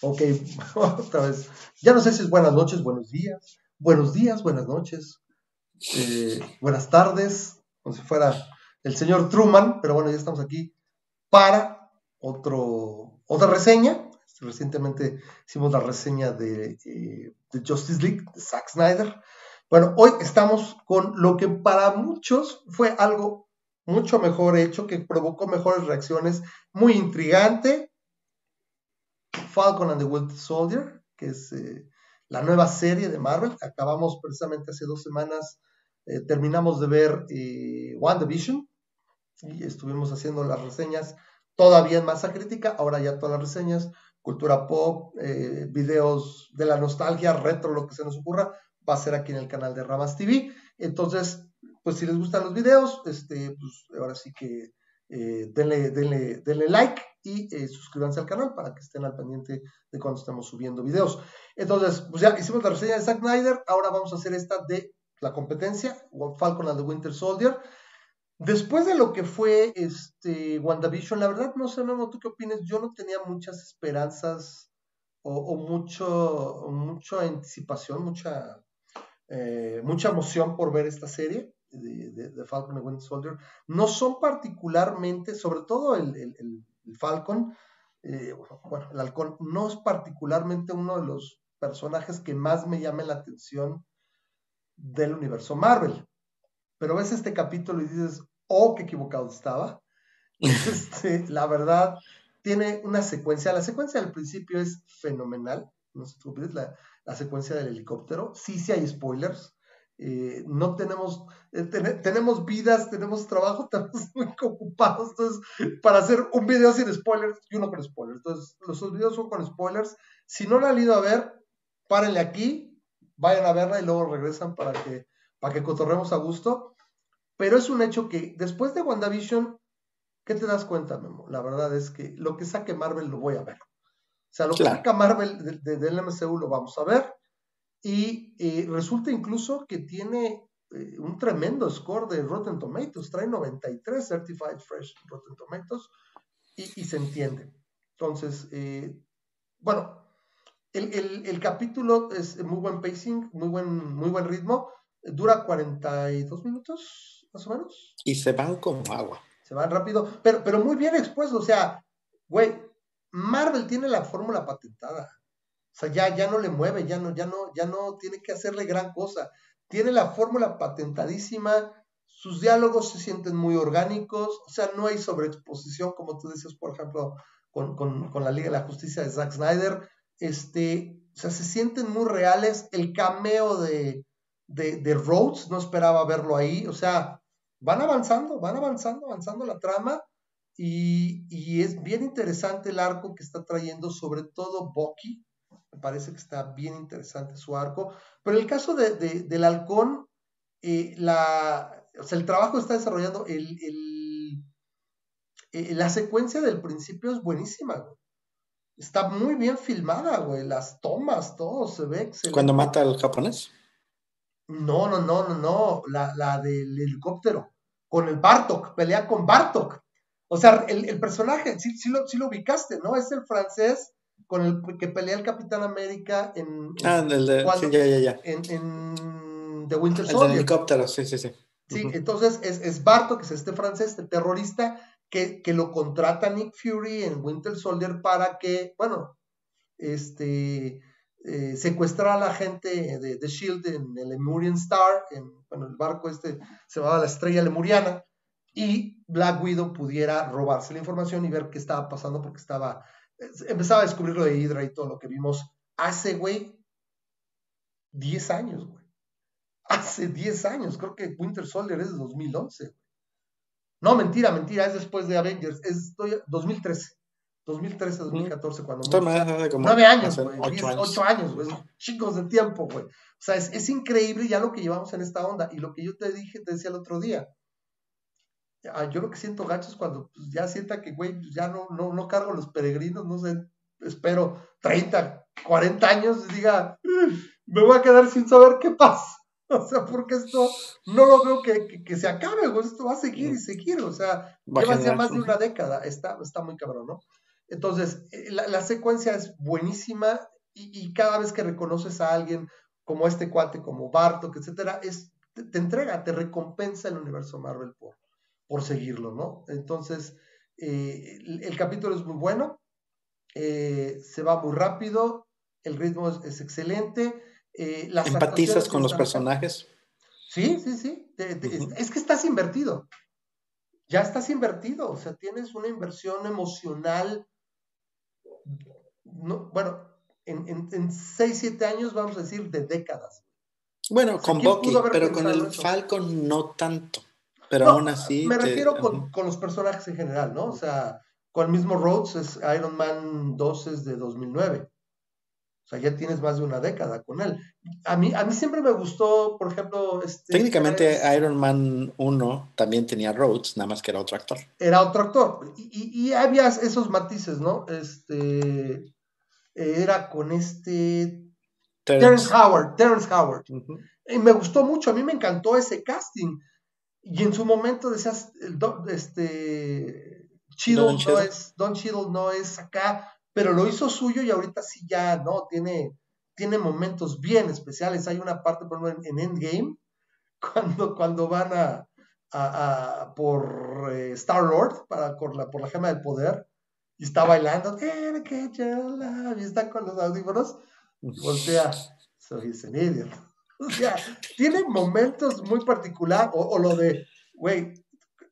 ok, otra vez. Ya no sé si es buenas noches, buenos días. Buenos días, buenas noches. Eh, buenas tardes, como si fuera el señor Truman, pero bueno, ya estamos aquí para otro, otra reseña. Recientemente hicimos la reseña de, eh, de Justice League, de Zack Snyder. Bueno, hoy estamos con lo que para muchos fue algo mucho mejor hecho, que provocó mejores reacciones, muy intrigante. Falcon and the Winter Soldier, que es eh, la nueva serie de Marvel. Acabamos precisamente hace dos semanas, eh, terminamos de ver eh, WandaVision y estuvimos haciendo las reseñas todavía en masa crítica, ahora ya todas las reseñas, cultura pop, eh, videos de la nostalgia, retro, lo que se nos ocurra, va a ser aquí en el canal de Ramas TV. Entonces, pues si les gustan los videos, este, pues ahora sí que denle, denle, denle, like y eh, suscríbanse al canal para que estén al pendiente de cuando estemos subiendo videos. Entonces, pues ya hicimos la reseña de Zack Snyder, ahora vamos a hacer esta de la competencia, Falcon and the Winter Soldier. Después de lo que fue este WandaVision, la verdad no sé, Memo, ¿tú qué opinas? Yo no tenía muchas esperanzas o, o mucho, mucha anticipación, mucha, eh, mucha emoción por ver esta serie de, Falcon y Winter Soldier, no son particularmente, sobre todo el, Falcon, eh, bueno, el halcón, no es particularmente uno de los personajes que más me llame la atención del universo Marvel. Pero ves este capítulo y dices, oh, qué equivocado estaba. Este, la verdad, tiene una secuencia. La secuencia del principio es fenomenal. No sé tú la, la secuencia del helicóptero. Sí, sí hay spoilers. Eh, no tenemos, eh, tenemos vidas, tenemos trabajo, estamos muy ocupados, entonces, para hacer un video sin spoilers y uno con spoilers. Entonces, los videos son con spoilers. Si no la han ido a ver, párenle aquí, vayan a verla y luego regresan para que, para que cotorremos a gusto. Pero es un hecho que después de WandaVision, ¿qué te das cuenta, Memo? La verdad es que lo que saque Marvel lo voy a ver. O sea, lo que saca Marvel del MCU lo vamos a ver y eh, resulta incluso que tiene eh, un tremendo score de Rotten Tomatoes, trae 93 Certified Fresh Rotten Tomatoes y, se entiende. Entonces, eh, bueno, el, capítulo es muy buen pacing, muy buen, muy buen ritmo, dura 42 minutos, más o menos. Y se van como agua. Se van rápido, pero, pero muy bien expuesto, o sea, güey, Marvel tiene la fórmula patentada. O sea, ya, ya no le mueve, ya no, ya no, ya no tiene que hacerle gran cosa. Tiene la fórmula patentadísima, sus diálogos se sienten muy orgánicos, o sea, no hay sobreexposición, como tú dices, por ejemplo, con, la Liga de la Justicia de Zack Snyder. Este, o sea, se sienten muy reales. El cameo de, de, Rhodes, no esperaba verlo ahí. O sea, van avanzando, van avanzando, avanzando la trama. Y, y, es bien interesante el arco que está trayendo, sobre todo Bucky, me parece que está bien interesante su arco. Pero en el caso de, del halcón, eh, la, o sea, el trabajo está desarrollando, el, el, eh, la secuencia del principio es buenísima, güey. Está muy bien filmada, güey. Las tomas, todo se ve excelente. ¿Cuando mata al japonés? No, no, no, no, no. La, la del helicóptero. Con el Bartok. Pelea con Bartok. O sea, el, el personaje, sí, sí, lo, sí lo ubicaste, ¿no? Es el francés con el que pelea el Capitán América en. ah, el de. sí, ya, ya, ya. En, en The Winter Soldier. El helicóptero, sí, sí, sí. Sí, entonces es, es Barto, que es este francés, este terrorista, que, que, lo contrata Nick Fury en Winter Soldier para que, bueno, este. Eh, secuestrar a la gente de, The Shield en el Lemurian Star, en, bueno, el barco este se llamaba la estrella lemuriana, y Black Widow pudiera robarse la información y ver qué estaba pasando porque estaba empezaba a descubrir lo de Hydra y todo lo que vimos hace, güey, 10 años, güey. Hace 10 años, creo que Winter Soldier es de 2011. No, mentira, mentira, es después de Avengers, es 2013. 2013, 2014, cuando... Nueve años, güey. Ocho años, güey. Chicos de tiempo, güey. O sea, es, es, increíble ya lo que llevamos en esta onda. Y lo que yo te dije, te decía el otro día. Ah, yo lo que siento gacho es cuando pues, ya sienta que, güey, pues, ya no, no, no cargo los peregrinos, no sé, espero 30, 40 años y diga, me voy a quedar sin saber qué pasa. O sea, porque esto no lo veo que, que, se acabe, güey, esto va a seguir y seguir, o sea, lleva ya más de una década, está, está muy cabrón, ¿no? Entonces, eh, la, secuencia es buenísima y, cada vez que reconoces a alguien como este cuate, como Bartok, etcétera, es, te, entrega, te recompensa el universo Marvel por, por seguirlo, ¿no? Entonces, eh, el, capítulo es muy bueno, eh, se va muy rápido, el ritmo es, excelente. las ¿Empatizas con los personajes? Sí, sí, sí. Es que estás invertido. Ya estás invertido. O sea, tienes una inversión emocional. bueno, en, en, 6, 7 años, vamos a decir, de décadas. Bueno, con Bucky, pero con el Falcon no tanto. Pero aún así. Me refiero con, con, los personajes en general, ¿no? O sea, con el mismo Rhodes, es Iron Man 2 es de 2009. O sea, ya tienes más de una década con él. A mí, a mí siempre me gustó, por ejemplo... Este, Técnicamente Iron Man 1 también tenía Rhodes, nada más que era otro actor. Era otro actor. Y, y, había esos matices, ¿no? Este... Era con este... Terrence, Howard. Terrence Howard. Y me gustó mucho, a mí me encantó ese casting. Y en su momento decías, este... Cheadle no es, Don Cheadle no es acá, pero lo hizo suyo y ahorita sí ya, ¿no? Tiene, tiene momentos bien especiales. Hay una parte, por ejemplo, en, Endgame, cuando, cuando van a, a, por eh, Star Lord, para, por, la, por la gema del poder, y está bailando, y está con los audífonos, y voltea, so he's an idiot. O sea, tiene momentos muy particulares, o, lo de, wait,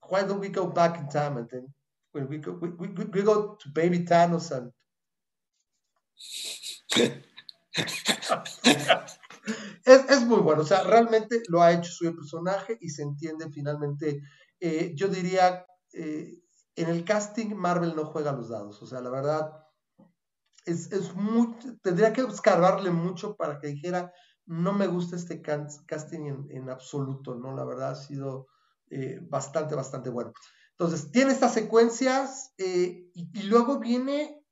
why don't we go back in time and then when we go, we, we, we go to baby Thanos and es, muy bueno, o sea, realmente lo ha hecho su personaje y se entiende finalmente. Eh, yo diría, eh, en el casting Marvel no juega los dados, o sea, la verdad, es, es muy, tendría que escarbarle mucho para que dijera, no me gusta este casting en, absoluto, ¿no? La verdad ha sido eh, bastante, bastante bueno. Entonces, tiene estas secuencias y, y luego viene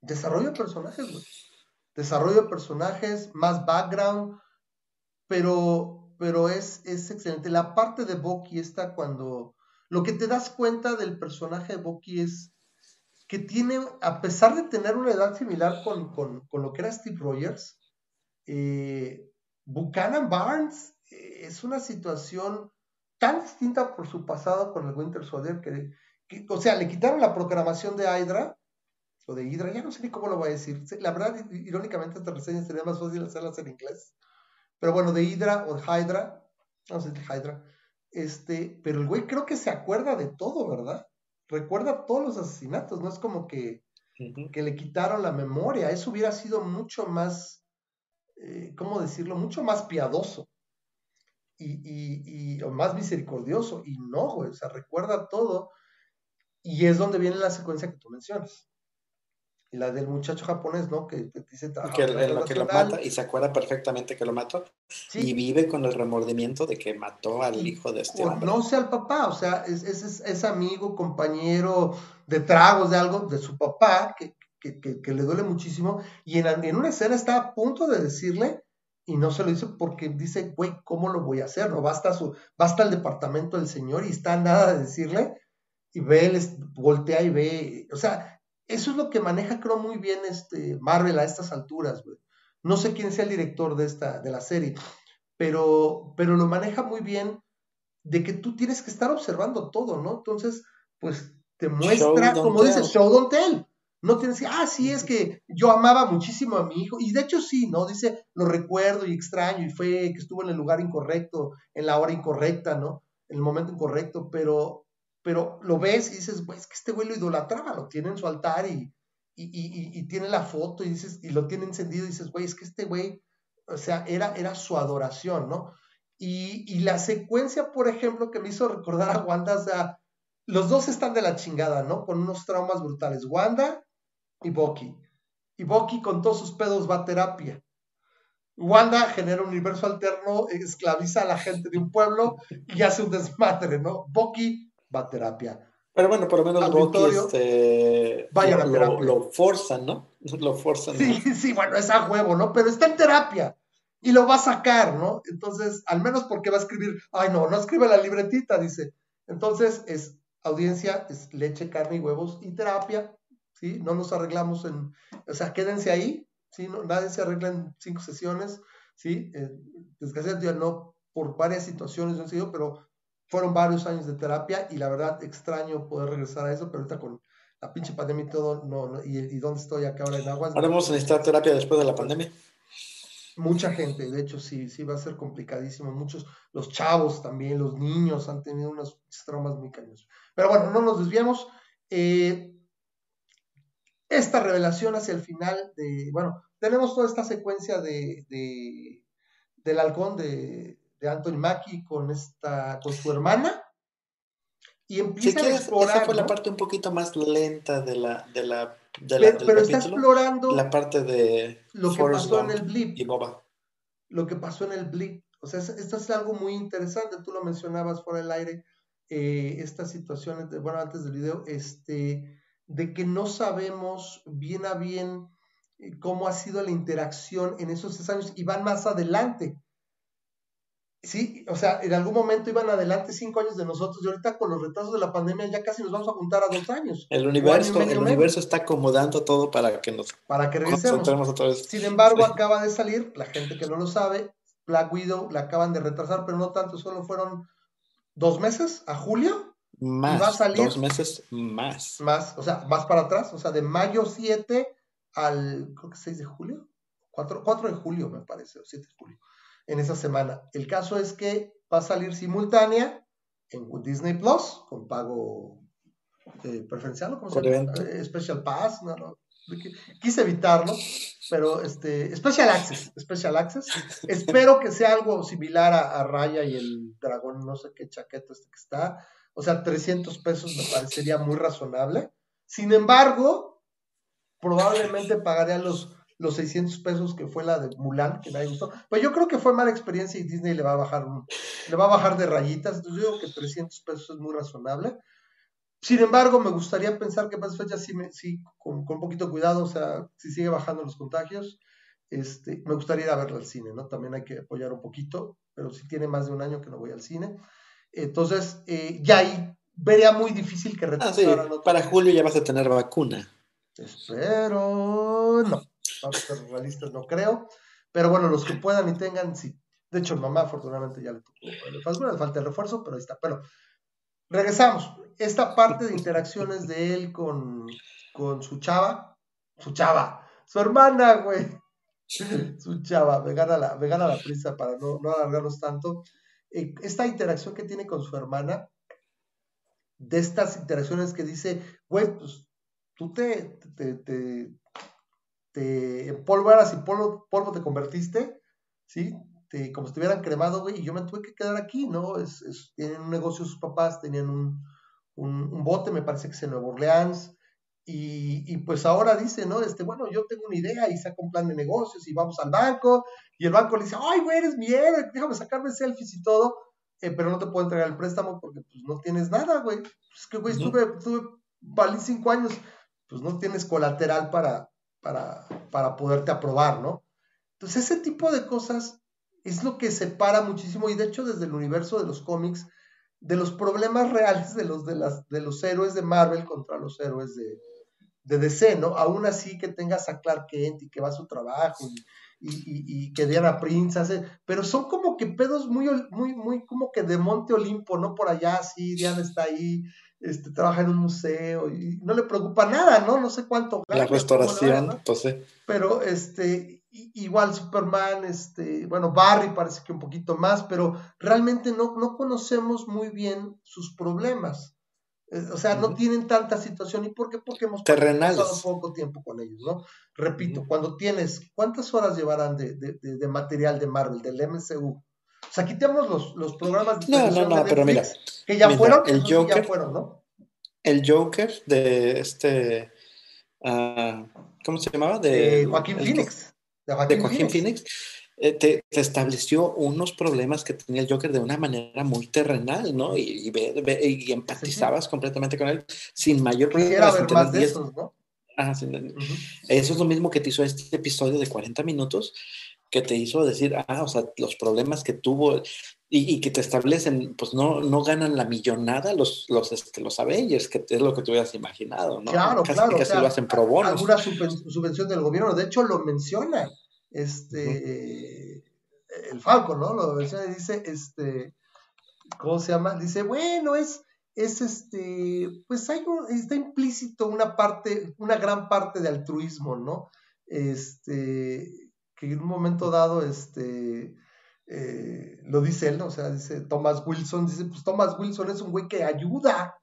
desarrollo de personajes, güey. Desarrollo de personajes, más background, pero, pero es, es excelente. La parte de Bucky está cuando lo que te das cuenta del personaje de Bucky es que tiene, a pesar de tener una edad similar con, lo que era Steve Rogers, eh, Buchanan Barnes eh, es una situación tan distinta por su pasado con el Winter Soldier que, que, o sea, le quitaron la programación de Hydra o de Hydra, ya no sé ni cómo lo voy a decir. La verdad, irónicamente, esta reseña sería más fácil hacerlas en inglés. Pero bueno, de Hydra o de Hydra, no sé, de Hydra. Este, pero el güey creo que se acuerda de todo, ¿verdad? Recuerda todos los asesinatos, no es como que, que le quitaron la memoria. Eso hubiera sido mucho más, eh, ¿cómo decirlo? Mucho más piadoso. Y, y, y o más misericordioso. Y no, güey, o sea, recuerda todo. Y es donde viene la secuencia que tú mencionas y la del muchacho japonés, ¿no? Que, dice que, lo, que lo mata y se acuerda perfectamente que lo mató y vive con el remordimiento de que mató al hijo de este hombre. No sea al papá, o sea, es, es, es, amigo, compañero de tragos de algo de su papá que, que, que le duele muchísimo y en, en, una escena está a punto de decirle y no se lo dice porque dice, güey, ¿cómo lo voy a hacer? No basta su, basta el departamento del señor y está nada de decirle y ve, les voltea y ve, o sea, eso es lo que maneja, creo, muy bien este Marvel a estas alturas, güey. No sé quién sea el director de, esta, de la serie, pero, pero lo maneja muy bien de que tú tienes que estar observando todo, ¿no? Entonces, pues te muestra, como dices, show don't tell. No tienes que, ah, sí, es que yo amaba muchísimo a mi hijo, y de hecho sí, ¿no? Dice, lo recuerdo y extraño, y fue que estuvo en el lugar incorrecto, en la hora incorrecta, ¿no? En el momento incorrecto, pero pero lo ves y dices, güey, es que este güey lo idolatraba, lo tiene en su altar y, y, tiene la foto y dices, y lo tiene encendido y dices, güey, es que este güey, o sea, era, era su adoración, ¿no? Y, la secuencia, por ejemplo, que me hizo recordar a Wanda, o sea, los dos están de la chingada, ¿no? Con unos traumas brutales, Wanda y Bucky. Y Bucky con todos sus pedos va a terapia. Wanda genera un universo alterno, esclaviza a la gente de un pueblo y hace un desmadre, ¿no? Bucky va terapia. Pero bueno, por lo menos Bucky este, vaya lo, lo, forzan, ¿no? Lo forzan. Sí, sí, bueno, es a huevo, ¿no? Pero está en terapia y lo va a sacar, ¿no? Entonces, al menos porque va a escribir, ay, no, no escribe la libretita, dice. Entonces, es audiencia, es leche, carne y huevos y terapia, ¿sí? No nos arreglamos en, o sea, quédense ahí, ¿sí? No, nadie se arregla en cinco sesiones, ¿sí? Eh, desgraciadamente no por varias situaciones, no sé pero fueron varios años de terapia y la verdad extraño poder regresar a eso, pero ahorita con la pinche pandemia y todo, no, y, y, dónde estoy acá ahora en Aguas. Ahora vamos a necesitar terapia después de la pandemia. Mucha gente, de hecho, sí, sí va a ser complicadísimo. Muchos, los chavos también, los niños han tenido unos traumas muy cañosos. Pero bueno, no nos desviamos. Eh, esta revelación hacia el final de, bueno, tenemos toda esta secuencia de, de del halcón de, de Anthony Mackie con esta, con su hermana. Y empieza a explorar. Esa fue la parte un poquito más lenta de la, de la, de la pero, está explorando la parte de lo que pasó en el blip. Y Boba. Lo que pasó en el blip. O sea, esto es algo muy interesante. Tú lo mencionabas fuera del aire. Eh, estas situaciones, de, bueno, antes del video, este, de que no sabemos bien a bien eh, cómo ha sido la interacción en esos tres años y van más adelante. Sí, o sea, en algún momento iban adelante cinco años de nosotros y ahorita con los retrasos de la pandemia ya casi nos vamos a juntar a dos años. El universo, el universo está acomodando todo para que nos para que regresemos. Otra vez. Sin embargo, acaba de salir, la gente que no lo sabe, Black Widow la acaban de retrasar, pero no tanto, solo fueron dos meses a julio. Más, va a salir dos meses más. Más, o sea, más para atrás, o sea, de mayo 7 al, creo que 6 de julio, 4, 4 de julio me parece, o 7 de julio en esa semana. El caso es que va a salir simultánea en Disney Plus con pago eh, preferencial, ¿cómo se llama? Eh, Special Pass, no, no. Quise evitarlo, pero este, Special Access, Special Access. Espero que sea algo similar a, Raya y el dragón, no sé qué chaqueta este que está. O sea, 300 pesos me parecería muy razonable. Sin embargo, probablemente pagaría los los 600 pesos que fue la de Mulan, que nadie gustó. Pues yo creo que fue mala experiencia y Disney le va a bajar, le va a bajar de rayitas. Entonces yo digo que 300 pesos es muy razonable. Sin embargo, me gustaría pensar que más fechas sí, me, con, con, un poquito cuidado, o sea, si sigue bajando los contagios, este, me gustaría ir a verla al cine, ¿no? También hay que apoyar un poquito, pero si tiene más de un año que no voy al cine. Entonces, eh, ya ahí vería muy difícil que ah, sí. Para julio ya vas a tener vacuna. Espero, no vamos a ser realistas, no creo. Pero bueno, los que puedan y tengan, sí. De hecho, mamá afortunadamente ya le tocó. Le falta el refuerzo, pero ahí está. Pero regresamos. Esta parte de interacciones de él con, con su chava, su chava, su hermana, güey. Su chava, me gana la, me la prisa para no, no alargarnos tanto. Eh, esta interacción que tiene con su hermana, de estas interacciones que dice, güey, pues tú te, te, te, eras y polvo, polvo te convertiste, ¿sí? Te, como si te hubieran cremado, güey, y yo me tuve que quedar aquí, ¿no? Es, tienen un negocio sus papás, tenían un, un, bote, me parece que es en Nueva Orleans, y, y, pues ahora dice, ¿no? Este, bueno, yo tengo una idea y saco un plan de negocios y vamos al banco, y el banco le dice, ay, güey, eres mi héroe, déjame sacarme selfies y todo, eh, pero no te puedo entregar el préstamo porque pues no tienes nada, güey. Es que, güey, estuve, estuve, valí cinco años, pues no tienes colateral para, para, para poderte aprobar, ¿no? Entonces ese tipo de cosas es lo que separa muchísimo y de hecho desde el universo de los cómics de los problemas reales de los, de las, de los héroes de Marvel contra los héroes de, de DC, ¿no? Aún así que tengas a Clark Kent y que va a su trabajo y, y, y, que Diana Prince hace, pero son como que pedos muy, muy, muy como que de Monte Olimpo, ¿no? Por allá, sí, Diana está ahí, este, trabaja en un museo y no le preocupa nada, ¿no? No sé cuánto La restauración, pues sí. Pero, este, igual Superman, este, bueno, Barry parece que un poquito más, pero realmente no, no conocemos muy bien sus problemas. Eh, o sea, no tienen tanta situación. ¿Y por qué? Porque hemos pasado poco tiempo con ellos, ¿no? Repito, cuando tienes, ¿cuántas horas llevarán de, de, de, material de Marvel, del MCU? O sea, quitemos los, los programas de No, no, no, pero mira. Que ya fueron, el Joker, ya fueron, ¿no? El Joker de este. Uh, ¿Cómo se llamaba? De, eh, Joaquín Phoenix. De Joaquín, Phoenix. Te, te, estableció unos problemas que tenía el Joker de una manera muy terrenal, ¿no? Y, y, y empatizabas completamente con él sin mayor problema. más de esos, ¿no? Ah, sí, Eso es lo mismo que te hizo este episodio de 40 minutos que te hizo decir, ah, o sea, los problemas que tuvo, y, que te establecen, pues no, no ganan la millonada los, los, este, los Avengers, que es lo que tú hubieras imaginado, ¿no? Claro, claro. Casi lo hacen pro bono. Alguna subvención del gobierno, de hecho lo menciona este, el Falco, ¿no? Lo menciona y dice, este, ¿cómo se llama? Dice, bueno, es, es este, pues hay está implícito una parte, una gran parte de altruismo, ¿no? Este, que en un momento dado, este, eh, lo dice él, ¿no? o sea, dice Thomas Wilson, dice, pues Thomas Wilson es un güey que ayuda.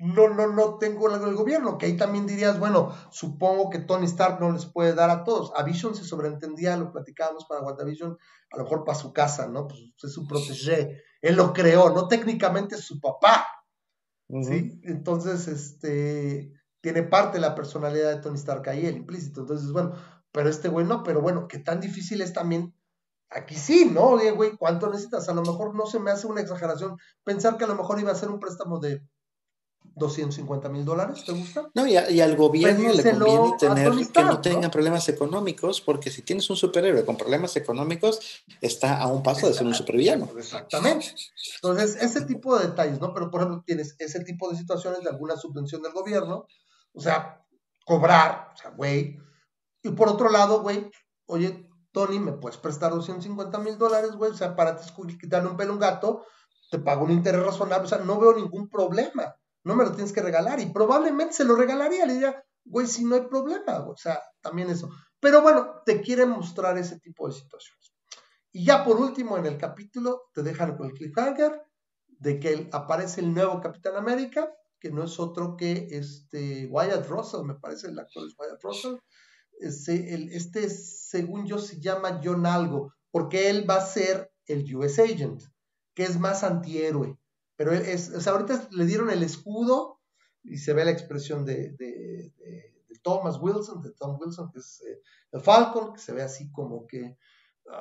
No, no, no tengo el gobierno, que ahí también dirías, bueno, supongo que Tony Stark no les puede dar a todos. A Vision se sobreentendía, lo platicábamos para WandaVision, a lo mejor para su casa, ¿no? Pues es su protégé, él lo creó, no técnicamente es su papá, ¿sí? Entonces, este, tiene parte de la personalidad de Tony Stark ahí, el implícito. Entonces, bueno, pero este güey no, pero bueno, qué tan difícil es también Aquí sí, ¿no? Oye, güey, ¿cuánto necesitas? A lo mejor no se me hace una exageración pensar que a lo mejor iba a ser un préstamo de 250 mil dólares, ¿te gusta? No, y, al gobierno le conviene tener que no tengan problemas económicos, porque si tienes un superhéroe con problemas económicos, está a un paso de ser un supervillano. Exactamente. Entonces, ese tipo de detalles, ¿no? Pero, por ejemplo, tienes ese tipo de situaciones de alguna subvención del gobierno, o sea, cobrar, o sea, güey. Y por otro lado, güey, oye, Tony, ¿me puedes prestar 250 mil dólares, güey? O sea, para quitarle un pelo a un gato, te pago un interés razonable, o sea, no veo ningún problema, no me lo tienes que regalar, y probablemente se lo regalaría, le diría, güey, si no hay problema, o sea, también eso. Pero bueno, te quieren mostrar ese tipo de situaciones. Y ya por último, en el capítulo, te dejan con el cliffhanger de que aparece el nuevo Capitán América, que no es otro que este Wyatt Russell, me parece, el actor es Wyatt Russell, este, según yo, se llama John Algo, porque él va a ser el US Agent, que es más antihéroe. Pero es, o sea, ahorita le dieron el escudo y se ve la expresión de, de, Thomas Wilson, de Tom Wilson, que es eh, el Falcon, que se ve así como que,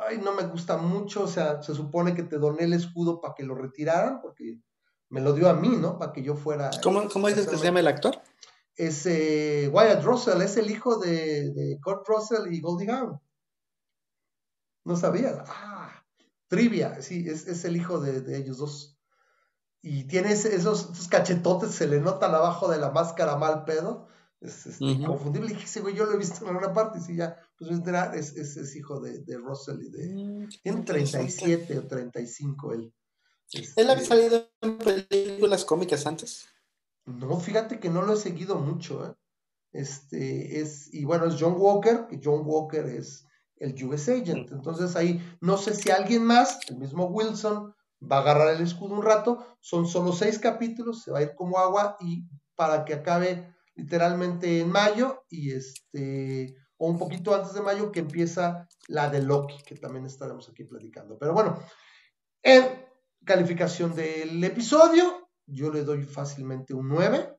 ay, no me gusta mucho, o sea, se supone que te doné el escudo para que lo retiraran, porque me lo dio a mí, ¿no? Para que yo fuera... ¿Cómo, cómo dices que se llama el actor? es Wyatt Russell, es el hijo de, Kurt Russell y Goldie Hawn. No sabías. Ah, trivia, sí, es, el hijo de, ellos dos. Y tiene esos, cachetotes, se le notan abajo de la máscara mal pedo. Es, es inconfundible. Y dije, güey, yo lo he visto en alguna parte. Y sí, ya, pues es, es, es hijo de, Russell y de. Mm, tiene 37 o 35 él. ¿Él había este salido en películas cómicas antes? No, fíjate que no lo he seguido mucho, ¿eh? Este, es, y bueno, es John Walker, que John Walker es el US Agent. Entonces ahí, no sé si alguien más, el mismo Wilson, va a agarrar el escudo un rato. Son solo seis capítulos, se va a ir como agua y para que acabe literalmente en mayo y este, o un poquito antes de mayo que empieza la de Loki, que también estaremos aquí platicando. Pero bueno, en calificación del episodio, yo le doy fácilmente un 9,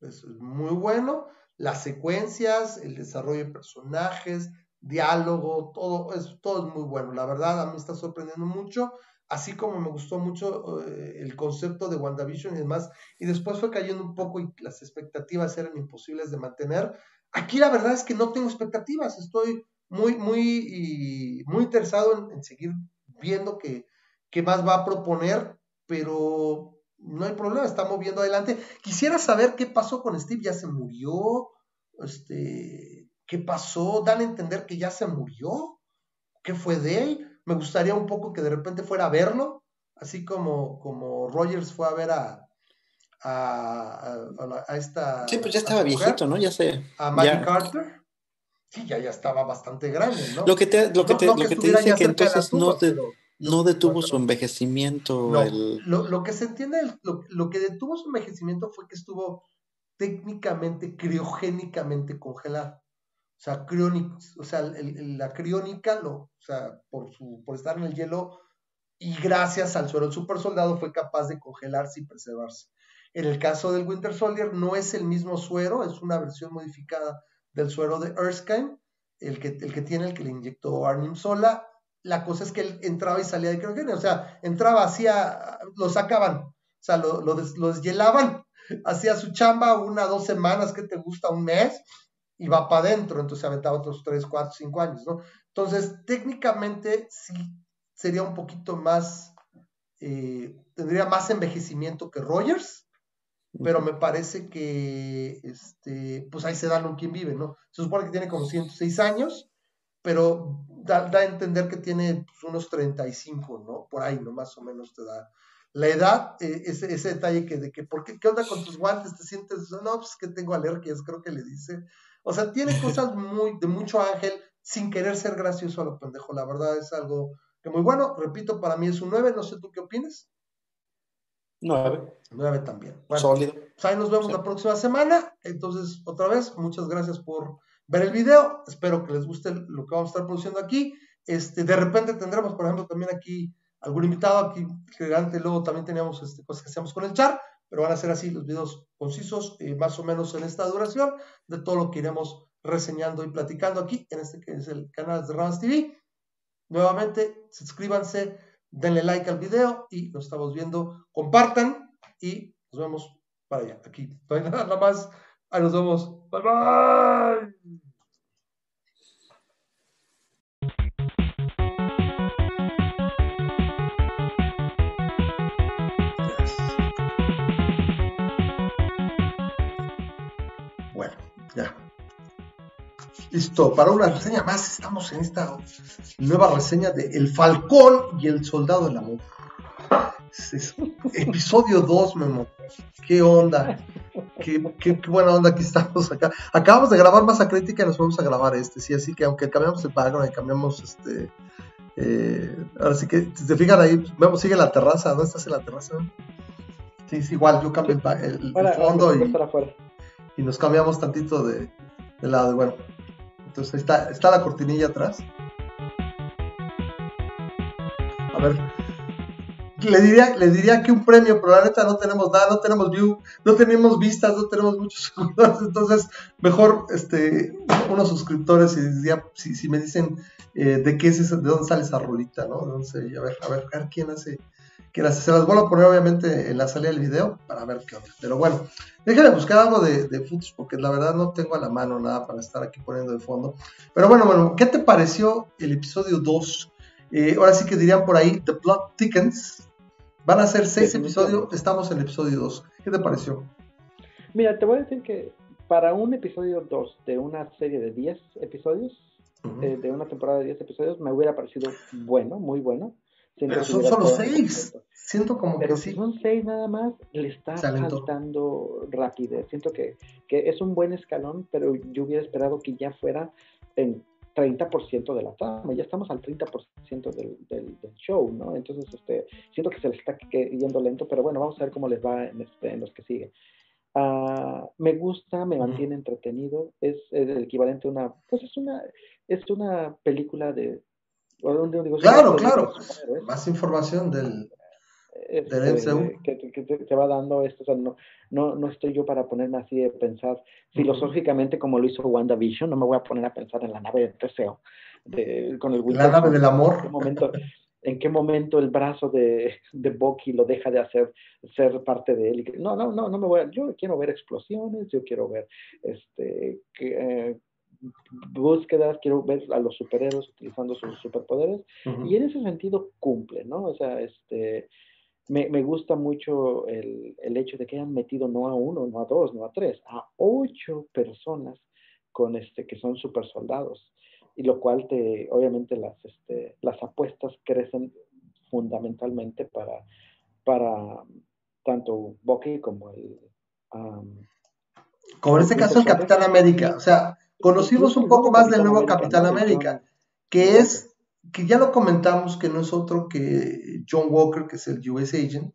es muy bueno. Las secuencias, el desarrollo de personajes, diálogo, todo es, todo es muy bueno. La verdad, a mí está sorprendiendo mucho, así como me gustó mucho eh, el concepto de WandaVision y demás, y después fue cayendo un poco y las expectativas eran imposibles de mantener. Aquí la verdad es que no tengo expectativas, estoy muy, muy, muy interesado en, seguir viendo qué, más va a proponer, pero no hay problema, está moviendo adelante. Quisiera saber qué pasó con Steve, ya se murió, este, qué pasó, dan a entender que ya se murió, qué fue de él. Me gustaría un poco que de repente fuera a verlo, así como, como Rogers fue a ver a, a, esta... Sí, pues ya estaba viejito, ¿no? Ya sé. A Maggie Carter. Sí, ya, ya estaba bastante grande, ¿no? Lo que te, lo que te, lo que te dice que entonces no te no detuvo su envejecimiento. lo, que se entiende, lo, que detuvo su envejecimiento fue que estuvo técnicamente, criogénicamente congelado. O sea, o sea la criónica, lo, o sea, por, su, por estar en el hielo y gracias al suero del super soldado fue capaz de congelarse y preservarse. En el caso del Winter Soldier no es el mismo suero, es una versión modificada del suero de Erskine, el que, el que tiene, el que le inyectó Arnim Sola, la cosa es que él entraba y salía de criogenia, o sea, entraba, hacía, lo sacaban, o sea, lo, lo, deshielaban, hacía su chamba una, dos semanas, que te gusta, un mes, y va para adentro, entonces aventaba otros tres, cuatro, cinco años, ¿no? Entonces, técnicamente sí sería un poquito más eh, tendría más envejecimiento que Rogers, pero me parece que este, pues ahí se da lo quien vive, ¿no? Se supone que tiene como 106 años, pero da, a entender que tiene pues, unos 35, ¿no? Por ahí, ¿no? Más o menos te da la edad, eh, ese, ese, detalle que de que, ¿por qué, qué onda con tus guantes? ¿Te sientes? No, pues que tengo alergias, creo que le dice. O sea, tiene cosas muy, de mucho ángel, sin querer ser gracioso a lo pendejo. La verdad es algo que muy bueno. Repito, para mí es un 9, no sé tú qué opinas. 9. 9 también. Sólido. Pues ahí nos vemos la próxima semana. Entonces, otra vez, muchas gracias por ver el video. Espero que les guste lo que vamos a estar produciendo aquí. Este, de repente tendremos, por ejemplo, también aquí algún invitado aquí gigante. Luego también teníamos este, cosas que hacíamos con el chat, pero van a ser así los videos concisos, eh, más o menos en esta duración, de todo lo que iremos reseñando y platicando aquí en este que es el canal de Rams TV. Nuevamente, suscríbanse, denle like al video y nos estamos viendo. Compartan y nos vemos para allá. Aquí no hay nada más. Ahí nos vemos. Bye bye. Ya. Listo, para una reseña más, estamos en esta nueva reseña de El Falcón y el Soldado del Amor. episodio 2, Memo. ¿Qué onda? Qué, qué, buena onda aquí estamos acá. Acabamos de grabar Masa Crítica y nos vamos a grabar este, sí, así que aunque cambiamos el background y cambiamos este. Eh, ahora sí que, si se fijan ahí, vemos, sigue la terraza. ¿Dónde estás en la terraza? Sí, sí, igual, yo cambio el, fondo y, y, nos cambiamos tantito de, de lado. Bueno, entonces está, está la cortinilla atrás. A ver. Le diría, le diría que un premio, pero la neta no tenemos nada, no tenemos view, no tenemos vistas, no tenemos muchos seguidores, entonces mejor este, unos suscriptores y si, si me dicen eh, de qué es de dónde sale esa rolita, ¿no? a ver, a ver, a ver quién hace, quién hace. Se las voy a poner obviamente en la salida del video para ver qué onda. Pero bueno, Déjame buscar algo de, de porque la verdad no tengo a la mano nada para estar aquí poniendo de fondo. Pero bueno, bueno, ¿qué te pareció el episodio 2? Eh, ahora sí que dirían por ahí, The Plot Thickens. Van a ser seis episodios, estamos en el episodio 2. ¿Qué te pareció? Mira, te voy a decir que para un episodio 2 de una serie de 10 episodios, eh, de una temporada de 10 episodios, me hubiera parecido bueno, muy bueno. Pero son solo seis. Siento como que si son seis nada más, le está faltando rapidez. Siento que, que, es un buen escalón, pero yo hubiera esperado que ya fuera en 30% de la trama. Ya estamos al 30% del, del, del, show, ¿no? Entonces, este, siento que se le está yendo lento, pero bueno, vamos a ver cómo les va en, este, en los que siguen. Uh, me gusta, me mantiene entretenido. Es, es, el equivalente a una, pues es una, es una película de claro, claro. Más información del, este, del Que, te, va dando esto. O sea, no, no, no estoy yo para ponerme así a pensar filosóficamente como lo hizo WandaVision. No me voy a poner a pensar en la nave de Teseo. De, con el la nave del amor. ¿En qué momento, en qué momento el brazo de, de Bucky lo deja de hacer ser parte de él? no, no, no, no me voy a, yo quiero ver explosiones, yo quiero ver este que, eh, búsquedas, quiero ver a los superhéroes utilizando sus superpoderes, y en ese sentido cumple, ¿no? O sea, este, me, me gusta mucho el, el, hecho de que hayan metido no a uno, no a dos, no a tres, a ocho personas con este, que son super soldados, y lo cual te, obviamente las, este, las apuestas crecen fundamentalmente para, para tanto Bucky como el... como en este caso el Capitán América, o sea, conocimos un poco más del nuevo Capitán América, que es, que ya lo comentamos, que no es otro que John Walker, que es el US Agent,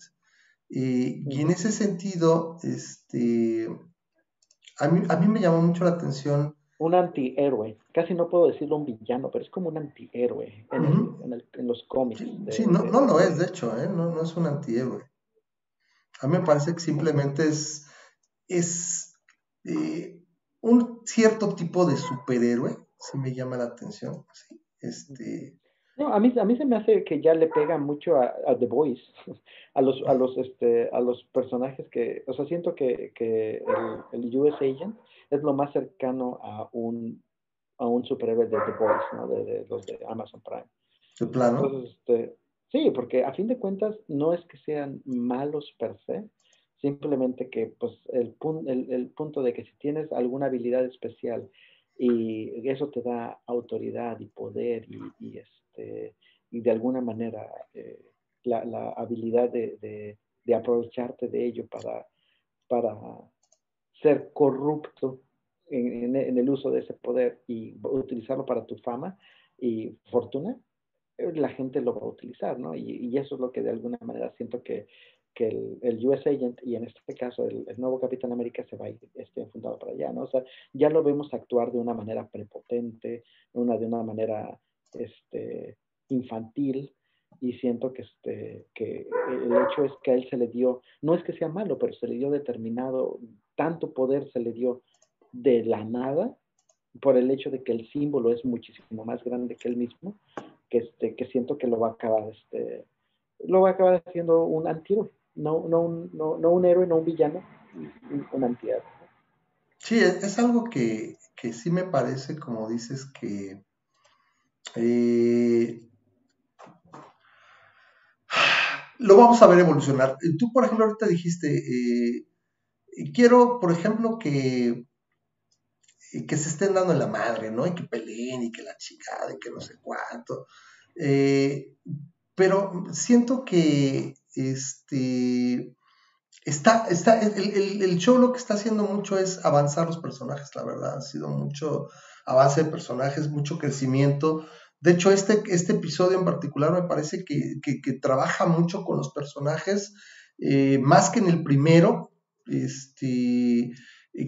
y en ese sentido, este, a mí, a mí me llamó mucho la atención. Un antihéroe, casi no puedo decirlo un villano, pero es como un antihéroe en, en, los cómics. sí, no, no lo es, de hecho, ¿eh? no, no es un antihéroe. A mí me parece que simplemente es, es eh, un cierto tipo de superhéroe, si me llama la atención. Este... No, a mí, a mí se me hace que ya le pega mucho a, The Boys, a los, a los, este, a los personajes que, o sea, siento que, que el, el, US Agent es lo más cercano a un, a un superhéroe de The Boys, ¿no? De, los de Amazon Prime. De plano. Entonces, este, Sí, porque a fin de cuentas no es que sean malos per se, simplemente que pues el, el, el punto de que si tienes alguna habilidad especial y eso te da autoridad y poder y, este, y de alguna manera eh, la, la, habilidad de, de, de, aprovecharte de ello para, para ser corrupto en, en, el uso de ese poder y utilizarlo para tu fama y fortuna, eh, la gente lo va a utilizar, ¿no? Y, y eso es lo que de alguna manera siento que, que el, el, US Agent y en este caso el, nuevo Capitán América se va a ir este, enfundado para allá, ¿no? O sea, ya lo vemos actuar de una manera prepotente, una, de una manera este, infantil, y siento que, este, que el hecho es que a él se le dio, no es que sea malo, pero se le dio determinado, tanto poder se le dio de la nada, por el hecho de que el símbolo es muchísimo más grande que él mismo, que, este, que siento que lo va a acabar, este, lo va a acabar haciendo un antihéroe, no, no, un, no, no un héroe, no un villano, un, un antihéroe. Sí, es algo que, que, sí me parece, como dices, que eh, lo vamos a ver evolucionar. Tú, por ejemplo, ahorita dijiste, eh, quiero, por ejemplo, que, que se estén dando en la madre, ¿no? Y que peleen y que la chica, y que no sé cuánto. Eh, pero siento que este está, está el, show lo que está haciendo mucho es avanzar los personajes, la verdad, ha sido mucho avance de personajes, mucho crecimiento. De hecho, este, este episodio en particular me parece que, que, trabaja mucho con los personajes, eh, más que en el primero. Este,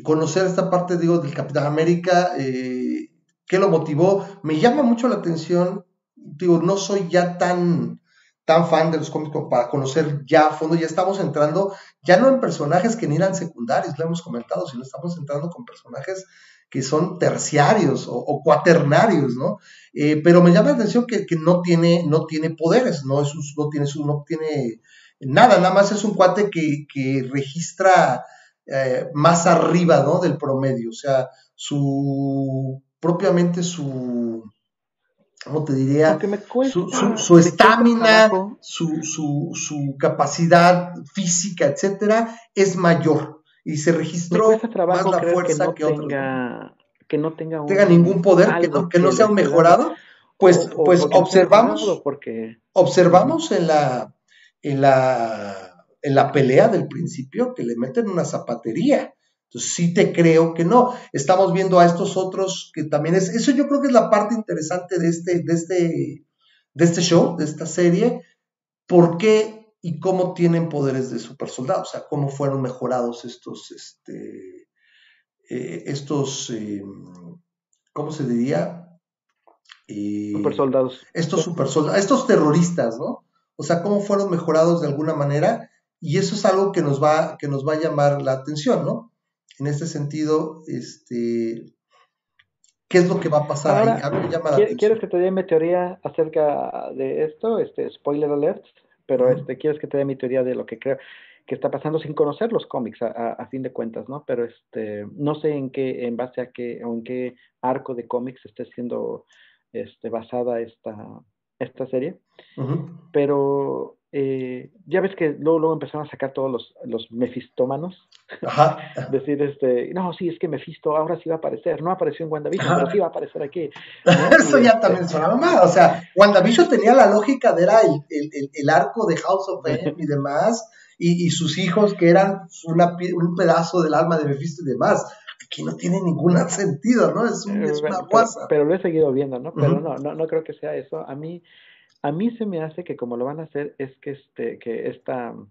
conocer esta parte, digo, del Capitán América, eh, ¿qué lo motivó? Me llama mucho la atención, digo, no soy ya tan, tan fan de los cómics para conocer ya a fondo, ya estamos entrando, ya no en personajes que ni eran secundarios, lo hemos comentado, sino estamos entrando con personajes que son terciarios o, cuaternarios, ¿no? Eh, pero me llama la atención que, que, no, tiene, no tiene poderes, no, es un, no, tiene no tiene nada, nada más es un cuate que, que registra eh, más arriba, ¿no? Del promedio, o sea, su, propiamente su, ¿cómo te diría? Su estamina, su, su, su, capacidad física, etcétera, es mayor y se registró más la fuerza que, no que tenga, Que no tenga, un, tenga ningún poder, que no, que no sea un mejorado. Pues, o, pues observamos, porque... observamos en la, en la, en la pelea del principio que le meten una zapatería. Entonces sí te creo que no. Estamos viendo a estos otros que también es, eso yo creo que es la parte interesante de este, de este, de este show, de esta serie. ¿Por qué y cómo tienen poderes de super soldados, o sea, cómo fueron mejorados estos, este, eh, estos, eh, ¿cómo se diría? Eh, super soldados. Estos super soldados, estos terroristas, ¿no? O sea, cómo fueron mejorados de alguna manera, y eso es algo que nos va, que nos va a llamar la atención, ¿no? En este sentido, este, ¿qué es lo que va a pasar Ahora, ahí? A mí me llama la ¿Quieres atención. que te dé mi teoría acerca de esto? Este, spoiler alert pero este, quieres que te dé mi teoría de lo que creo que está pasando sin conocer los cómics a, a, a, fin de cuentas, ¿no? Pero este, no sé en qué, en base a qué, o en qué arco de cómics esté siendo este, basada esta, esta serie, uh -huh. pero eh, ya ves que luego, luego, empezaron a sacar todos los, los mefistómanos. Ajá. Decir, este, no, sí, es que Mefisto ahora sí va a aparecer. No apareció en WandaVision, Ajá. pero sí va a aparecer aquí. ¿no? Eso y ya también sonaba mal. O sea, WandaVision tenía la lógica de era el, el, el arco de House of M y demás, y, y, sus hijos que eran una, un pedazo del alma de Mephisto y demás. Aquí no tiene ningún sentido, ¿no? Es, un, es una guasa. Pero, pero, lo he seguido viendo, ¿no? Pero uh -huh. no, no, no creo que sea eso. A mí a mí se me hace que como lo van a hacer es que este que esta uh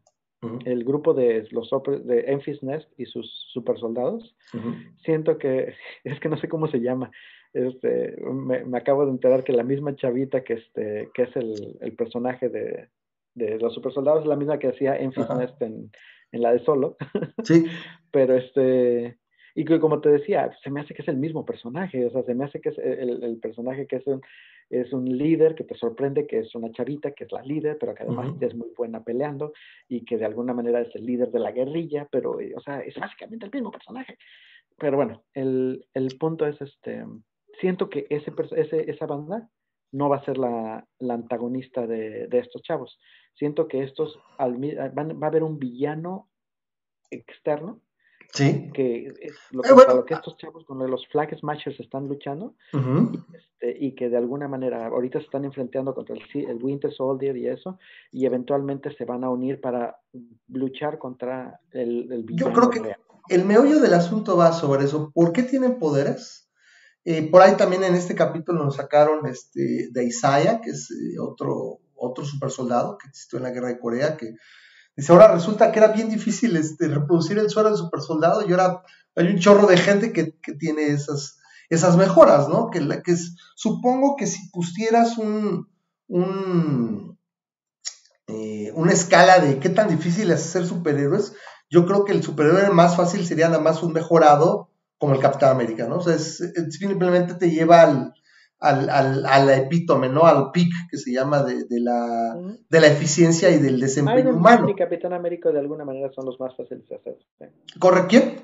-huh. el grupo de los de Enfys Nest y sus super soldados uh -huh. siento que es que no sé cómo se llama este me, me, acabo de enterar que la misma chavita que este que es el, el personaje de, de los super soldados es la misma que hacía uh -huh. Nest en, en la de Solo sí pero este y que como te decía, se me hace que es el mismo personaje, o sea, se me hace que es el, el personaje que es un, es un líder que te sorprende, que es una chavita, que es la líder, pero que además uh -huh. es muy buena peleando y que de alguna manera es el líder de la guerrilla, pero, eh, o sea, es básicamente el mismo personaje. Pero bueno, el, el punto es este, siento que ese, ese, esa banda no va a ser la, antagonista de, estos chavos. Siento que estos, va a haber un villano externo Sí. Que lo eh, que, estos chavos con los Flag Smashers están luchando este, y, que de alguna manera ahorita se están enfrentando contra el, Winter Soldier y eso, y eventualmente se van a unir para luchar contra el, el Yo creo que el meollo del asunto va sobre eso. ¿Por qué tienen poderes? Eh, por ahí también en este capítulo nos sacaron este, de Isaiah, que es eh, otro, otro super soldado que existió en la guerra de Corea, que Dice, ahora resulta que era bien difícil este, reproducir el suero del super soldado y ahora hay un chorro de gente que, tiene esas, esas mejoras, ¿no? Que, que supongo que si pusieras un, eh, una escala de qué tan difícil es ser superhéroes, yo creo que el superhéroe más fácil sería nada más un mejorado como el Capitán América, ¿no? O sea, simplemente te lleva al, al, al, al, epítome, ¿no? Al pic que se llama de, de, la, de la eficiencia y del desempeño Iron humano. Man y Capitán América de alguna manera son los más fáciles de hacer. ¿Corre quién?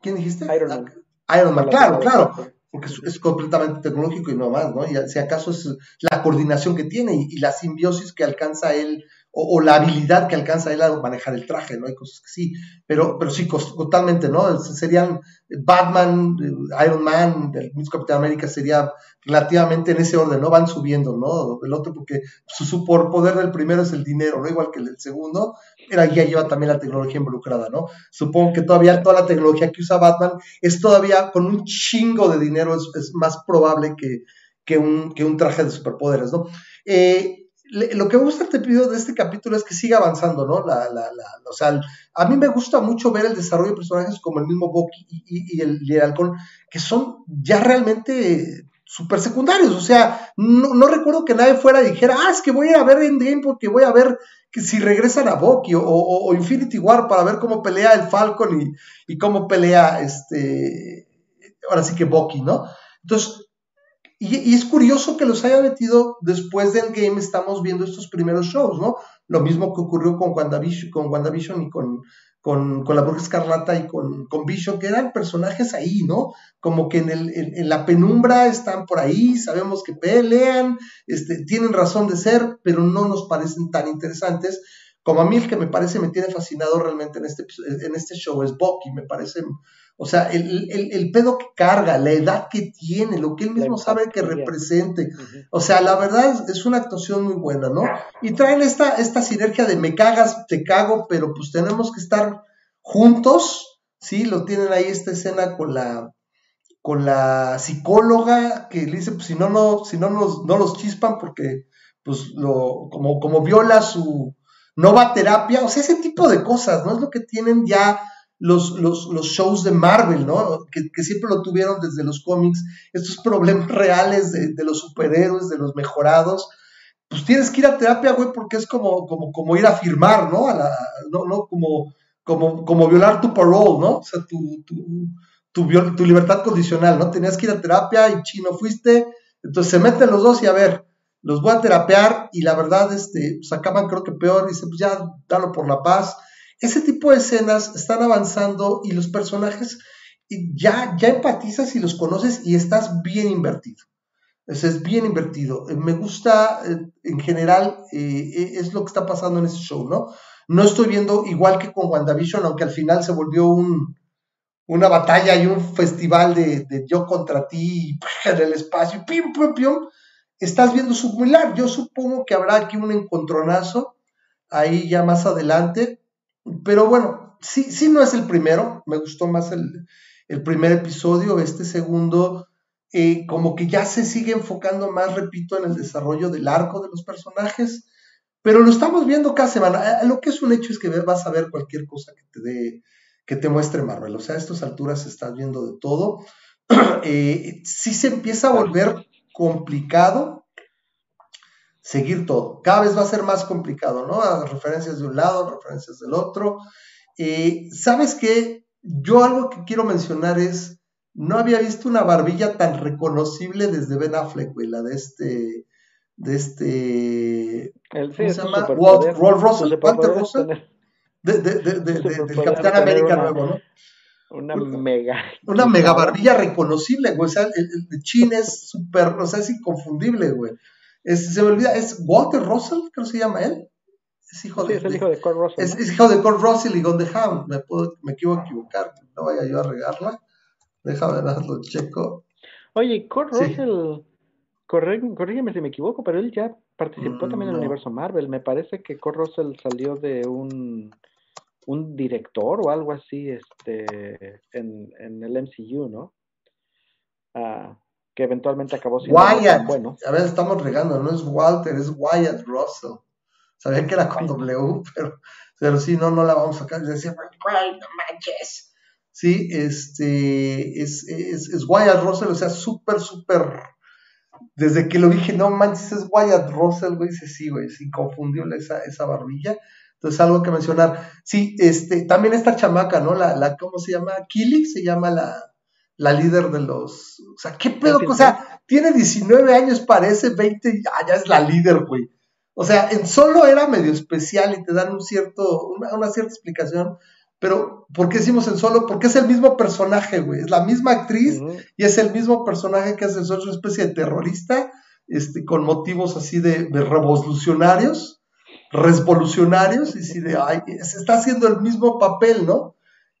¿Quién dijiste? Iron Man. Ah, Iron Man, claro, claro. Porque es, completamente tecnológico y no más, ¿no? Y si acaso es la coordinación que tiene y, y la simbiosis que alcanza él o, la habilidad que alcanza él a manejar el traje, ¿no? Hay cosas que sí, pero, pero sí, totalmente, ¿no? Serían Batman, Iron Man, el mismo Capitán América sería relativamente en ese orden, ¿no? Van subiendo, ¿no? El otro, porque su superpoder del primero es el dinero, ¿no? Igual que el del segundo, pero ya lleva también la tecnología involucrada, ¿no? Supongo que todavía toda la tecnología que usa Batman es todavía con un chingo de dinero, es, más probable que, que, un, que un traje de superpoderes, ¿no? Eh, lo que me gusta te pido de este capítulo es que siga avanzando, ¿no? La, la, la, o sea, a mí me gusta mucho ver el desarrollo de personajes como el mismo Bucky y, el, y Halcón, que son ya realmente súper secundarios. O sea, no, recuerdo que nadie fuera y dijera, ah, es que voy a ver Endgame porque voy a ver que si regresan a Bucky o, Infinity War para ver cómo pelea el Falcon y, y cómo pelea este, ahora sí que Bucky, ¿no? Entonces, y, es curioso que los haya metido después del game, estamos viendo estos primeros shows, ¿no? Lo mismo que ocurrió con WandaVision, con y con, con, con la Bruja Escarlata y con, con, Vision, que eran personajes ahí, ¿no? Como que en, el, en, la penumbra están por ahí, sabemos que pelean, este, tienen razón de ser, pero no nos parecen tan interesantes. Como a mí el que me parece me tiene fascinado realmente en este, en este show es Bucky, me parece o sea, el, pedo que carga, la edad que tiene, lo que él mismo sabe que represente. O sea, la verdad es, una actuación muy buena, ¿no? Y traen esta, esta sinergia de me cagas, te cago, pero pues tenemos que estar juntos, ¿sí? Lo tienen ahí esta escena con la con la psicóloga que le dice, pues si no, no, si no nos, no los chispan porque pues lo, como, como viola su, no va a terapia, o sea, ese tipo de cosas, ¿no? Es lo que tienen ya los, los, los shows de Marvel, ¿no? Que, siempre lo tuvieron desde los cómics, estos problemas reales de, los superhéroes, de los mejorados, pues tienes que ir a terapia, güey, porque es como, como, como ir a firmar, ¿no? A la, no, no como, como, como violar tu parole, ¿no? O sea, tu, tu, tu, tu libertad condicional, ¿no? Tenías que ir a terapia y chino fuiste, entonces se meten los dos y a ver, los voy a terapear y la verdad, este, pues acaban creo que peor, dice, pues ya, dalo por la paz, ese tipo de escenas están avanzando y los personajes ya, ya empatizas y los conoces y estás bien invertido. Eso es bien invertido. Eh, me gusta, eh, en general, eh, es lo que está pasando en ese show, ¿no? No estoy viendo igual que con WandaVision, aunque al final se volvió un, una batalla y un festival de, yo contra ti en el espacio, pim, pim, pim. Estás viendo similar. Yo supongo que habrá aquí un encontronazo ahí ya más adelante pero bueno, sí, sí no es el primero, me gustó más el, primer episodio, este segundo, eh, como que ya se sigue enfocando más, repito, en el desarrollo del arco de los personajes, pero lo estamos viendo cada semana. Eh, lo que es un hecho es que vas a ver cualquier cosa que te dé, que te muestre Marvel, o sea, a estas alturas estás viendo de todo. eh, sí se empieza a volver complicado seguir todo. Cada vez va a ser más complicado, ¿no? referencias de un lado, referencias del otro. Eh, ¿Sabes qué? Yo algo que quiero mencionar es, no había visto una barbilla tan reconocible desde Ben Affleck, güey, la de este, de este, ¿cómo se llama? Walt, Russell, Walter Russell, de, de, de, del Capitán América nuevo, ¿no? Una mega. Una mega barbilla reconocible, güey. O sea, el, el chin es súper, o sea, es inconfundible, güey. Se me olvida, es Walter Russell, creo que se llama él. Es hijo de, es el hijo de Kurt Russell. Es, hijo de Kurt Russell y Hound. Me, puedo, me quiero equivocar, no vaya yo a regarla. Déjame darlo checo. Oye, Kurt Russell, corrígeme si me equivoco, pero él ya participó también en el universo Marvel. Me parece que Kurt Russell salió de un un director o algo así este, en, en el MCU, ¿no? Ah, que eventualmente acabó siendo Wyatt. bueno. A ver, estamos regando, no es Walter, es Wyatt Russell. Sabía que era con W, pero, pero sí, no, no la vamos a sacar. Decía, no manches. Sí, este, es, es, es Wyatt Russell, o sea, súper, súper. Desde que lo dije, no manches, es Wyatt Russell, güey, dice, sí, güey, es inconfundible esa, esa barbilla. Entonces, algo que mencionar. Sí, este, también esta chamaca, ¿no? La, la ¿cómo se llama? Kili se llama la, la líder de los. O sea, ¿qué pedo? O sea, tiene 19 años, parece 20, ah, ya es la líder, güey. O sea, en solo era medio especial y te dan un cierto, una, cierta explicación, pero ¿por qué decimos en solo? Porque es el mismo personaje, güey. Es la misma actriz y es el mismo personaje que hace solo una especie de terrorista, este, con motivos así de, de revolucionarios revolucionarios y si de, ay, se está haciendo el mismo papel, ¿no?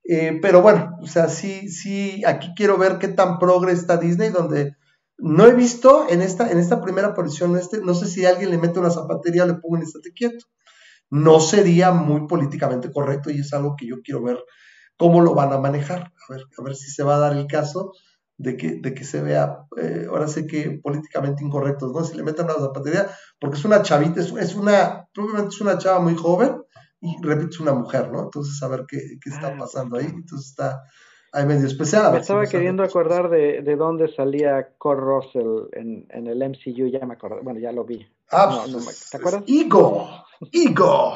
Eh, pero bueno, o sea, sí, sí, aquí quiero ver qué tan progre está Disney, donde no he visto en esta, en esta primera aparición, este, no sé si alguien le mete una zapatería, le pongo en estate quieto. No sería muy políticamente correcto y es algo que yo quiero ver cómo lo van a manejar. A ver, a ver si se va a dar el caso de que, de que se vea, eh, ahora sé que políticamente incorrectos, ¿no? Si le meten una zapatería, porque es una chavita, es, una, probablemente es una chava muy joven y repito, es una mujer, ¿no? Entonces, a ver qué, qué está ah, pasando ahí. Entonces, está ahí medio especial. Me estaba queriendo acordar de, de, dónde salía Cor Russell en, en, el MCU, ya me acordé, bueno, ya lo vi. Ah, pues, ¿Te acuerdas? Igo, Igo.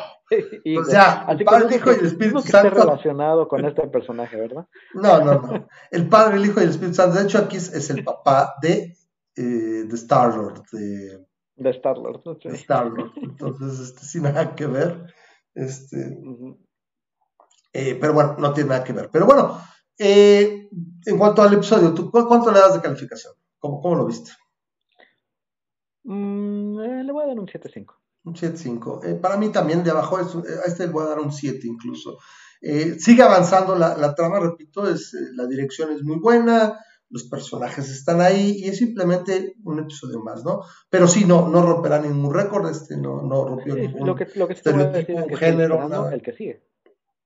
o sea, el Padre, el Hijo y el Espíritu Santo. relacionado con este personaje, ¿verdad? No, no, no. El Padre, el Hijo y el Espíritu Santo. De hecho, aquí es, el papá de, eh, de Star-Lord. De, de Star-Lord. Sí. Star-Lord. Entonces, este, sin nada que ver. Este, eh, pero bueno, no tiene nada que ver. Pero bueno, eh, en cuanto al episodio, ¿tú cuánto le das de calificación? ¿Cómo, cómo lo viste? Mm, le voy a dar un 7.5. Un 7.5. Eh, para mí también de abajo, es, eh, a este le voy a dar un 7 incluso. Eh, sigue avanzando la, trama, repito, es, la dirección es muy buena, los personajes están ahí y es simplemente un episodio más, ¿no? Pero sí, no, no romperá ningún récord, este no, no rompió ningún lo que, lo que género. El que sigue.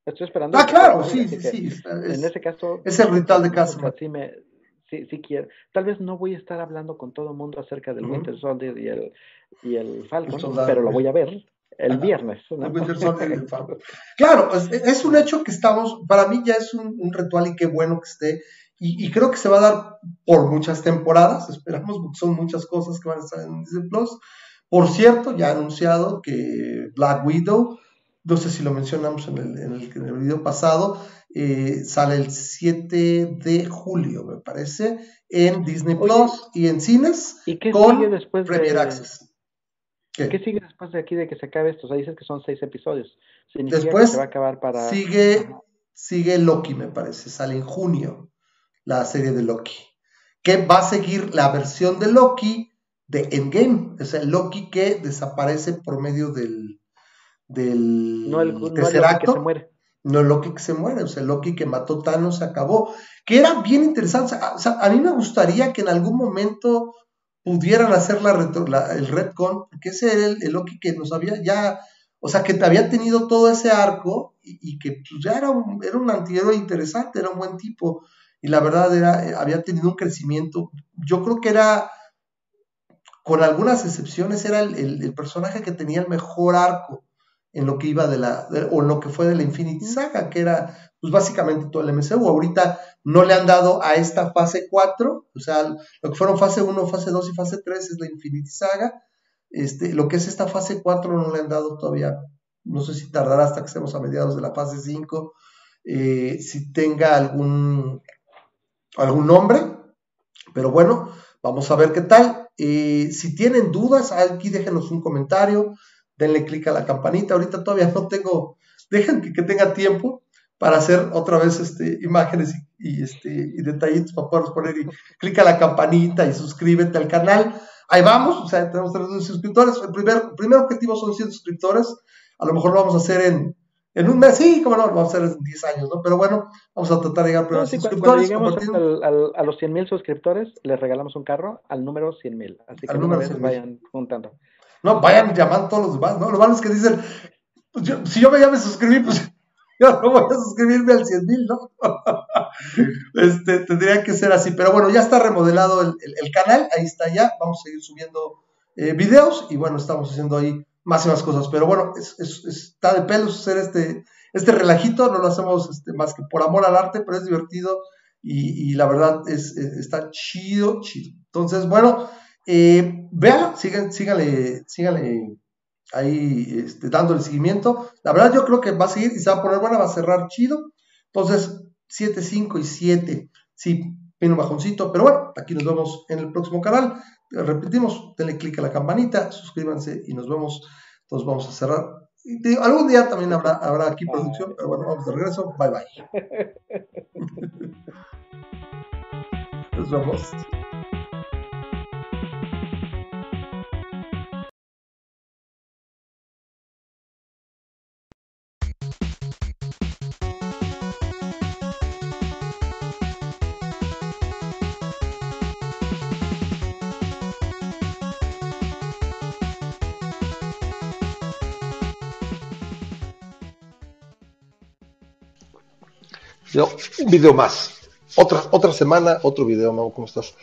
Estoy esperando. Ah, claro, sí, sí, sí. en ese caso. Es el ritual de casa. Sí, me, sí, sí quiero. Tal vez no voy a estar hablando con todo el mundo acerca del Winter Soldier y el, y el Falcon, pero lo voy a ver el viernes. claro, es, un hecho que estamos, para mí ya es un, ritual y qué bueno que esté. Y, creo que se va a dar por muchas temporadas, esperamos, porque son muchas cosas que van a estar en Disney Plus. Por cierto, ya ha anunciado que Black Widow, no sé si lo mencionamos en el, en el, en el video pasado, eh, sale el 7 de julio, me parece, en Disney Plus y en cines ¿y qué con sigue después Premier de... Access. ¿Qué? sigue después de aquí de que se acabe esto? O sea, dices que son seis episodios. Después se va a acabar para... sigue, sigue Loki, me parece, sale en junio la serie de Loki, que va a seguir la versión de Loki de Endgame, o sea, el Loki que desaparece por medio del, del no el, no tercer acto. Que se muere no Loki que se muere, o sea, Loki que mató Thanos se acabó, que era bien interesante, o sea, a mí me gustaría que en algún momento pudieran hacer la, el retcon, porque ese era el, Loki que nos había ya, o sea, que había tenido todo ese arco y, que pues, ya era un, era un antihéroe interesante, era un buen tipo, y la verdad era, había tenido un crecimiento, yo creo que era, con algunas excepciones, era el personaje que tenía el mejor arco, en lo que iba de la, o en lo que fue de la Infinity Saga, que era pues básicamente todo el MCU. Ahorita no le han dado a esta fase 4, o sea, lo que fueron fase 1, fase 2 y fase 3 es la Infinity Saga. Este, lo que es esta fase 4 no le han dado todavía, no sé si tardará hasta que estemos a mediados de la fase 5, eh, si tenga algún, algún nombre, pero bueno, vamos a ver qué tal. Eh, si tienen dudas, aquí déjenos un comentario denle clic a la campanita. Ahorita todavía no tengo, dejen que, tenga tiempo para hacer otra vez este, imágenes y, este, y detallitos para poderlos poner y clica la campanita y suscríbete al canal. Ahí vamos, o sea, tenemos 300 suscriptores. El primer, primer objetivo son 100 suscriptores. A lo mejor lo vamos a hacer en, en un mes, sí, como no, vamos a hacer en 10 años, ¿no? Pero bueno, vamos a tratar de llegar primero a los suscriptores. Cuando lleguemos al, a los 100 mil suscriptores, les regalamos un carro al número 100 mil. Así que número vayan juntando. No, vayan llamando todos los demás, ¿no? Lo malo es que dicen, pues si yo me ya me suscribí, pues yo no voy a suscribirme al 100 mil, ¿no? este, tendría que ser así. Pero bueno, ya está remodelado el, canal, ahí está ya. Vamos a seguir subiendo eh, videos y bueno, estamos haciendo ahí más y más cosas. Pero bueno, está de pelos hacer este, este relajito, no lo hacemos este, más que por amor al arte, pero es divertido y, la verdad es, está chido, chido. Entonces, bueno, eh, vean, síganle, síganle ahí este, dándole seguimiento. La verdad yo creo que va a seguir y se va a poner buena, va a cerrar chido. Entonces, 7, 5 y 7, sí, viene un bajoncito, pero bueno, aquí nos vemos en el próximo canal. Repetimos, denle click a la campanita, suscríbanse y nos vemos. Entonces vamos a cerrar. algún día también habrá, habrá aquí producción, pero bueno, vamos de regreso. Bye bye. nos vemos. Un video más. Otra, otra semana, otro video, Mau, ¿cómo estás?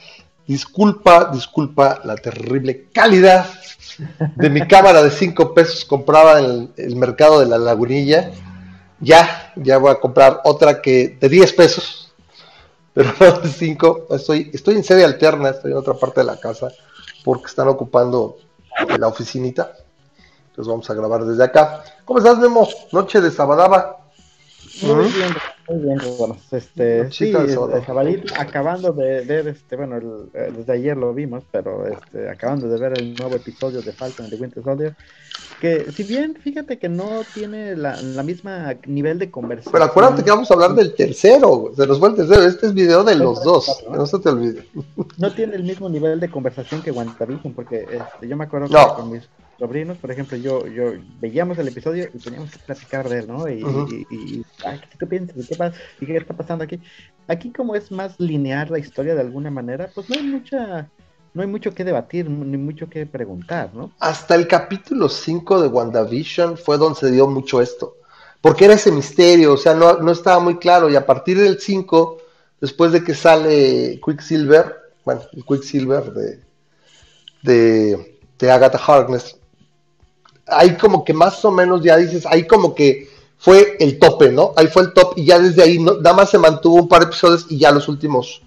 Disculpa, disculpa la terrible calidad de mi cámara de 5 pesos comprada en el, mercado de la lagunilla. Ya, ya voy a comprar otra que de 10 pesos, pero no de 5. Estoy, estoy en sede alterna, estoy en otra parte de la casa porque están ocupando la oficinita. Entonces vamos a grabar desde acá. ¿Cómo estás, Memo? Noche de Sabadaba. Muy bien, muy bien, bueno, este, sí, Jabalí, acabando de ver, este, bueno, eh, desde ayer lo vimos, pero este, acabando de ver el nuevo episodio de Falcon de Winter Soldier, que si bien, fíjate que no tiene la, la misma nivel de conversación. Pero acuérdate que vamos a hablar del tercero, se nos fue el tercero, este es video de los dos, no se te olvide. No tiene el mismo nivel de conversación que WandaVision, porque este, yo me acuerdo que con mis sobrinos, por ejemplo, yo, yo veíamos el episodio y teníamos que platicar de él, ¿no? Y, y, ¿qué piensas? ¿Qué pasa? ¿Y qué está pasando aquí? Aquí como es más lineal la historia de alguna manera, pues no hay mucha, no hay mucho que debatir, ni mucho que preguntar, ¿no? Hasta el capítulo 5 de WandaVision fue donde se dio mucho esto, porque era ese misterio, o sea, no, no estaba muy claro, y a partir del 5, después de que sale Quicksilver, bueno, el Quicksilver de, de, de Agatha Harkness, ahí como que más o menos ya dices, ahí como que fue el tope, ¿no? Ahí fue el top y ya desde ahí nada más se mantuvo un par de episodios y ya los últimos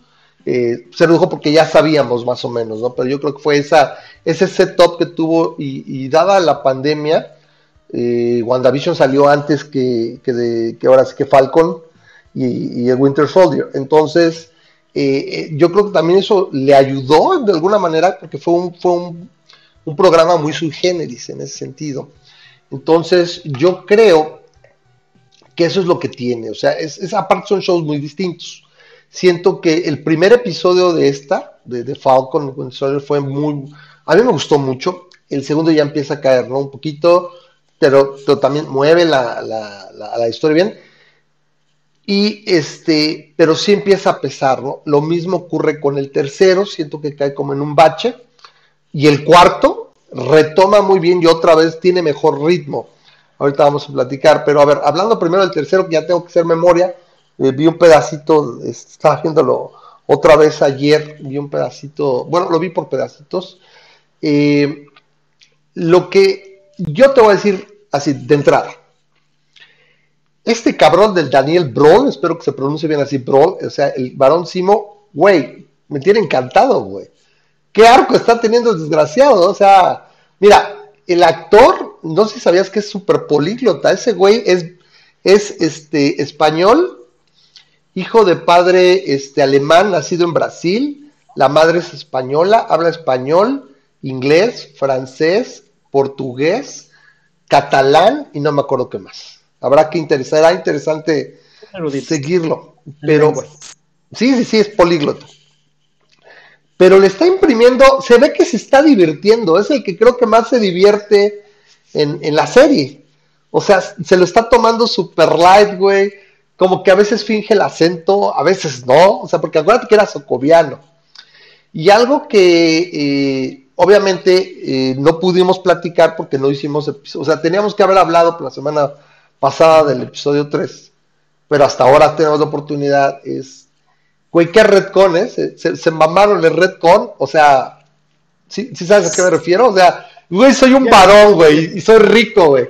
eh, se redujo porque ya sabíamos más o menos, ¿no? Pero yo creo que fue esa, ese setup que tuvo y, dada la pandemia, eh, WandaVision salió antes que, que, de, que ahora sí que Falcon y, el Winter Soldier. Entonces, eh, yo creo que también eso le ayudó de alguna manera porque fue un, fue un un programa muy sui generis en ese sentido. Entonces, yo creo que eso es lo que tiene. O sea, es, aparte son shows muy distintos. Siento que el primer episodio de esta, de, de Falcon, fue muy. A mí me gustó mucho. El segundo ya empieza a caer, ¿no? Un poquito, pero, también mueve la, la, historia bien. Y este, pero sí empieza a pesar, ¿no? Lo mismo ocurre con el tercero, siento que cae como en un bache. Y el cuarto retoma muy bien y otra vez tiene mejor ritmo. Ahorita vamos a platicar, pero a ver, hablando primero del tercero, que ya tengo que hacer memoria, eh, vi un pedacito, estaba haciéndolo otra vez ayer, vi un pedacito, bueno, lo vi por pedacitos. Eh, lo que yo te voy a decir así, de entrada, este cabrón del Daniel Broll, espero que se pronuncie bien así, Broll, o sea, el varón Simo, güey, me tiene encantado, güey qué arco está teniendo el desgraciado. O sea, mira, el actor, no sé si sabías que es súper políglota. Ese güey es, es este, español, hijo de padre este, alemán, nacido en Brasil. La madre es española, habla español, inglés, francés, portugués, catalán y no me acuerdo qué más. Habrá que interesar, era interesante seguirlo. Pero sí, sí, sí, es políglota. Pero le está imprimiendo, se ve que se está divirtiendo, es el que creo que más se divierte en, en la serie. O sea, se lo está tomando super light, güey. Como que a veces finge el acento, a veces no. O sea, porque acuérdate que era socoviano. Y algo que eh, obviamente eh, no pudimos platicar porque no hicimos episodio. O sea, teníamos que haber hablado la semana pasada del episodio 3. Pero hasta ahora tenemos la oportunidad. Es, güey, ¿qué redcon es? Se, se, mamaron el redcon. O sea, ¿sí, ¿sí sabes a qué me refiero? O sea, güey, soy un varón, güey, y soy rico, güey.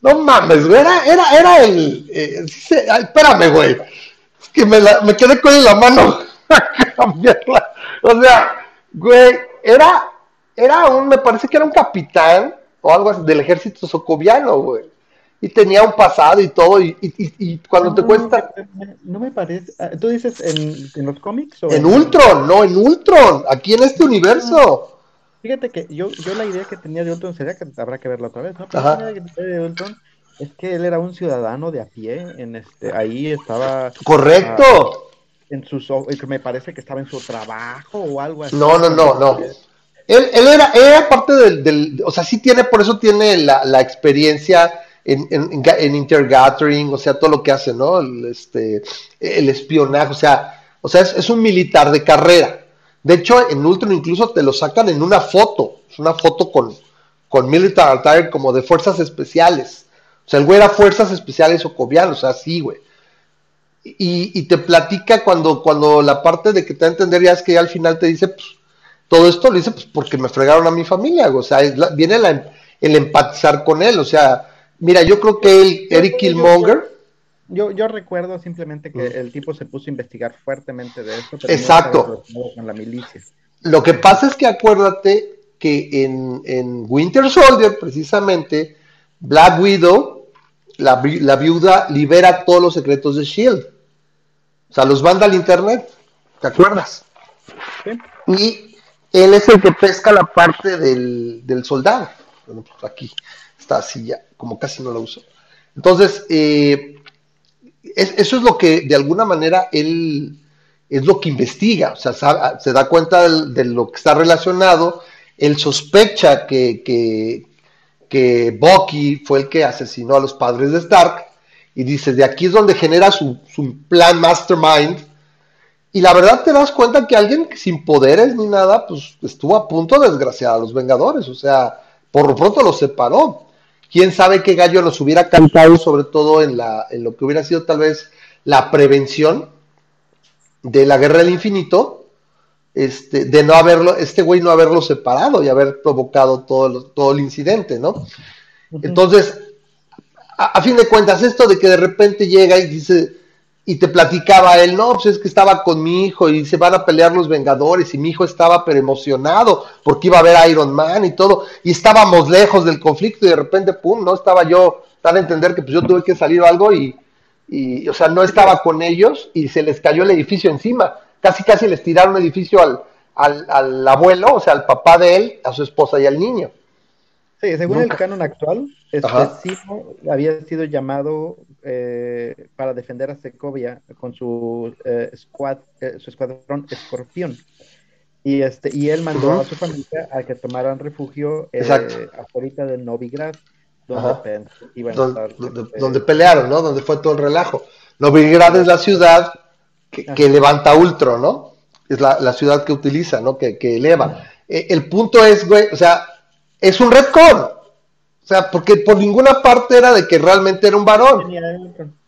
No mames, güey, era, era, era el. Eh, espérame, güey. Es que me, la, me quedé con la mano cambiarla. O sea, güey, era, era un, me parece que era un capitán o algo así del ejército socoviano, güey. Y tenía un pasado y todo, y, y, y cuando no, te cuesta. No me parece. Ah, ¿Tú dices en, en los cómics? O en Ultron, no, en Ultron, aquí en este universo. Fíjate que yo, yo la idea que tenía de Ultron sería que habrá que verlo otra vez, ¿no? Pero la idea que tenía de Ultron es que él era un ciudadano de a pie, en este, ahí estaba. Correcto. Uh, en su, que me parece que estaba en su trabajo o algo así. No, no, no, no. Él, él era, era parte del, del, o sea, sí tiene, por eso tiene la, la experiencia en, en, en, intergathering, o sea, todo lo que hace, ¿no? El, este, el espionaje, o sea, o sea, es, un militar de carrera. De hecho, en Ultron incluso te lo sacan en una foto. Es una foto con, con Militar Attire como de fuerzas especiales. O sea, el güey era fuerzas especiales socovianos, o sea, sí, güey. Y, y, te platica cuando, cuando la parte de que te va a entender ya es que ya al final te dice, pues, todo esto lo dice pues porque me fregaron a mi familia, o sea, viene la, el empatizar con él, o sea, mira, yo creo que él, Eric Killmonger... Yo, yo recuerdo simplemente que el tipo se puso a investigar fuertemente de esto. Pero Exacto. No con la milicia. Lo que pasa es que acuérdate que en, en Winter Soldier, precisamente, Black Widow, la, la, viuda, libera todos los secretos de Shield. O sea, los manda al internet. ¿Te acuerdas? Sí. Y él es el que pesca la parte del, del soldado. Bueno, pues aquí está así ya, como casi no lo uso. Entonces, eh, es, eso es lo que de alguna manera él es lo que investiga, o sea, se da cuenta de, de, lo que está relacionado, él sospecha que, que, que, Bucky fue el que asesinó a los padres de Stark, y dice, de aquí es donde genera su, su plan mastermind, y la verdad te das cuenta que alguien sin poderes ni nada, pues estuvo a punto de desgraciar a los Vengadores, o sea, por lo pronto los separó. Quién sabe qué gallo nos hubiera cantado, sobre todo en, la, en lo que hubiera sido tal vez la prevención de la guerra del infinito, este, de no haberlo, este güey no haberlo separado y haber provocado todo, lo, todo el incidente, ¿no? Entonces, a, a, fin de cuentas, esto de que de repente llega y dice, y te platicaba él, no, pues es que estaba con mi hijo y se van a pelear los Vengadores y mi hijo estaba pero emocionado porque iba a ver a Iron Man y todo, y estábamos lejos del conflicto y de repente, pum, no estaba yo, dar a entender que pues yo tuve que salir o algo y, y, o sea, no estaba con ellos y se les cayó el edificio encima, casi casi les tiraron el edificio al, al, al abuelo, o sea, al papá de él, a su esposa y al niño. Sí, según Nunca. el canon actual, este Simo había sido llamado eh, para defender a Secovia con su eh, squad, eh, su escuadrón Escorpión. Y este, y él mandó uh -huh. a su familia a que tomaran refugio eh, afuera de Novigrad, donde, iban a estar, donde, este, donde, pelearon, ¿no? Donde fue todo el relajo. Novigrad es la ciudad que, que levanta Ultron, ¿no? Es la, la, ciudad que utiliza, ¿no? Que, que eleva. el punto es, güey, o sea, es un redcon. O sea, porque por ninguna parte era de que realmente era un varón.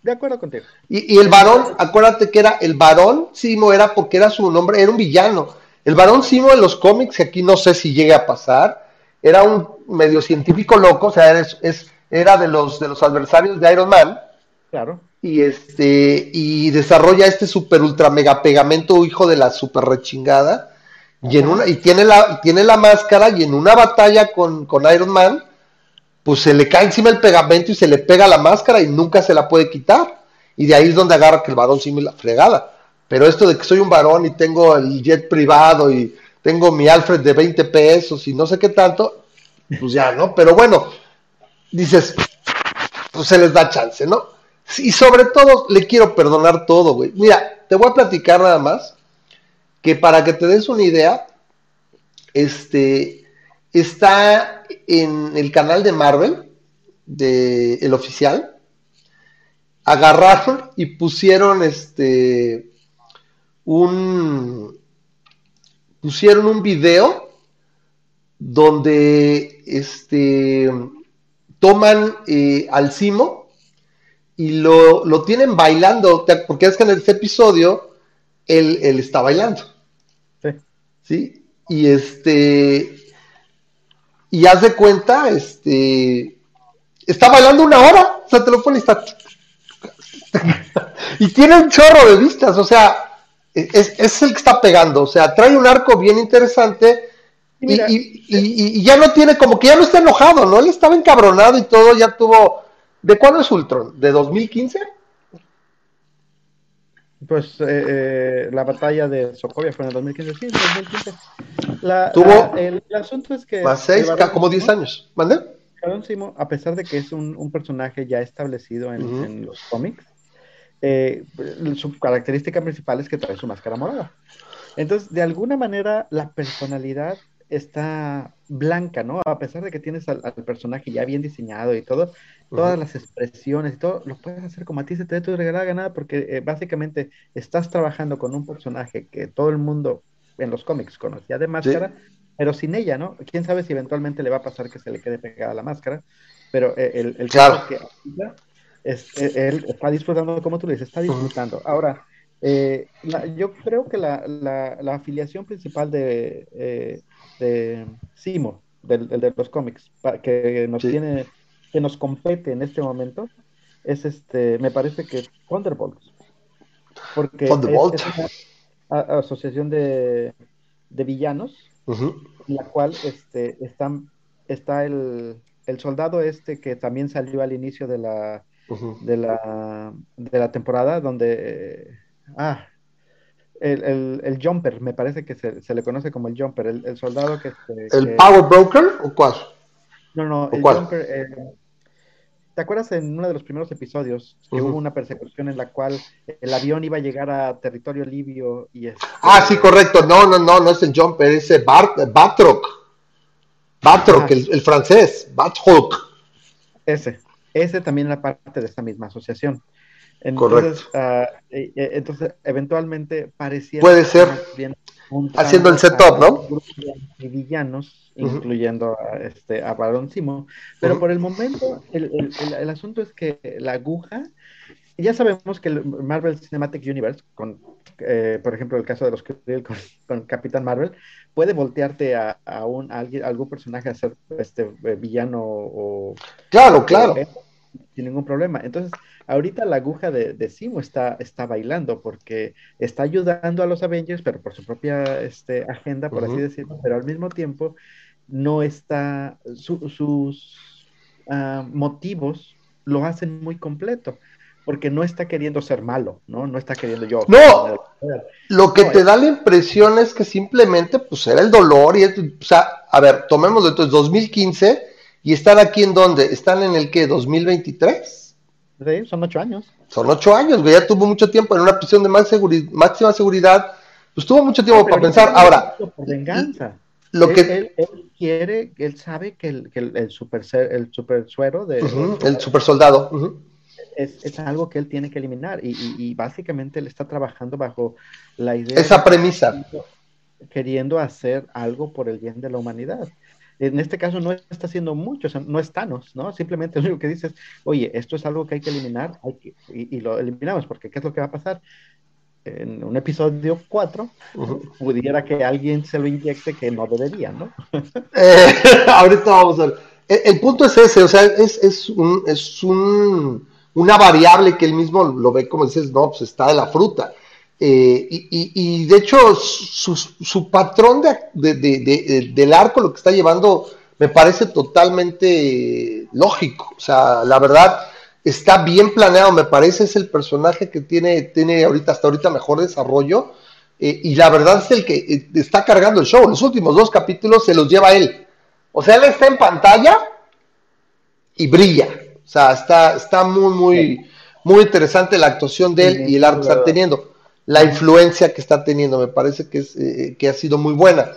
De acuerdo contigo. Y, y el varón, acuérdate que era el varón Simo, era porque era su nombre, era un villano. El varón Simo en los cómics, que aquí no sé si llegue a pasar, era un medio científico loco, o sea, es, es, era de los, de los adversarios de Iron Man. Claro. Y este, y desarrolla este super ultra mega pegamento, hijo de la super rechingada. Y, en una, y tiene, la, tiene la máscara y en una batalla con, con Iron Man, pues se le cae encima el pegamento y se le pega la máscara y nunca se la puede quitar. Y de ahí es donde agarra que el varón sí me la fregada. Pero esto de que soy un varón y tengo el jet privado y tengo mi Alfred de 20 pesos y no sé qué tanto, pues ya, ¿no? Pero bueno, dices, pues se les da chance, ¿no? Y sobre todo, le quiero perdonar todo, güey. Mira, te voy a platicar nada más que para que te des una idea, este está en el canal de Marvel, de el oficial, agarraron y pusieron este un pusieron un video donde este toman eh, al Simo y lo, lo, tienen bailando, porque es que en este episodio él, él está bailando. Sí. ¿sí? Y este, y haz de cuenta, este, está bailando una hora, o sea, te lo pone y está, y tiene un chorro de vistas, o sea, es, es, el que está pegando, o sea, trae un arco bien interesante y, y, y, ya no tiene, como que ya no está enojado, ¿no? Él estaba encabronado y todo, ya tuvo, ¿de cuándo es Ultron? ¿De 2015? Pues eh, eh, la batalla de Sokovia fue en el 2015, sí, 2015. La, Tuvo el, asunto es que... Más seis, como 10 años, ¿mande? Simo, a pesar de que es un, un personaje ya establecido en, uh -huh. en los cómics, eh, su característica principal es que trae su máscara morada. Entonces, de alguna manera, la personalidad está blanca, ¿no? A pesar de que tienes al, al personaje ya bien diseñado y todo, todas uh -huh. las expresiones y todo, lo puedes hacer como a ti se te dé tu regalada ganada, porque eh, básicamente estás trabajando con un personaje que todo el mundo en los cómics conocía de máscara, sí. pero sin ella, ¿no? Quién sabe si eventualmente le va a pasar que se le quede pegada la máscara, pero eh, el, el claro. que es, eh, él está disfrutando, como tú le dices, está disfrutando. Uh -huh. Ahora, eh, la, yo creo que la, la, la afiliación principal de, eh, de Simo, del, del, de los cómics, que nos sí. tiene, que nos compete en este momento, es este, me parece que Thunderbolts. Porque Thunderbolt. es, es una asociación de, de villanos, uh -huh. en la cual este, están, está el, el soldado este que también salió al inicio de la, uh -huh. de la, de la temporada, donde Ah, el, el, el, Jumper, me parece que se, se, le conoce como el Jumper, el, el soldado que, ¿El que... Power Broker o cuál? No, no, el cuál? Jumper. Eh, ¿Te acuerdas en uno de los primeros episodios que uh -huh. hubo una persecución en la cual el avión iba a llegar a territorio libio y este... Ah, sí, correcto. No, no, no, no es el Jumper, es Bart, Batroc. Batroc, el, el, francés, Batroc. Ese, ese también era parte de esta misma asociación. Entonces, uh, entonces eventualmente parecía puede ser haciendo el setup, ¿no? De villanos, uh -huh. incluyendo a, este, a Baron Simo, pero uh -huh. por el momento el, el, el, el, asunto es que la aguja, ya sabemos que el Marvel Cinematic Universe, con, eh, por ejemplo, el caso de los con, con Capitán Marvel, puede voltearte a, a, un, a, alguien, algún personaje a ser este, villano o... Claro, claro. Eh, sin ningún problema. Entonces, ahorita la aguja de, de Simo está, está bailando porque está ayudando a los Avengers, pero por su propia este, agenda, por uh -huh. así decirlo, pero al mismo tiempo no está, su, sus uh, motivos lo hacen muy completo, porque no está queriendo ser malo, ¿no? No está queriendo yo. No, lo que no, te es... da la impresión es que simplemente, pues era el dolor y, o sea, a ver, tomemos entonces 2015 y están aquí en dónde, están en el que, 2023. Sí, son ocho años. Son ocho años, güey, ya tuvo mucho tiempo en una prisión de más seguri máxima seguridad, pues tuvo mucho tiempo no, para pensar. Ahora, por venganza. Lo él, que... Él, él, quiere, él sabe que el, que el, el super, el super suero de... Uh -huh, el super soldado. Uh -huh. es, es, algo que él tiene que eliminar y, y, y, básicamente él está trabajando bajo la idea... Esa premisa. Queriendo hacer algo por el bien de la humanidad en este caso no está haciendo mucho, o sea, no es Thanos, ¿no? Simplemente lo único que dices, oye, esto es algo que hay que eliminar hay que, y, y, lo eliminamos, porque ¿qué es lo que va a pasar? En un episodio 4, uh -huh. pudiera que alguien se lo inyecte que no debería, ¿no? eh, ahorita vamos a ver. El, el, punto es ese, o sea, es, es, un, es un, una variable que él mismo lo ve como dices, no, pues está de la fruta. Eh, y, y, y, de hecho, su, su patrón de, de, de, del arco, lo que está llevando, me parece totalmente lógico. O sea, la verdad, está bien planeado, me parece, es el personaje que tiene, tiene ahorita, hasta ahorita mejor desarrollo. Eh, y la verdad es el que eh, está cargando el show. Los últimos dos capítulos se los lleva él. O sea, él está en pantalla y brilla. O sea, está, está muy, muy, muy interesante la actuación de él y el arco que está teniendo, la influencia que está teniendo, me parece que, es, eh, que ha sido muy buena.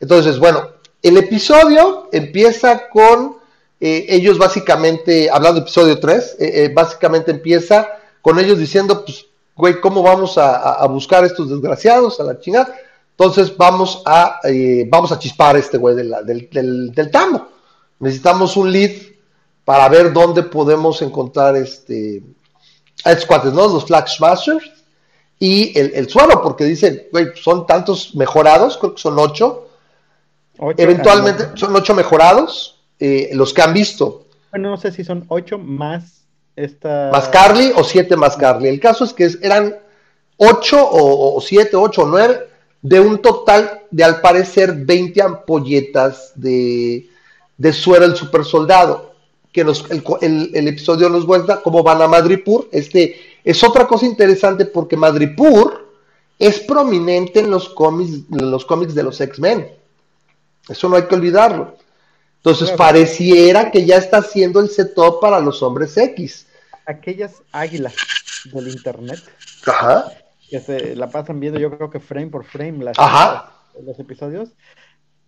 Entonces, bueno, el episodio empieza con eh, ellos básicamente, hablando de episodio 3, eh, básicamente empieza con ellos diciendo, pues, güey, ¿cómo vamos a, buscar a estos desgraciados, a la chingada? Entonces vamos a, vamos a chispar a este güey del, del, del, tamo. Necesitamos un lead para ver dónde podemos encontrar este, a estos cuates, ¿no? Los Flag Smashers y el, suelo, porque dice, güey, son tantos mejorados, creo que son ocho. Eventualmente son ocho mejorados, eh, los que han visto. Bueno, no sé si son ocho más esta... Más Carly o siete más Carly. El caso es que eran ocho o, siete, ocho o nueve, de un total de al parecer 20 ampolletas de, de suero el super soldado que el, episodio nos muestra cómo van a Madripur. Este es otra cosa interesante porque Madripur es prominente en los cómics, en los cómics de los X-Men. Eso no hay que olvidarlo. Entonces pareciera que ya está haciendo el setup para los hombres X. Aquellas águilas del internet. Ajá. Que se la pasan viendo, yo creo que frame por frame las, los episodios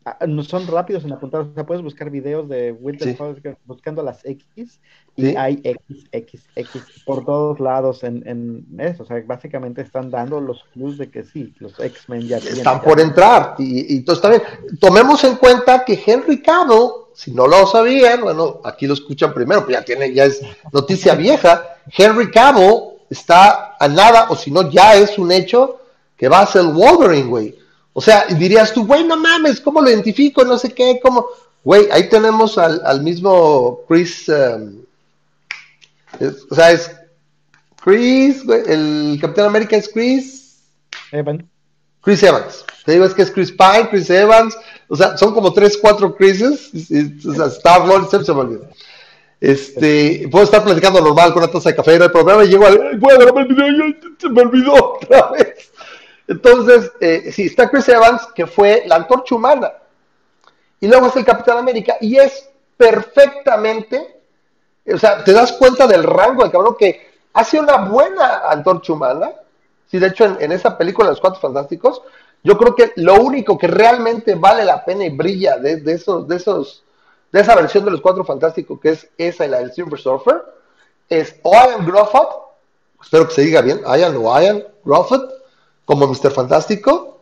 Ah, no son rápidos en apuntar, o sea, puedes buscar videos de Winter buscando las X y hay X, X, X por todos lados en, en, eso, o sea, básicamente están dando los clues de que sí, los X-Men ya están por entrar y, y entonces también tomemos en cuenta que Henry Cavill, si no lo sabían, bueno, aquí lo escuchan primero, pues ya tiene, ya es noticia vieja, Henry Cavill está a nada, o si no, ya es un hecho que va a ser Wolverine, güey. O sea, dirías tú, güey, no mames, ¿cómo lo identifico? No sé qué, ¿cómo? Güey, ahí tenemos al, mismo Chris, um, o sea, es Chris, güey, el Capitán América es Chris. Evans. Chris Evans. Te digo, es que es Chris Pine, Chris Evans, o sea, son como tres, cuatro Chrises, o sea, Star Lord, se me olvidó. Este, puedo estar platicando normal con una taza de café y no hay problema, y llego al, el video y se me olvidó otra vez. Entonces, eh, sí, está Chris Evans, que fue la antorcha humana. Y luego es el Capitán América. Y es perfectamente, o sea, te das cuenta del rango del cabrón que hace una buena antorcha humana. Sí, de hecho, en, esa película, Los Cuatro Fantásticos, yo creo que lo único que realmente vale la pena y brilla de, esos, de esos, de esa versión de Los Cuatro Fantásticos, que es esa y la del Silver Surfer, es Ian Grufford, espero que se diga bien, Ian o Ian Grufford, como Mr. Fantástico,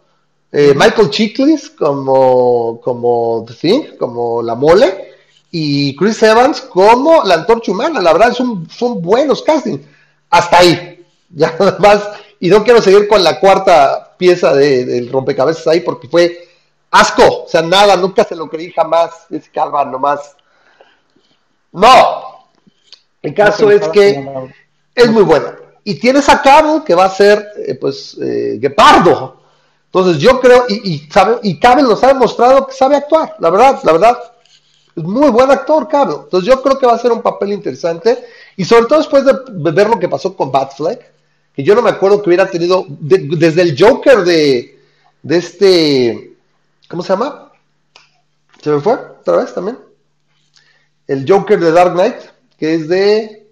eh, Michael Chiklis como, como The como La Mole, y Chris Evans como La Antorcha Humana. La verdad, son, son buenos castings. Hasta ahí. Ya más. Y no quiero seguir con la cuarta pieza del rompecabezas ahí porque fue asco. O sea, nada, nunca se lo creí jamás. Es calma nomás. No. El caso es que es muy bueno y tienes a Cabo que va a ser, eh, pues, eh, Guepardo. Entonces yo creo, y, y, sabe, y nos ha demostrado que sabe actuar, la verdad, la verdad. Es muy buen actor, Cabo. Entonces yo creo que va a ser un papel interesante. Y sobre todo después de ver lo que pasó con Batfleck, que yo no me acuerdo que hubiera tenido, desde el Joker de, de este, ¿cómo se llama? ¿Se me fue otra vez también? El Joker de Dark Knight, que es de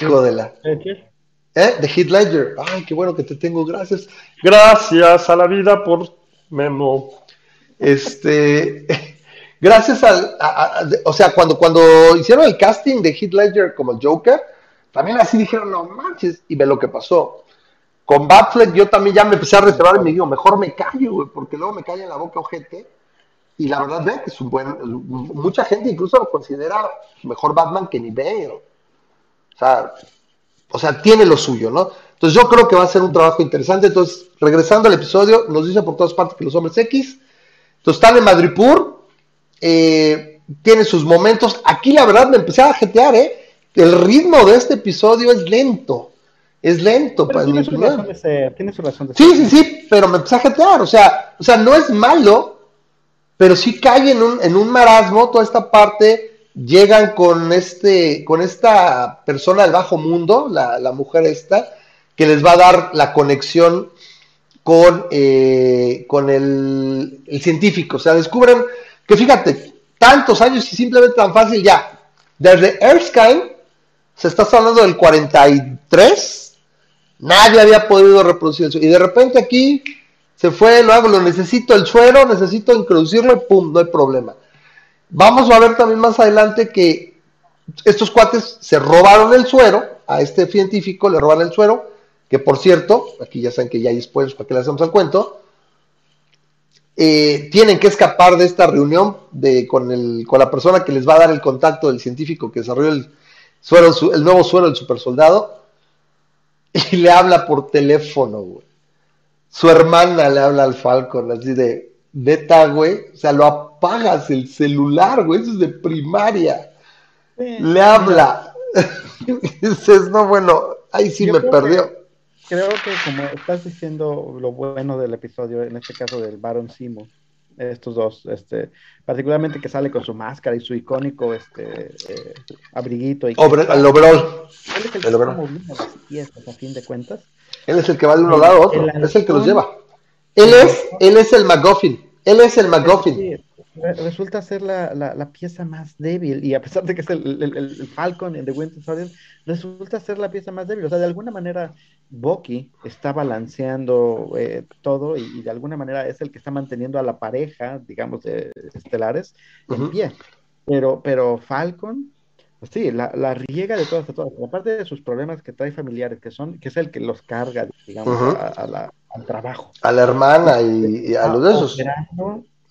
Hijo de la. ¿Eh? De Heath Ledger. Ay, qué bueno que te tengo. Gracias. Gracias a la vida por Memo. Este. Gracias al. o sea, cuando, cuando hicieron el casting de Heath Ledger como Joker, también así dijeron, no manches. Y ve lo que pasó. Con Batfleck yo también ya me empecé a reservar y me digo, mejor me callo, güey, porque luego me cae en la boca ojete. Y la verdad, ve que es un buen. Mucha gente incluso lo considera mejor Batman que ni Bale. O sea, o sea, tiene lo suyo, ¿no? Entonces yo creo que va a ser un trabajo interesante. Entonces, regresando al episodio, nos dice por todas partes que los hombres X. Entonces están en Madripur, eh, tiene sus momentos. Aquí la verdad me empecé a jetear, ¿eh? El ritmo de este episodio es lento. Es lento para tiene, su razón de ser, tiene su razón de Sí, sí, sí, pero me empecé a jetear. O sea, o sea, no es malo, pero sí cae en un, en un marasmo toda esta parte llegan con este, con esta persona del bajo mundo, la, mujer esta, que les va a dar la conexión con, eh, con el, científico. O sea, descubren que fíjate, tantos años y simplemente tan fácil ya. Desde Erskine Se está hablando del 43. Nadie había podido reproducir eso. Y de repente aquí se fue, lo hago, lo necesito el suero, necesito introducirlo pum, no hay problema. Vamos a ver también más adelante que estos cuates se robaron el suero, a este científico le robaron el suero, que por cierto, aquí ya saben que ya hay spoilers para que le hacemos al cuento, eh, tienen que escapar de esta reunión de, con, el, con la persona que les va a dar el contacto del científico que desarrolló el, suero, el nuevo suero del supersoldado y le habla por teléfono, güey. Su hermana le habla al Falcon, así de, neta, güey, o sea, lo apagas el celular, güey, eso es de primaria. le habla. Dices, no, bueno, ahí sí me perdió creo que como estás diciendo lo bueno del episodio, en este caso del Baron Simo, estos dos, este, particularmente que sale con su máscara y su icónico este, eh, abriguito. Y Obre, el overall. Él es el que el está moviendo las piezas, a fin de cuentas. Él es el que va de uno lado a otro, es el que los lleva. Él es, él es el McGuffin, él es el McGuffin resulta ser la, la, pieza más débil, y a pesar de que es el, el, el Falcon en The Winter Soldier, resulta ser la pieza más débil. O sea, de alguna manera, Bucky está balanceando eh, todo y, de alguna manera es el que está manteniendo a la pareja, digamos, de estelares en pie. Pero, pero Falcon, pues sí, la, la, riega de todas a todas. Aparte de sus problemas que trae familiares, que son, que es el que los carga, digamos, a, la, al trabajo. A la hermana y, a los de esos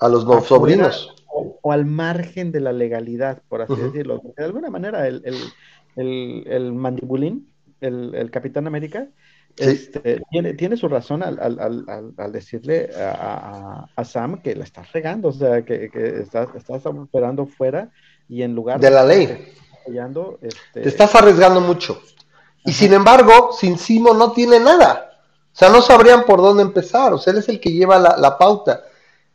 a los sobrinos. O, al margen de la legalidad, por así decirlo. de alguna manera el, el, el, mandibulín, el, Capitán América, este, tiene, tiene su razón al, al, al, decirle a, a, Sam que la estás regando, o sea, que, que estás, estás, operando fuera y en lugar de la ley. este... Te estás arriesgando mucho. Y sin embargo, sin Simo no tiene nada. O sea, no sabrían por dónde empezar. O sea, él es el que lleva la, la pauta.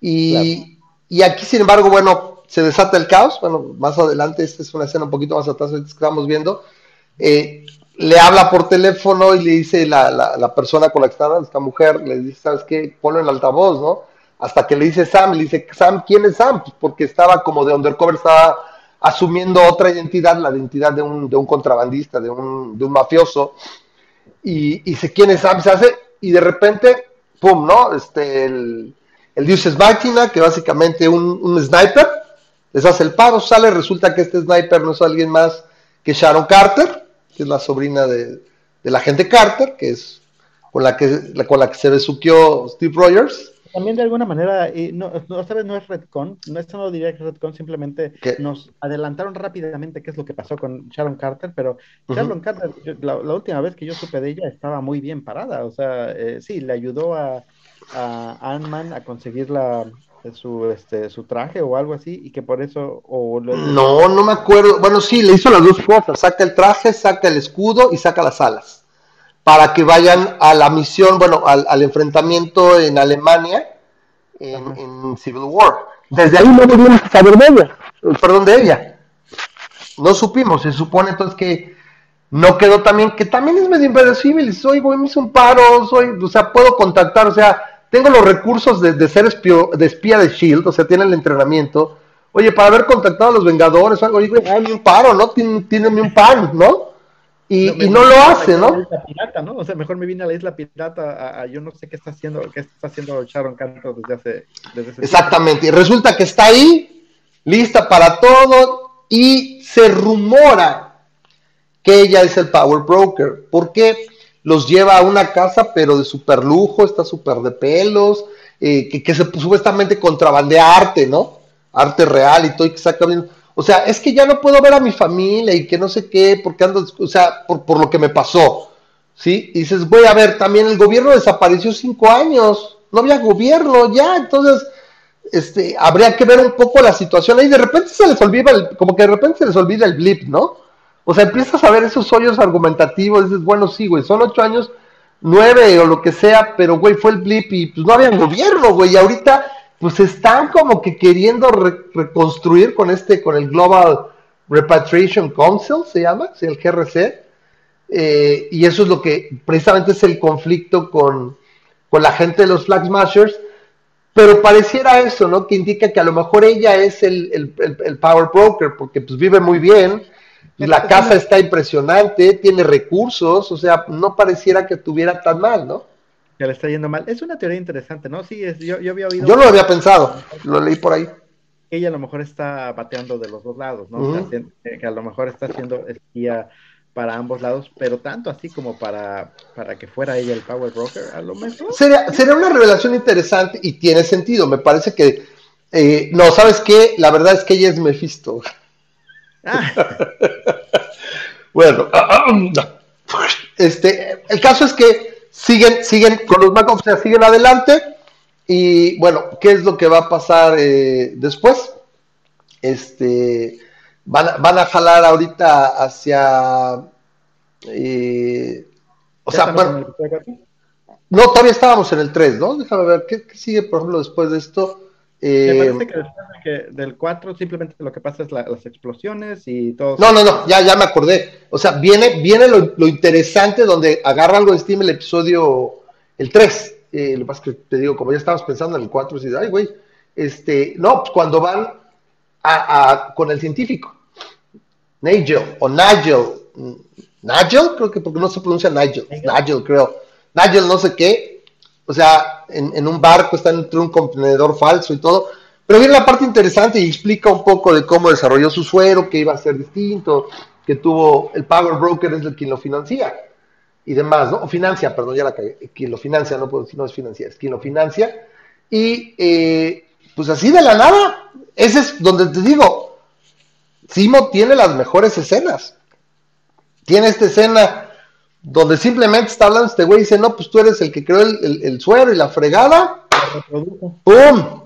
Y, y, aquí, sin embargo, bueno, se desata el caos. Bueno, más adelante, esta es una escena un poquito más atrás que estamos viendo. Eh, le habla por teléfono y le dice la, la, persona con la que está, esta mujer, le dice, ¿sabes qué? Ponlo en altavoz, ¿no? Hasta que le dice Sam, le dice, Sam, ¿quién es Sam? Pues porque estaba como de undercover, estaba asumiendo otra identidad, la identidad de un, de un contrabandista, de un, de un mafioso. Y, y dice, ¿quién es Sam? Se hace, y de repente, ¡pum! ¿no? Este, el, el Dios es máquina, que básicamente un, un sniper les hace el paro, sale, resulta que este sniper no es alguien más que Sharon Carter, que es la sobrina de, de la gente Carter, que es con la que, con la que se besuqueó Steve Rogers. También de alguna manera, y no, no, esta vez no es Redcon, no, esto no diría que es Redcon, simplemente nos adelantaron rápidamente qué es lo que pasó con Sharon Carter, pero Sharon Carter, la, última vez que yo supe de ella estaba muy bien parada, o sea, eh, sí, le ayudó a, a Ant-Man a conseguir la, su, este, su traje o algo así y que por eso... O No, no me acuerdo. Bueno, sí, le hizo las dos cosas. Saca el traje, saca el escudo y saca las alas. Para que vayan a la misión, bueno, al, enfrentamiento en Alemania en, Civil War. Desde ahí no pudimos saber de ella. Perdón, de ella. No supimos. Se supone entonces que no quedó también, que también es medio inverosímil. Soy, voy, me hizo un paro, soy, o sea, puedo contactar, o sea, tengo los recursos de, ser de espía de Shield, o sea, tiene el entrenamiento. Oye, para haber contactado a los Vengadores, algo, digo, dame un paro, ¿no? Tiene, un pan, ¿no? Y no, y no lo hace, ¿no? Pirata, ¿no? O sea, mejor me vine a la isla pirata, a, yo no sé qué está haciendo, qué está haciendo Sharon Carter desde hace, desde Exactamente, y resulta que está ahí, lista para todo, y se rumora que ella es el Power Broker. ¿Por qué? Los lleva a una casa, pero de super lujo, está súper de pelos, eh, que, se supuestamente contrabandea arte, ¿no? Arte real y todo, y que saca bien. O sea, es que ya no puedo ver a mi familia y que no sé qué, porque ando, o sea, por, por lo que me pasó, ¿sí? Y dices, voy a ver, también el gobierno desapareció cinco años, no había gobierno ya, entonces, este, habría que ver un poco la situación ahí, de repente se les olvida, el, como que de repente se les olvida el blip, ¿no? O sea, empiezas a ver esos hoyos argumentativos, dices, bueno, sí, güey, son ocho años, nueve o lo que sea, pero, güey, fue el blip y pues no había gobierno, güey, y ahorita, pues están como que queriendo reconstruir con este, con el Global Repatriation Council, se llama, sí, el GRC, eh, y eso es lo que precisamente es el conflicto con, con la gente de los Flag Smashers, pero pareciera eso, ¿no? Que indica que a lo mejor ella es el, el, el, el power broker, porque pues vive muy bien, la casa está impresionante, tiene recursos, o sea, no pareciera que tuviera tan mal, ¿no? Que le está yendo mal. Es una teoría interesante, ¿no? Sí, es, yo, yo había oído. Yo lo había pensado, lo leí por ahí. Ella a lo mejor está bateando de los dos lados, ¿no? o sea, que a lo mejor está haciendo espía para ambos lados, pero tanto así como para, para que fuera ella el Power Broker, a lo mejor. Sería, sería una revelación interesante y tiene sentido. Me parece que. Eh, no, ¿sabes qué? La verdad es que ella es Mephisto. Ah. bueno, este, el caso es que siguen, siguen con los Mac, o sea, siguen adelante. Y bueno, ¿qué es lo que va a pasar eh, después? Este van, van a jalar ahorita hacia... Eh, o sea, bueno... No, todavía estábamos en el 3, ¿no? Déjame ver, ¿qué, sigue, por ejemplo, después de esto? Me eh, parece que después de que del 4 simplemente lo que pasa es las explosiones y todo. No, no, no, ya, ya me acordé. O sea, viene, viene lo, interesante donde agarra algo de Steam el episodio, el 3. Eh, lo que pasa es que te digo, como ya estábamos pensando en el 4, y ay, güey, este, no, pues cuando van a, con el científico. Nigel o Nigel. Nigel, creo que porque no se pronuncia Nigel. Nigel, creo. Nigel, no sé qué. O sea, en, un barco está entre un contenedor falso y todo. Pero viene la parte interesante y explica un poco de cómo desarrolló su suero, que iba a ser distinto, que tuvo el Power Broker es el quien lo financia y demás, ¿no? O financia, perdón, ya la cagué. Quien lo financia, no puedo decir, no es financiar, es quien lo financia. Y eh, pues así de la nada, ese es donde te digo, Simo tiene las mejores escenas. Tiene esta escena donde simplemente está hablando este güey y dice, no, pues tú eres el que creó el, suero y la fregada. ¡Pum!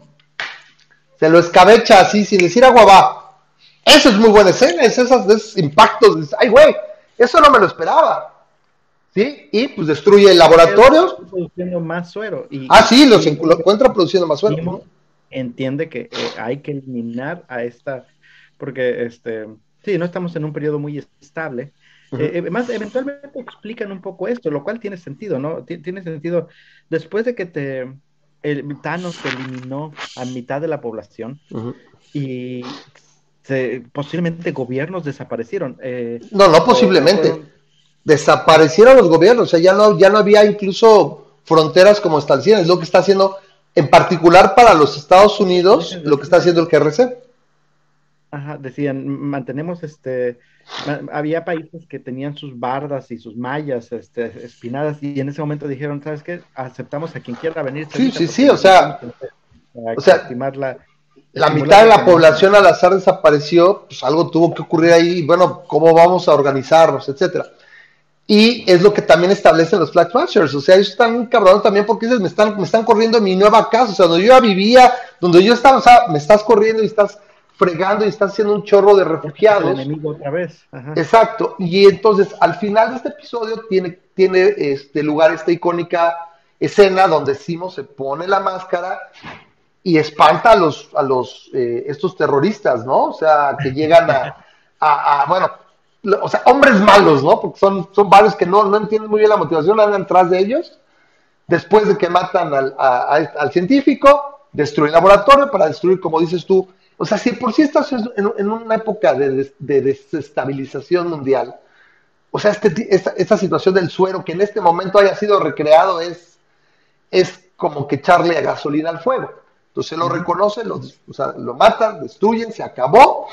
Se lo escabecha así sin decir agua va. Eso es muy buena escena, es esos, impactos. Ay, güey, eso no me lo esperaba. ¿Sí? Y pues destruye el laboratorio. Produciendo más suero. ah, sí, los encuentra produciendo más suero. Entiende que eh, hay que eliminar a esta porque este, sí, no estamos en un periodo muy estable. Eh, eh, más, eventualmente explican un poco esto, lo cual tiene sentido, ¿no? tiene sentido. Después de que te, el Thanos eliminó a mitad de la población y posiblemente gobiernos desaparecieron. Eh, no, no posiblemente. Desaparecieron los gobiernos, o sea, ya no, ya no había incluso fronteras como establecían, es lo que está haciendo, en particular para los Estados Unidos, lo que está haciendo el GRC. Ajá, decían, mantenemos este, había países que tenían sus bardas y sus mallas este, espinadas y en ese momento dijeron, ¿sabes qué? Aceptamos a quien quiera venir. Sí, sí, sí, o sea, o sea la, la mitad de la población al azar desapareció, pues algo tuvo que ocurrir ahí, bueno, ¿cómo vamos a organizarnos, etcétera? Y es lo que también establecen los Flag Smashers, o sea, ellos están cabrones también porque dices, me están, me están corriendo en mi nueva casa, o sea, donde yo ya vivía, donde yo estaba, o sea, me estás corriendo y estás fregando y está haciendo un chorro de refugiados. enemigo otra vez. Exacto. Y entonces, al final de este episodio, tiene, tiene este lugar esta icónica escena donde Simo se pone la máscara y espanta a los, a los eh, estos terroristas, ¿no? O sea, que llegan a, bueno, o sea, hombres malos, ¿no? Porque son, son varios que no, no entienden muy bien la motivación, andan atrás de ellos. Después de que matan al, al científico, destruyen el laboratorio para destruir, como dices tú, o sea, si por sí estás en, una época de, desestabilización mundial, o sea, este, esta, situación del suero que en este momento haya sido recreado es, es como que echarle gasolina al fuego. Entonces lo reconoce, lo, o sea, lo matan, destruyen, se acabó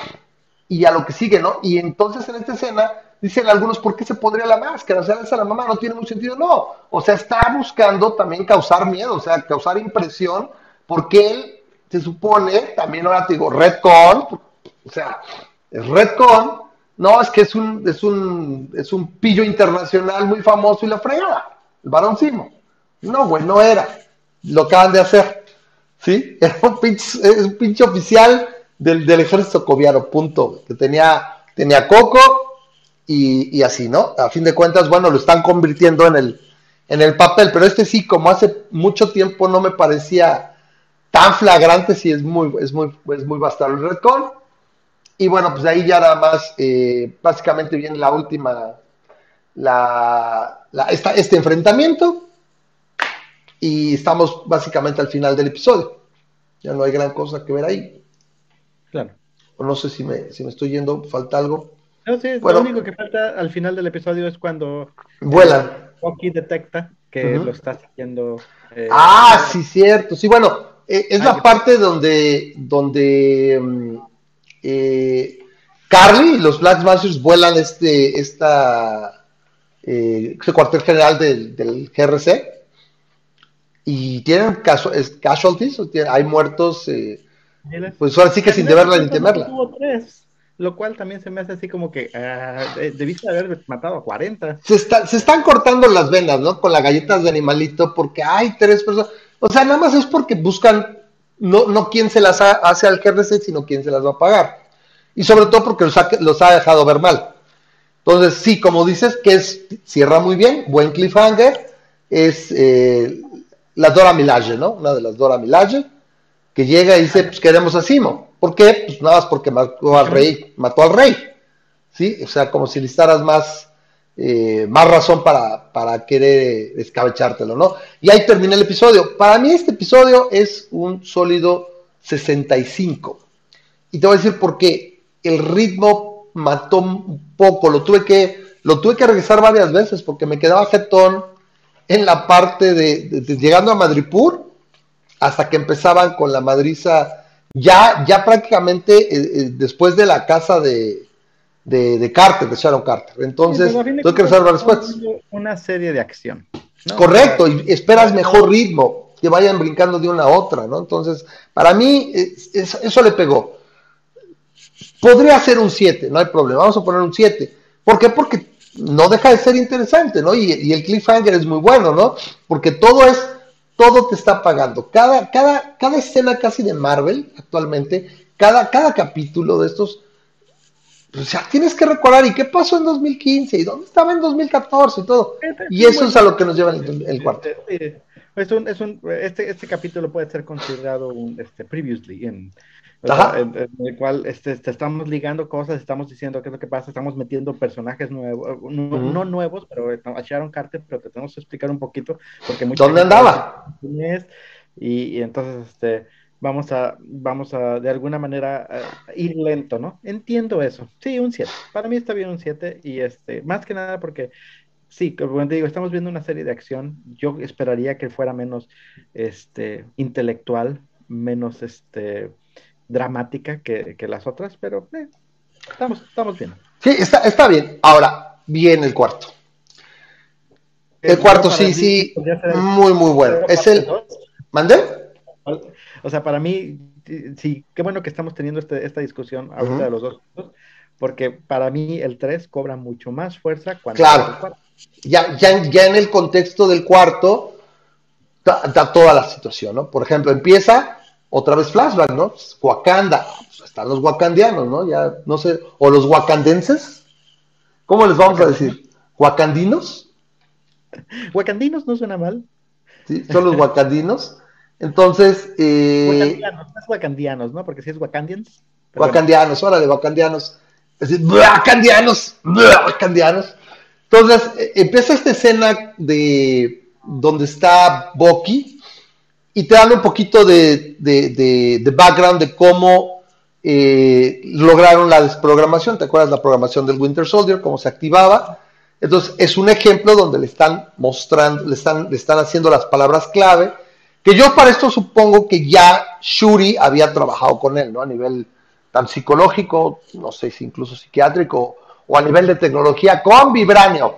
y a lo que sigue, ¿no? Y entonces en esta escena dicen algunos, ¿por qué se pondría la máscara? O sea, esa la mamá no tiene mucho sentido. No, o sea, está buscando también causar miedo, o sea, causar impresión, porque él se supone, también ahora te digo, Redcon, o sea, es Redcon, no, es que es un, es un, es un pillo internacional muy famoso y la fregada, el varón Simo. No, güey, no era. Lo acaban de hacer. ¿Sí? Era un pinche, un pinche oficial del, ejército coviano, punto. Que tenía, tenía coco y, y, así, ¿no? A fin de cuentas, bueno, lo están convirtiendo en el, en el papel, pero este sí, como hace mucho tiempo no me parecía tan flagrante, sí es muy, es muy, es muy bastardo el Redcon. Y bueno, pues ahí ya nada más, eh, básicamente viene la última, la, este enfrentamiento. Y estamos básicamente al final del episodio. Ya no hay gran cosa que ver ahí. Claro. No sé si me, si me estoy yendo, falta algo. No, sí, Bueno. lo único que falta al final del episodio es cuando Vuelan. Bucky detecta que Ujú. lo está siguiendo. eh, Ah, sí, cierto. Sí, bueno, eh, es la parte donde, donde mm, eh, Carly y los Black Masters vuelan este, esta, eh, este cuartel general del, del GRC y tienen es- casualties, o tienen- hay muertos, eh, pues ahora sí que sin deberla ni temerla. Tuvo tres, lo cual también se me hace así como que ah, de- debiste haber matado a 40. Se, está- se están cortando las venas, ¿no? Con las galletas de animalito, porque hay tres personas. O sea, nada más es porque buscan, no, no quién se las ha- hace al GRC, sino quién se las va a pagar. Y sobre todo porque los ha, los ha dejado ver mal. Entonces, sí, como dices, que es, cierra muy bien, buen cliffhanger, es eh, la Dora Milaje, ¿no? Una de las Dora Milaje, que llega y dice, pues queremos a Simo. ¿Por qué? Pues nada más porque mató al rey, mató al rey. ¿Sí? O sea, como si necesitaras más, eh, más razón para, para querer eh, escabechártelo, ¿no? Y ahí termina el episodio. Para mí este episodio es un sólido 65. Y te voy a decir por qué. El ritmo mató un poco, lo tuve que, lo tuve que regresar varias veces porque me quedaba jetón en la parte de, de- llegando a Madripur hasta que empezaban con la madriza ya, ya prácticamente eh, después de la casa de, de, de Carter, de Sharon Carter. Entonces, Sí, tuve que veces. viendo Una serie de acción. ¿no? Correcto, y esperas mejor ritmo, que vayan brincando de una a otra, ¿no? Entonces, para mí, es- es- eso le pegó. Podría ser un 7, no hay problema, vamos a poner un 7. ¿Por qué? Porque no deja de ser interesante, ¿no? Y, y el cliffhanger es muy bueno, ¿no? Porque todo es, todo te está pagando. Cada, cada, cada escena casi de Marvel actualmente, cada, cada capítulo de estos, pues ya tienes que recordar, ¿y qué pasó en 2015? ¿Y dónde estaba en 2014? Y todo. Y eso es a lo que nos lleva el, el cuarto. Sí, Es un, es un, este, este capítulo puede ser considerado un este, previously, en, o sea, en- en el cual este, te estamos ligando cosas, estamos diciendo qué es lo que pasa, estamos metiendo personajes nuevos, no, Ujú. no nuevos, pero eh, a Sharon Carter, pero te tenemos que explicar un poquito, porque mucha ¿Dónde andaba? es, y, y entonces este, vamos a, vamos a de alguna manera ir lento, ¿no? Entiendo eso. Sí, un 7. Para mí está bien un 7, y este, más que nada porque Sí, como te digo, estamos viendo una serie de acción. Yo esperaría que fuera menos este, intelectual, menos este, dramática que, que las otras, pero eh, estamos, estamos bien. Sí, está, está bien. Ahora, bien el cuarto. El cuarto, sí, mí sí, muy, muy bueno. Es el. ¿Mandé? O sea, para mí, sí, qué bueno que estamos teniendo este- esta discusión ahorita de los dos, porque para mí el 3 cobra mucho más fuerza cuando Claro. Ya, ya, ya en el contexto del cuarto, da, da toda la situación, ¿no? Por ejemplo, empieza otra vez flashback, ¿no? Wakanda, pues están los wakandianos, ¿no? Ya, no sé, o los wakandenses, ¿cómo les vamos a decir? ¿Wakandinos? Wakandinos no suena mal. ¿Sí? Son los wakandinos. Entonces, eh, Wakandianos, no es wakandianos, ¿no? Porque si es wakandians. bueno. Wakandianos, órale, wakandianos. Es decir, wakandianos, wakandianos. Entonces, eh, empieza esta escena de donde está Bucky y te dan un poquito de, de, de- de background de cómo eh, lograron la desprogramación. ¿Te acuerdas la programación del Winter Soldier? Cómo se activaba. Entonces, es un ejemplo donde le están mostrando, le están, le están haciendo las palabras clave. Que yo para esto supongo que ya Shuri había trabajado con él, ¿no? A nivel tan psicológico, no sé si incluso psiquiátrico, o a nivel de tecnología con vibranio.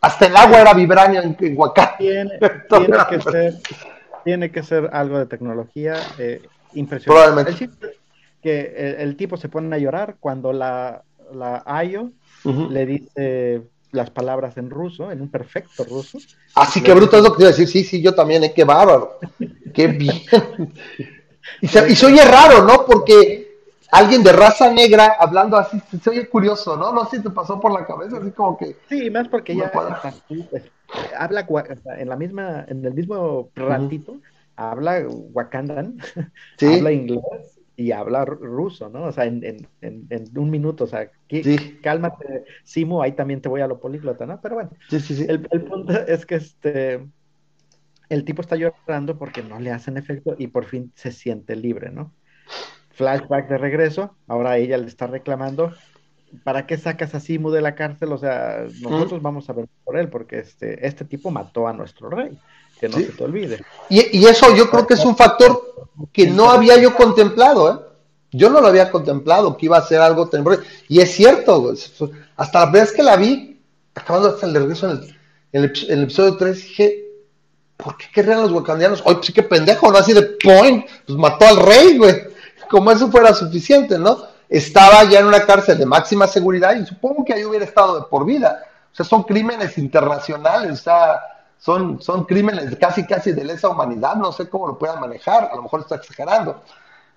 Hasta el agua era vibranio en, en Wakanda. Tiene, tiene que ser, tiene que ser algo de tecnología eh, impresionante. Probablemente. Que el, el tipo se pone a llorar cuando la, la Ayo le dice las palabras en ruso, en un perfecto ruso. Así que bruto es lo que te iba a decir. Sí, sí, yo también, ¿eh? qué bárbaro. Qué bien. Y se, y se oye raro, ¿no? Porque alguien de raza negra hablando así, se, oye curioso, ¿no? No sé si te pasó por la cabeza, así como que. Sí, más porque está- pues, habla en la misma, en el mismo ratito, habla Wakandan, Sí, habla inglés y habla ru- ruso, ¿no? O sea, en, en, en, un minuto, o sea, ¿qué- Sí. cálmate, Simo, ahí también te voy a lo políglota, ¿no? Pero bueno, sí, sí. sí. el, el punto es que este, el tipo está llorando porque no le hacen efecto y por fin se siente libre, ¿no? Flashback de regreso, ahora ella le está reclamando ¿para qué sacas a Simu de la cárcel? O sea, nosotros vamos a ver por él, porque este, este tipo mató a nuestro rey, que no se te olvide. Y, eso yo creo que es un factor que no había yo contemplado, ¿eh? Yo no lo había contemplado, que iba a ser algo tenebroso. Y es cierto, hasta la vez que la vi, acabando hasta el regreso en el, en el, episodio 3, dije, ¿por qué querrían los wakandianos? Oye, pues sí que pendejo, ¿no? Así de point, pues mató al rey, güey. Como eso fuera suficiente, ¿no? estaba ya en una cárcel de máxima seguridad y supongo que ahí hubiera estado de por vida. O sea, son crímenes internacionales, o sea, son, son crímenes casi, casi de lesa humanidad, no sé cómo lo puedan manejar, a lo mejor está exagerando,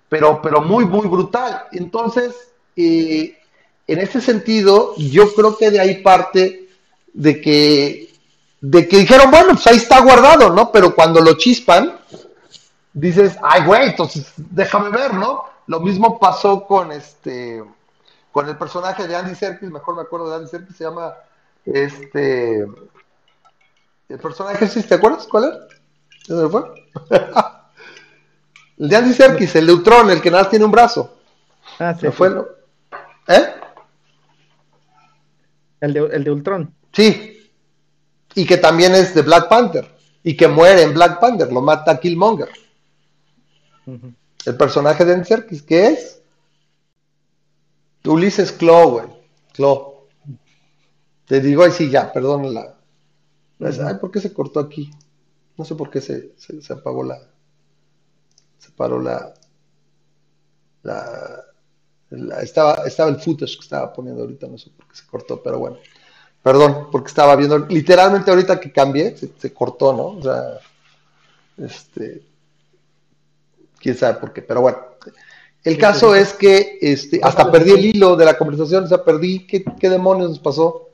pero, pero muy, muy brutal. Entonces, eh, en ese sentido, yo creo que de ahí parte de que, de que dijeron, bueno, pues ahí está guardado, ¿no? Pero cuando lo chispan, dices, ay, güey, entonces déjame ver, ¿no? Lo mismo pasó con este con el personaje de Andy Serkis, mejor me acuerdo de Andy Serkis, se llama este el personaje, ¿sí? ¿te acuerdas cuál era? ¿Dónde fue? el de Andy Serkis, el de Ultron, el que nada tiene un brazo. Ah, sí. fue lo... ¿Eh? El de, el de Ultron. Sí. Y que también es de Black Panther. Y que muere en Black Panther, lo mata Killmonger. El personaje de Encerquis, ¿qué es? Ulises Clo, güey. Clo. Te digo, ahí sí, ya, perdón la. Ay, ¿por qué se cortó aquí? No sé por qué se, se, apagó la. Se paró la, la, estaba, estaba el footage que estaba poniendo ahorita, no sé por qué se cortó, pero bueno. Perdón, porque estaba viendo. Literalmente ahorita que cambié, se, cortó, ¿no? O sea, este quién sabe por qué, pero bueno. El caso es que este, hasta perdí el hilo de la conversación, o sea, perdí. ¿Qué, demonios nos pasó?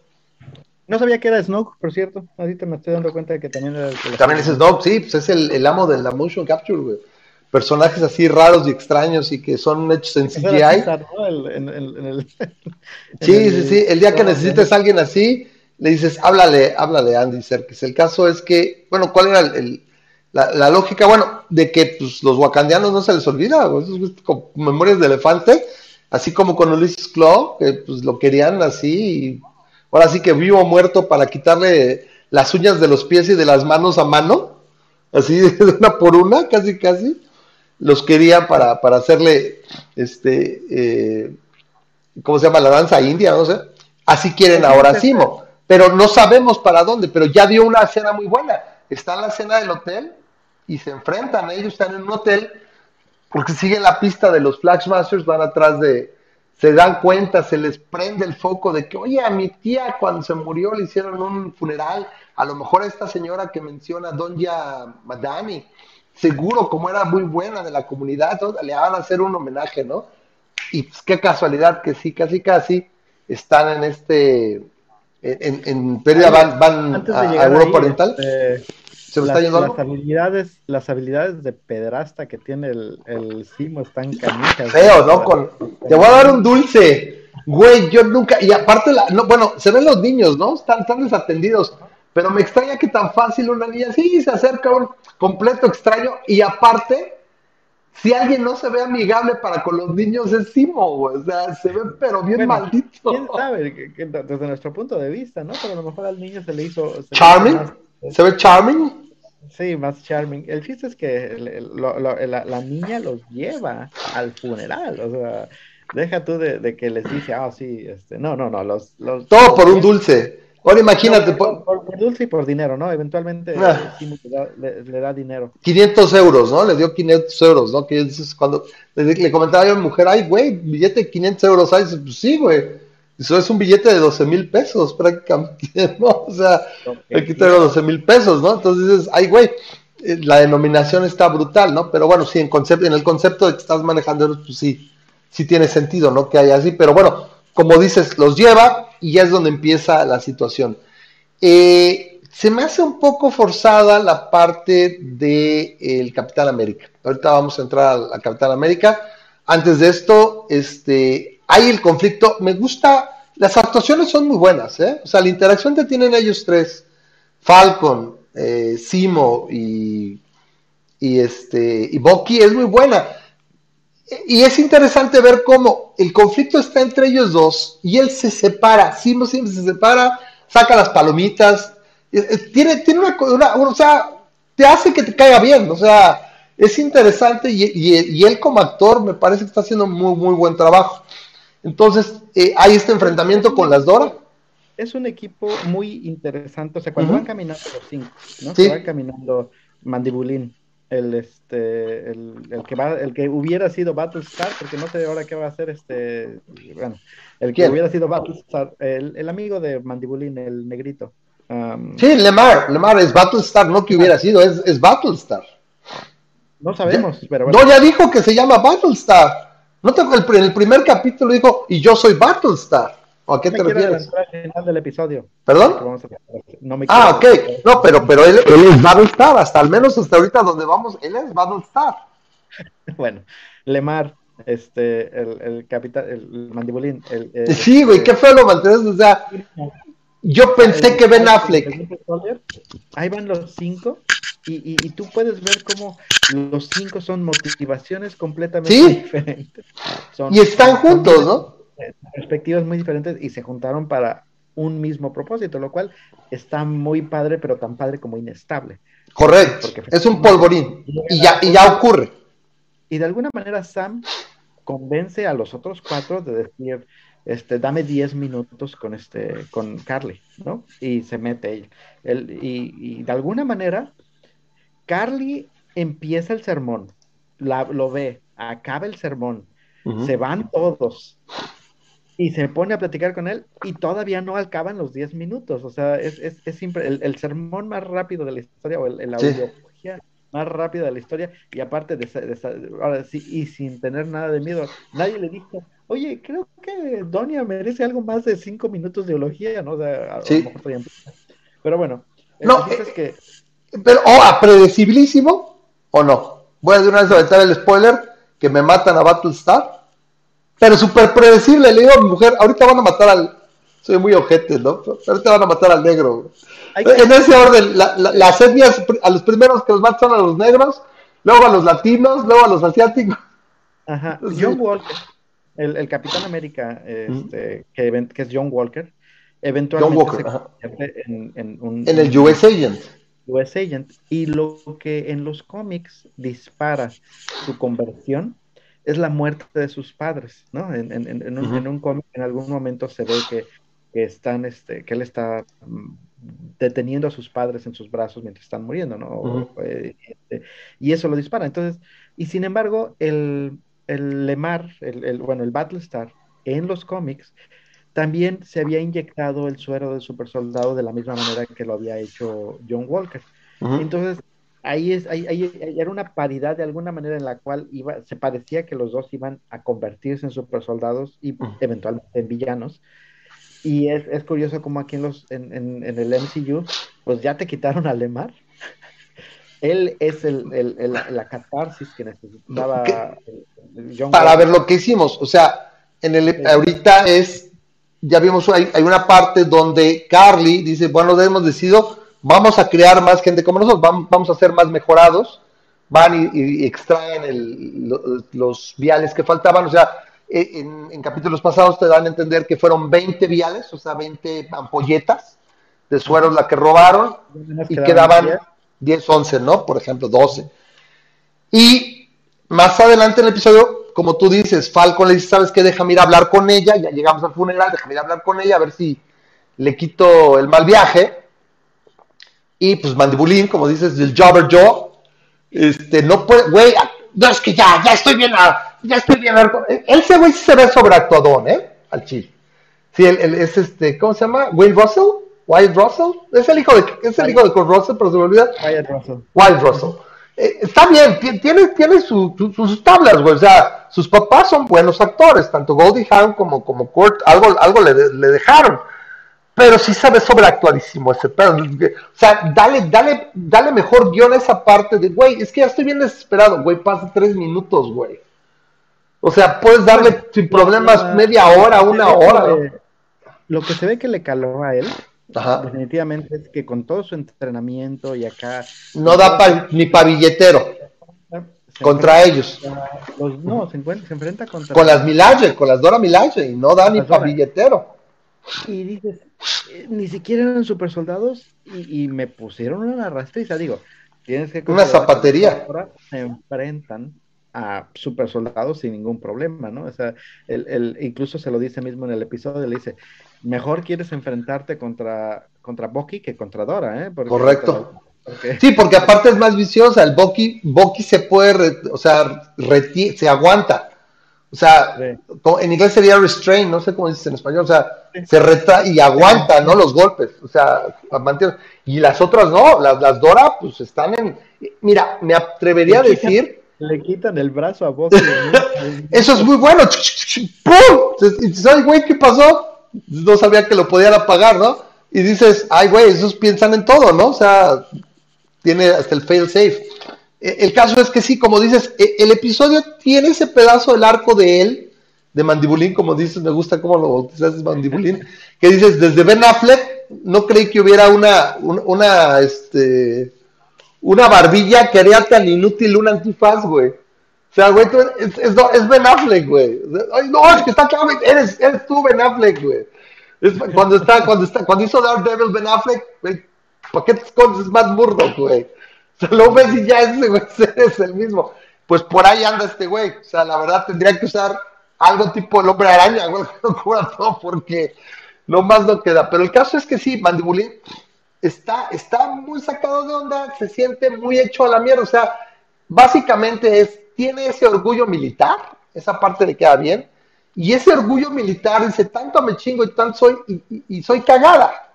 No sabía que era Snoke, por cierto. Ahorita me estoy dando cuenta de que también era. También es Snoke, sí, pues es el, amo de la motion capture, güey. Personajes así raros y extraños y que son hechos en CGI. sí, sí, sí. El día que necesites a alguien así, le dices, háblale, háblale, Andy Serkis. El caso es que, bueno, ¿cuál era el la, lógica, bueno, de que pues, los wakandianos no se les olvida, como memorias de elefante, así como con Ulises Claw, que pues lo querían así, y ahora sí que vivo o muerto para quitarle las uñas de los pies y de las manos a mano, así de una por una, casi casi, los querían para, para hacerle, este, eh, ¿cómo se llama? La danza india, no sé. Así quieren ahora Simo, pero no sabemos para dónde, pero ya dio una escena muy buena. Está en la escena del hotel y se enfrentan, ellos están en un hotel porque siguen la pista de los Flashmasters, van atrás de, se dan cuenta, se les prende el foco de que, oye, a mi tía cuando se murió le hicieron un funeral, a lo mejor a esta señora que menciona, Doña Madami, seguro como era muy buena de la comunidad, le van a hacer un homenaje, ¿no? Y pues qué casualidad que sí, casi casi están en este, en, en pérdida, van, van a, Europa Oriental. Este, las, habilidades, las habilidades de pedrasta que tiene el, el Simo están canijas. Feo, ¿no? Con, te voy a dar un dulce. Güey, yo nunca, y aparte, la, no, bueno, se ven los niños, ¿no? Están, están desatendidos, pero me extraña que tan fácil una niña, sí, se acerca un completo extraño, y aparte, si alguien no se ve amigable para con los niños es Simo, güey. O sea, se ve pero bien maldito. ¿Quién sabe? desde nuestro punto de vista, ¿no? Pero a lo mejor al niño se le hizo... ¿Charming? ¿Se ve charming? Sí, más charming. El chiste es que la, niña los lleva al funeral. O sea, deja tú de, que les dice, ah, sí, este, no, no, no, los. los Todo por un dulce. Ahora imagínate. por, dulce y por dinero, ¿no? Eventualmente ah. le, da dinero. 500 euros, ¿no? Le dio 500 euros, ¿no? Que cuando le, comentaba a mi mujer, ay, güey, billete de 500 euros, ay, pues sí, güey. Eso es un billete de 12 mil pesos prácticamente, ¿no? O sea, aquí tengo 12 mil pesos, ¿no? Entonces dices, ay, güey, eh, la denominación está brutal, ¿no? Pero bueno, sí, en, concepto, en el concepto de que estás manejando, pues sí, sí tiene sentido, ¿no? Que haya así, pero bueno, como dices, los lleva y ya es donde empieza la situación. Eh, se me hace un poco forzada la parte del de, Capitán América. Ahorita vamos a entrar a, a Capitán América. Antes de esto, este, hay el conflicto. Me gusta, las actuaciones son muy buenas, ¿eh? O sea, la interacción que tienen ellos tres, Falcon, eh, Simo y, y, este, y Bucky es muy buena. y es interesante ver cómo el conflicto está entre ellos dos y él se separa, siempre, siempre se separa, saca las palomitas, eh, eh, tiene, tiene una, o sea, te hace que te caiga bien, o sea, es interesante y, él como actor me parece que está haciendo muy, muy buen trabajo. Entonces, eh, hay este enfrentamiento con las Dora. Es un equipo muy interesante, o sea, cuando van caminando los cinco, ¿no? Se van caminando Mandibulín, el este el, el, que va el que hubiera sido Battlestar porque no sé ahora qué va a hacer este bueno el que hubiera sido Battlestar el, el, amigo de Mandibulín el negrito um, sí Lemar Lemar es Battlestar no que hubiera sido es, es Battlestar no sabemos pero bueno. no ya dijo que se llama Battlestar no tengo el, el primer capítulo dijo y yo soy Battlestar ¿A qué te refieres? Al final del episodio. ¿Perdón? ah, ok. No, pero, pero él, él es Battlestar, hasta al menos hasta ahorita donde vamos, él es Battlestar. bueno, Lemar, este, el, el capitán, el mandibulín. El, sí, güey, qué feo lo mantienes, o sea, yo pensé que Ben Affleck. Ahí van los cinco, y, y, tú puedes ver cómo los cinco son motivaciones completamente diferentes. y están juntos, ¿no? perspectivas muy diferentes y se juntaron para un mismo propósito, lo cual está muy padre, pero tan padre como inestable. Correcto, es un polvorín y ya, y ya ocurre. Y de alguna manera Sam convence a los otros cuatro de decir, este, dame 10 minutos con, este, con Carly, ¿no? Y se mete él. y, y, de alguna manera, Carly empieza el sermón, la, lo ve, acaba el sermón, se van todos, y se pone a platicar con él y todavía no acaban los 10 minutos. O sea, es, es, es siempre el, el, sermón más rápido de la historia o el, el más rápido de la historia y aparte de, ahora sí, y sin tener nada de miedo, nadie le dijo, oye, creo que Donia merece algo más de 5 minutos de eología, ¿no? O sea, a, sí. Pero bueno, no, es eh, que... Pero, o oh, a predecibilísimo o no. Voy a de una vez aventar el spoiler que me matan a Battlestar pero súper predecible. Le digo a mi mujer, ahorita van a matar al. Soy muy ojete, ¿no? Ahorita van a matar al negro. En ese orden, las etnias, a los primeros que los matan son a los negros, luego a los latinos, luego a los asiáticos. Ajá. John Walker, el, Capitán América, este, que, que, es John Walker, eventualmente se convierte en, un, en el US Agent. US Agent. Y lo que en los cómics dispara su conversión es la muerte de sus padres, ¿no? En, un, cómic en algún momento se ve que, están, este, que él está mm, deteniendo a sus padres en sus brazos mientras están muriendo, ¿no? Eh, este, y eso lo dispara. Entonces, y sin embargo, el, el Lemar, el, bueno, el Battlestar, en los cómics, también se había inyectado el suero de super soldado de la misma manera que lo había hecho John Walker. Entonces, ahí, es, ahí, ahí, era una paridad de alguna manera en la cual iba, se parecía que los dos iban a convertirse en super soldados y eventualmente en villanos. Y es, es, curioso como aquí en, los, en, en, el MCU, pues ya te quitaron a Lemar. Él es el, el, la catarsis que necesitaba Para ver lo que hicimos. O sea, en el, ahorita es, ya vimos, hay, hay una parte donde Carly dice, bueno, hemos decidido vamos a crear más gente como nosotros, vamos a ser más mejorados, van y, extraen los viales que faltaban, o sea, e, en, capítulos pasados te dan a entender que fueron 20 viales, o sea, 20 ampolletas de sueros la que robaron y quedaban 10, 11, ¿no? Por ejemplo, 12. Y más adelante en el episodio, como tú dices, Falcon le dice, ¿sabes qué? Déjame ir a hablar con ella, ya llegamos al funeral, déjame ir a hablar con ella, a ver si le quito el mal viaje y pues Mandibulín, como dices, del Jobber Joe, este, no puede, güey, no es que ya, ya estoy bien, ah, ya estoy bien. Ese güey sí se ve sobreactuadón, ¿eh? Al chile. Sí, él, es este, ¿cómo se llama? Will Russell, Wyatt Russell, es el hijo de, es el hijo de Kurt Russell, pero se me olvida. Wyatt Russell. Wyatt Russell. Eh, está bien, tiene, tiene su, sus tablas, güey. O sea, sus papás son buenos actores, tanto Goldie Hawn como, como Kurt, algo, algo le, le dejaron pero sí sabe sobreactuadísimo ese pedo. O sea, dale, dale, dale mejor guion a esa parte de, güey, es que ya estoy bien desesperado, güey, pasa tres minutos, güey. O sea, puedes darle sin problemas media hora, una hora. lo que se ve que le caló a él, definitivamente es que con todo su entrenamiento y acá... No da ni pa billetero. contra ellos. los- no, se, encuentra- se enfrenta contra. Con las Milaje, con las Dora Milaje, y no da ni pa' billetero. Y dices, eh, ni siquiera eran super soldados y, y me pusieron una rastriza. Digo, tienes que. Una zapatería. Ahora se enfrentan a super soldados sin ningún problema, ¿no? O sea, el, el- incluso se lo dice mismo en el episodio, le dice, mejor quieres enfrentarte contra, contra Bucky que contra Dora, ¿eh? Porque- Correcto. Sí, porque aparte es más viciosa. El Bucky, Bucky se puede, re- o sea, reti- se aguanta. O sea, Sí. en inglés sería restrain, no sé cómo dices en español. O sea, Sí. se retrae y aguanta, ¿no? Los golpes. O sea, mantiene- Y las otras no. Las, las Dora, pues están en. Mira, me atrevería a decir. Le quitan el brazo a Bucky. ¿no? Eso es muy bueno. ¡Pum! Güey, ¿qué pasó? No sabía que lo podían apagar, ¿no? Y dices, ay, güey, esos piensan en todo, ¿no? O sea, tiene hasta el fail safe. E- El caso es que sí, como dices, e- el episodio tiene ese pedazo del arco de él, de Mandibulín, como dices, me gusta cómo lo bautizaste, Mandibulín, que dices, desde Ben Affleck, no creí que hubiera una, un- una, este, una barbilla que haría tan inútil un antifaz, güey. O sea, güey, tú- es, es, es Ben Affleck, güey. Ay, no, es que está claro, eres, eres tú Ben Affleck, güey. Cuando está, cuando está, cuando hizo Daredevil Ben Affleck, güey, ¿para qué te escondes? Es más Murdoch, güey. O sea, lo ves y ya ese güey es el mismo. Pues por ahí anda este güey. O sea, la verdad tendría que usar algo tipo el hombre araña, güey, no cubra todo porque no más no queda. Pero el caso es que sí, Mandibulín está, está muy sacado de onda, se siente muy hecho a la mierda. O sea, básicamente es, tiene ese orgullo militar, esa parte le queda bien, y ese orgullo militar dice, tanto me chingo y tanto soy, y, soy cagada.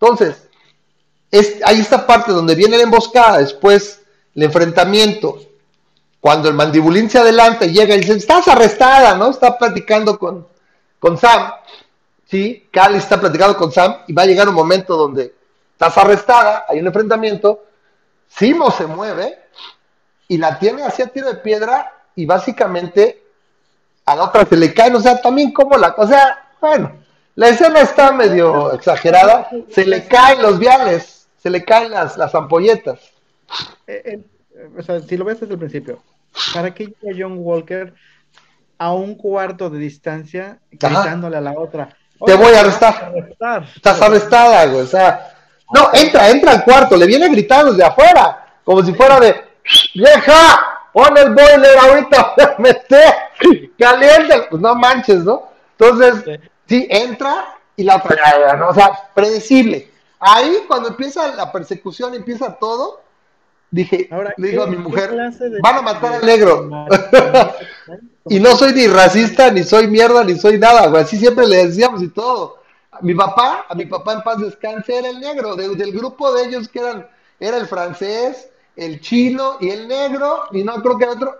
Entonces, es, hay esta parte donde viene la emboscada, después el enfrentamiento, cuando el mandibulín se adelanta y llega y dice, estás arrestada, ¿no? Está platicando con, con Sam, ¿sí? Cali está platicando con Sam y va a llegar un momento donde estás arrestada, hay un enfrentamiento, Simo se mueve y la tiene hacia tiro de piedra y básicamente a la otra se le caen, o sea, también como la, o sea, bueno, la escena está medio exagerada, se le caen los viales, se le caen las, las ampolletas. Eh, eh, o sea, si lo ves desde el principio, ¿para qué llega John Walker a un cuarto de distancia gritándole a la otra? Te "Oye, voy a arrestar". a arrestar"? Estás arrestada, güey, o sea, no, entra, entra al cuarto, le viene gritando desde afuera, como si fuera de, vieja, pon el boiler ahorita, a meter, caliente, pues no manches, ¿no? Entonces, sí, entra y la otra, ¿no? o sea, predecible. Ahí, cuando empieza la persecución, empieza todo, dije, Ahora, le digo a ¿qué- mi mujer, van a matar al negro. Y no soy ni racista, ni soy mierda, ni soy nada, güey. Así siempre le decíamos y todo. A mi papá, a mi papá en paz descanse, era el negro, de- del grupo de ellos que eran, era el francés, el chino y el negro, y no creo que el otro,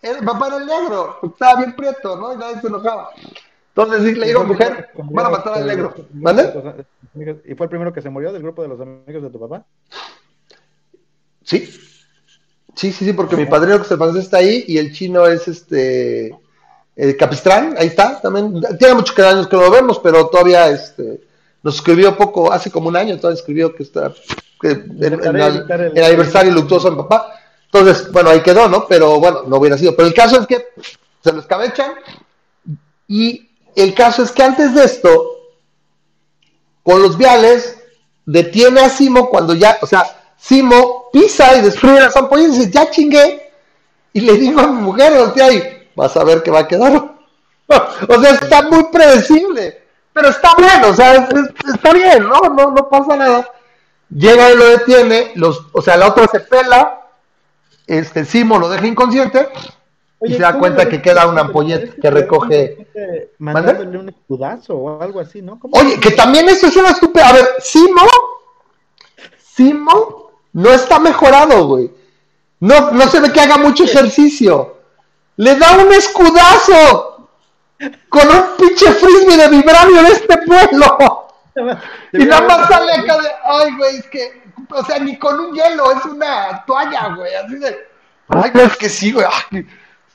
el papá era el negro, estaba bien prieto, ¿no? Y nadie se enojaba. Entonces sí, le digo, mujer, van a matar al negro. ¿Vale? ¿Y fue el primero que se murió del grupo de los amigos de tu papá? Sí. Sí, sí, sí, porque mi padrino que es el francés está ahí y el chino es este eh, Capistrán, ahí está, también. Tiene muchos años que lo vemos, pero todavía este, nos escribió poco, hace como un año, todavía escribió que está en, en el, el- el aniversario luctuoso de mi papá. Entonces, bueno, ahí quedó, ¿no? Pero bueno, no hubiera sido. Pero el caso es que se lo escabechan y el caso es que antes de esto, con los viales, detiene a Simo cuando ya, o sea, Simo pisa y destruye las ampollas y dice, ya chingué. Y le digo a mi mujer, voltea y vas a ver que va a quedar. o sea, está muy predecible. Pero está bien, o sea, es- es- está bien, ¿no? ¿no? No pasa nada. Llega y lo detiene, los, o sea, la otra se pela, este Simo lo deja inconsciente y se da ¿cómo cuenta que queda una ampolleta que recoge. Mandándole un escudazo o algo así, ¿no? ¿Cómo? Oye, que también eso es una estúpida. A ver, Simo, Simo no está mejorado, güey. No, no se ve que haga mucho ejercicio. Le da un escudazo con un pinche frisbee de vibranio de este pueblo. Y nada más sale acá de, ay, güey, es que, o sea, ni con un hielo, es una toalla, güey, así de, ay, güey, es que sí, güey, ay,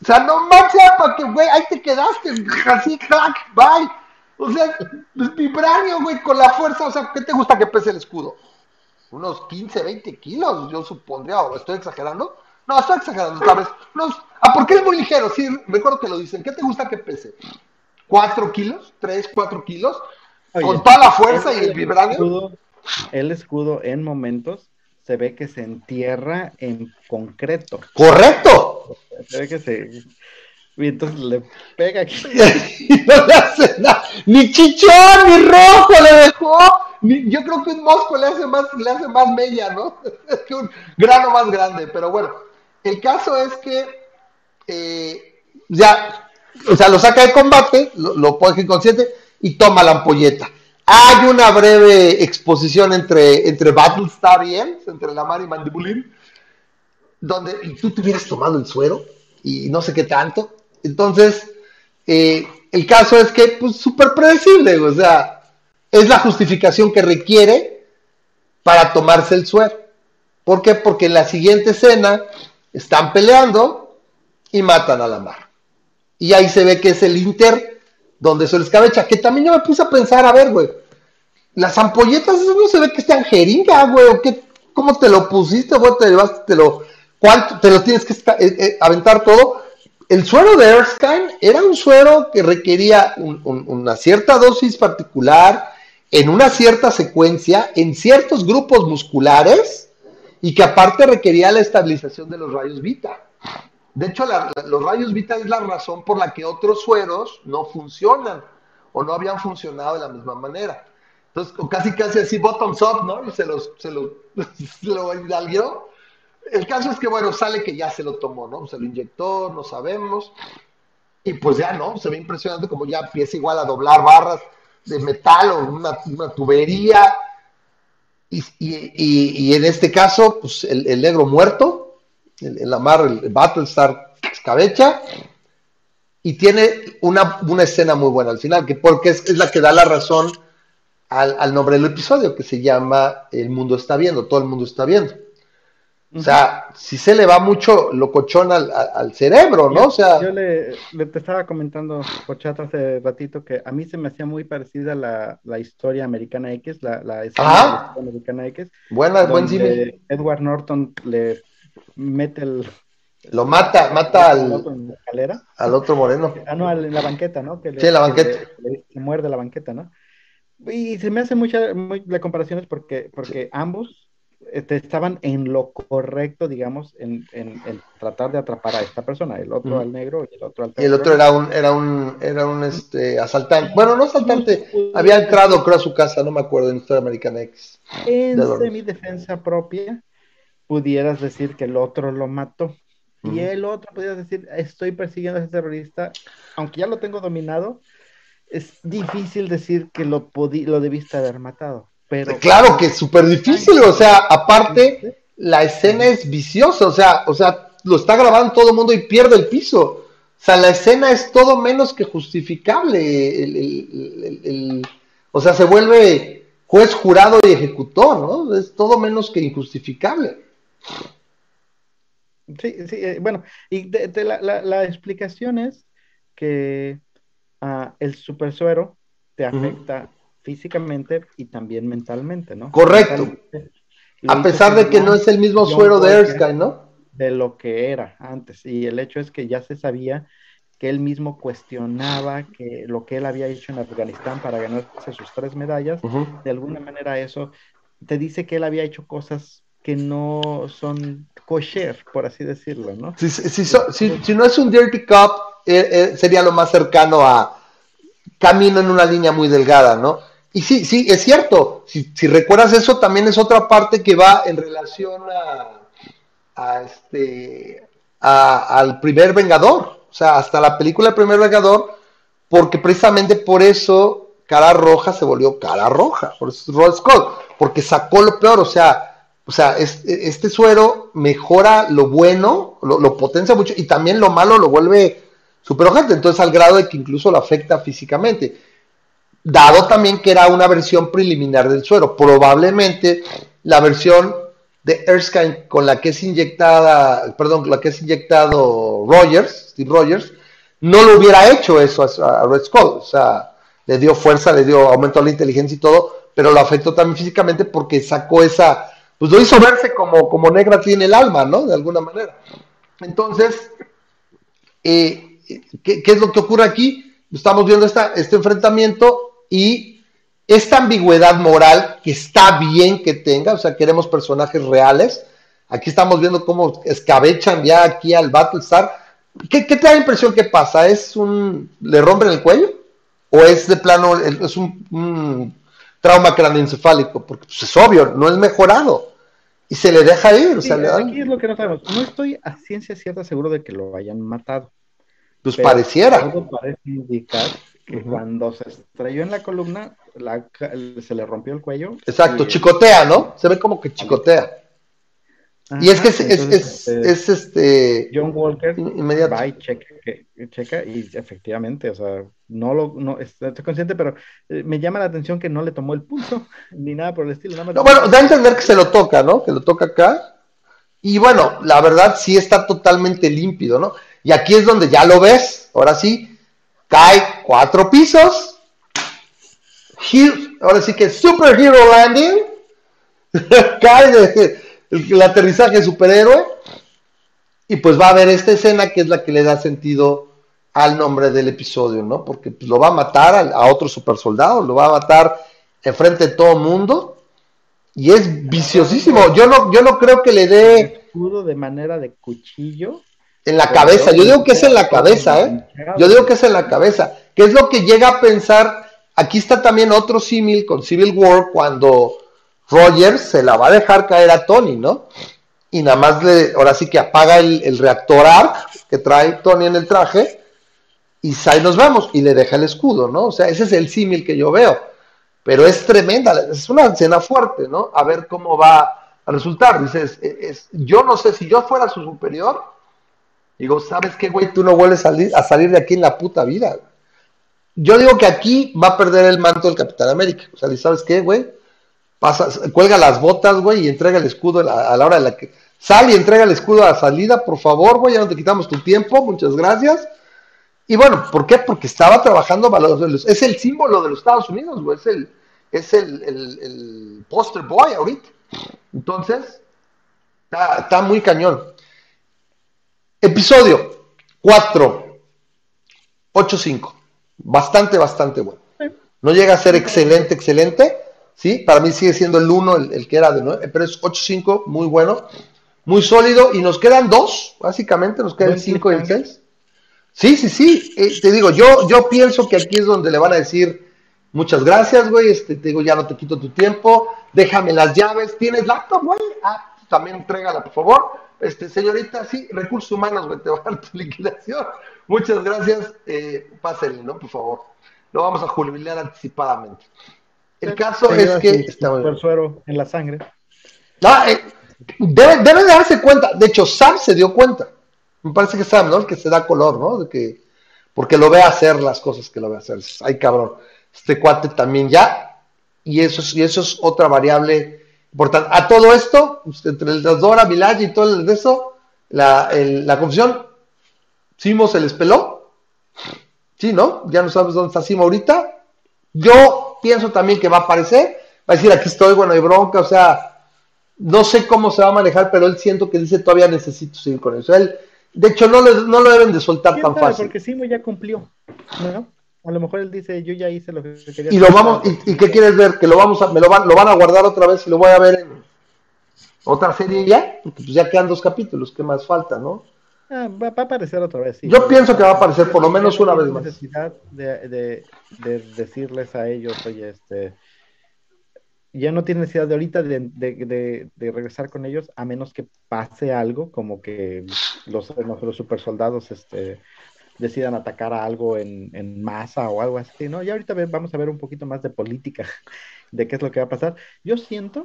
o sea, no manches, para que, güey, ahí te quedaste, así, crack, bye. O sea, es vibranio, güey, con la fuerza, o sea, ¿qué te gusta que pese el escudo? Unos 15, 20 kilos, yo supondría, o estoy exagerando. No, estoy exagerando otra vez. No, ah, porque es muy ligero, sí, recuerdo que lo dicen. ¿Qué te gusta que pese? ¿Cuatro kilos? ¿Tres, cuatro kilos? Con toda la fuerza y el vibranio. el escudo en momentos se ve que se entierra en concreto. ¡Correcto! Se ve que se. Y entonces le pega aquí. y no le hace nada. Ni chichón, ni rojo le dejó. Yo creo que un mosco le hace más, le hace más mella, ¿no? Es que un grano más grande. Pero bueno, el caso es que eh, ya, o sea, lo saca de combate, lo, lo pone inconsciente y toma la ampolleta. Hay una breve exposición entre, entre Battlestar y él, entre Lamar y Mandibulín, donde tú te hubieras tomado el suero y no sé qué tanto. Entonces, eh, el caso es que, pues, súper predecible, o sea, es la justificación que requiere para tomarse el suero. ¿Por qué? Porque en la siguiente escena están peleando y matan a Lamar. Y ahí se ve que es el Inter donde se les escabecha, que también yo me puse a pensar, a ver, güey, las ampolletas, eso no se ve que están jeringa, güey, o qué, ¿cómo te lo pusiste, güey? Te llevaste, te lo, ¿cuánto, te lo tienes que eh, eh, aventar todo? El suero de Erskine era un suero que requería una cierta dosis particular, en una cierta secuencia, en ciertos grupos musculares, y que aparte requería la estabilización de los rayos Vita. De hecho, los rayos Vita es la razón por la que otros sueros no funcionan o no habían funcionado de la misma manera. Entonces, casi casi así bottoms up, ¿no? Y se, los, se lo, se lo El caso es que, bueno, sale que ya se lo tomó, ¿no? Se lo inyectó, no sabemos. Y pues ya, ¿no? Se ve impresionante como ya empieza igual a doblar barras de metal o una, tubería. Y, en este caso, pues el negro muerto, el, la mar, el Battlestar escabecha, y tiene una, una, escena muy buena al final, que porque es, es la que da la razón al, al, nombre del episodio, que se llama El mundo está viendo, todo el mundo está viendo. O sea, si se le va mucho locochón al, al cerebro, ¿no? Yo, o sea, yo le, le, te estaba comentando por chat hace ratito que a mí se me hacía muy parecida la, la historia americana X, la, la escena americana X. Buena, buen cine. Edward Norton le mete el... Lo mata, mata al, al otro moreno. Ah, no, en la banqueta, ¿no? Que sí, la banqueta. le, muerde la banqueta, ¿no? Y se me hace mucha muy, la comparación porque, porque ambos este, estaban en lo correcto, digamos, en, en, en, tratar de atrapar a esta persona, el otro mm. al negro y el otro al Y el otro era un, era un, era un este, asaltante, bueno, no asaltante, había entrado creo a su casa, no me acuerdo, en Historia Americana X. En semi-defensa propia, pudieras decir que el otro lo mató. Y el otro pudieras decir, estoy persiguiendo a ese terrorista, aunque ya lo tengo dominado, es difícil decir que lo, lo debiste haber matado. Pero... Claro que es súper difícil, o sea, aparte, la escena es viciosa, o sea, o sea, lo está grabando todo el mundo y pierde el piso. O sea, la escena es todo menos que justificable. El, o sea, se vuelve juez, jurado y ejecutor, ¿no? Es todo menos que injustificable. Sí, sí, eh, bueno, y de, de la, la, la, explicación es que uh, el supersuero te afecta uh -huh. físicamente y también mentalmente, ¿no? Correcto. A pesar de que no es el mismo suero de Erskine, ¿no? De lo que era antes. Y el hecho es que ya se sabía que él mismo cuestionaba que lo que él había hecho en Afganistán para ganarse sus tres medallas, uh -huh. de alguna manera eso te dice que él había hecho cosas que no son kosher, por así decirlo, ¿no? Si, si, so, si, si no es un dirty cup, eh, eh, sería lo más cercano a camino en una línea muy delgada, ¿no? Y sí, sí, es cierto. Si, si recuerdas eso, también es otra parte que va en relación a, a este, a, al primer Vengador. O sea, hasta la película El primer Vengador, porque precisamente por eso Cara Roja se volvió Cara Roja, por eso es Roll Scott, porque sacó lo peor, o sea, o sea, es, este suero mejora lo bueno, lo, potencia mucho y también lo malo lo vuelve súper ojete, entonces al grado de que incluso lo afecta físicamente. Dado también que era una versión preliminar del suero, probablemente la versión de Erskine con la que es inyectada, perdón, la que es inyectado Rogers, Steve Rogers, no lo hubiera hecho eso a Red Skull, o sea, le dio fuerza, le dio aumento a la inteligencia y todo, pero lo afectó también físicamente porque sacó esa pues lo hizo verse como, como negra tiene el alma, ¿no? De alguna manera. Entonces, eh, ¿qué, es lo que ocurre aquí? Estamos viendo esta, este enfrentamiento y esta ambigüedad moral que está bien que tenga, o sea, queremos personajes reales. Aquí estamos viendo cómo escabechan ya aquí al Battlestar. ¿Qué, qué te da la impresión que pasa? ¿Es un. ¿Le rompen el cuello? ¿O es de plano, es un, trauma craneoencefálico? Porque pues, es obvio, no es mejorado y se le deja ir. o sea, le Aquí es lo que no sabemos. No estoy a ciencia cierta seguro de que lo hayan matado. Pues pareciera. Todo parece indicar que cuando se estrelló en la columna, se le rompió el cuello. Exacto, chicotea, ¿no? Se ve como que chicotea. Y es que es, es, es, este. John Walker inmediato. va y checa, checa, y efectivamente, o sea, no lo, no, estoy consciente, pero eh, me llama la atención que no le tomó el pulso, ni nada por el estilo. no, bueno, da a entender que se lo toca, ¿no? Que lo toca acá. Y bueno, la verdad sí está totalmente límpido, ¿no? Y aquí es donde ya lo ves, ahora sí, cae cuatro pisos. ahora sí que Super Hero Landing. cae de, el, aterrizaje superhéroe. Y pues va a haber esta escena que es la que le da sentido al nombre del episodio, ¿no? Porque pues, lo va a matar a, a otro super soldado, lo va a matar enfrente de todo el mundo. Y es viciosísimo. Yo no, yo no creo que le dé. Escudo de manera de cuchillo. En la cabeza, yo digo que es en la cabeza, ¿eh? Yo digo que es en la cabeza. ¿Qué es lo que llega a pensar? Aquí está también otro símil con Civil War cuando Rogers se la va a dejar caer a Tony, ¿no? Y nada más le, ahora sí que apaga el, reactor ARC que trae Tony en el traje y ahí nos vamos y le deja el escudo, ¿no? O sea, ese es el símil que yo veo. Pero es tremenda, es una escena fuerte, ¿no? A ver cómo va a resultar. Dices, es, yo no sé si yo fuera su superior, Digo, ¿sabes qué, güey? Tú no vuelves a salir, a salir de aquí en la puta vida. Yo digo que aquí va a perder el manto del Capitán América. O sea, ¿sabes qué, güey? Pasa, cuelga las botas, güey, y entrega el escudo a la, hora de la que. Sal y entrega el escudo a la salida, por favor, güey, ya no te quitamos tu tiempo, muchas gracias. Y bueno, ¿por qué? Porque estaba trabajando valores. Es el símbolo de los Estados Unidos, güey. Es el, es el, el, poster boy ahorita. Entonces, está, está muy cañón. Episodio 4, 8-5. Bastante, bastante bueno. No llega a ser excelente, excelente. ¿Sí? Para mí sigue siendo el 1, el, que era de 9, pero es 8-5, muy bueno, muy sólido. Y nos quedan dos, básicamente, nos quedan el 5 y el 6. Sí, sí, sí. Eh, te digo, yo, yo pienso que aquí es donde le van a decir muchas gracias, güey. Este, te digo, ya no te quito tu tiempo. Déjame las llaves. ¿Tienes laptop, güey? Ah, también entrégala, por favor este, señorita, sí, recursos humanos, güey, te va a dar tu liquidación. Muchas gracias, eh, pásenle, ¿no? Por favor. Lo vamos a jubilar anticipadamente. El caso es que... Está muy suero en la sangre. Ah, eh, debe, debe, darse cuenta. De hecho, Sam se dio cuenta. Me parece que Sam, ¿no? El que se da color, ¿no? De que, porque lo ve hacer las cosas que lo ve hacer. Ay, cabrón. Este cuate también ya. Y eso, y eso es otra variable a todo esto, pues, entre el Dora, Village y todo el de eso, la, la confusión, Simo se les peló. Sí, ¿no? Ya no sabes dónde está Simo ahorita. Yo pienso también que va a aparecer. Va a decir, aquí estoy, bueno, hay bronca, o sea, no sé cómo se va a manejar, pero él siento que dice, todavía necesito seguir con eso. Él, de hecho, no, no lo deben de soltar tan fácil. Porque Simo ya cumplió, ¿no? A lo mejor él dice, yo ya hice lo que quería. Y lo vamos, y, qué quieres ver? Que lo vamos a, me lo van, lo van a guardar otra vez y lo voy a ver en otra serie ya, porque pues ya quedan dos capítulos, ¿qué más falta, no? Ah, va, a aparecer otra vez. Sí. Yo pienso que va a aparecer por lo menos una vez más. necesidad de, de, de, decirles a ellos, oye, este, ya no tiene necesidad de ahorita de, de, de, regresar con ellos a menos que pase algo como que los, los super soldados este, decidan atacar a algo en, en, masa o algo así, ¿no? Ya ahorita vamos a ver un poquito más de política, de qué es lo que va a pasar. Yo siento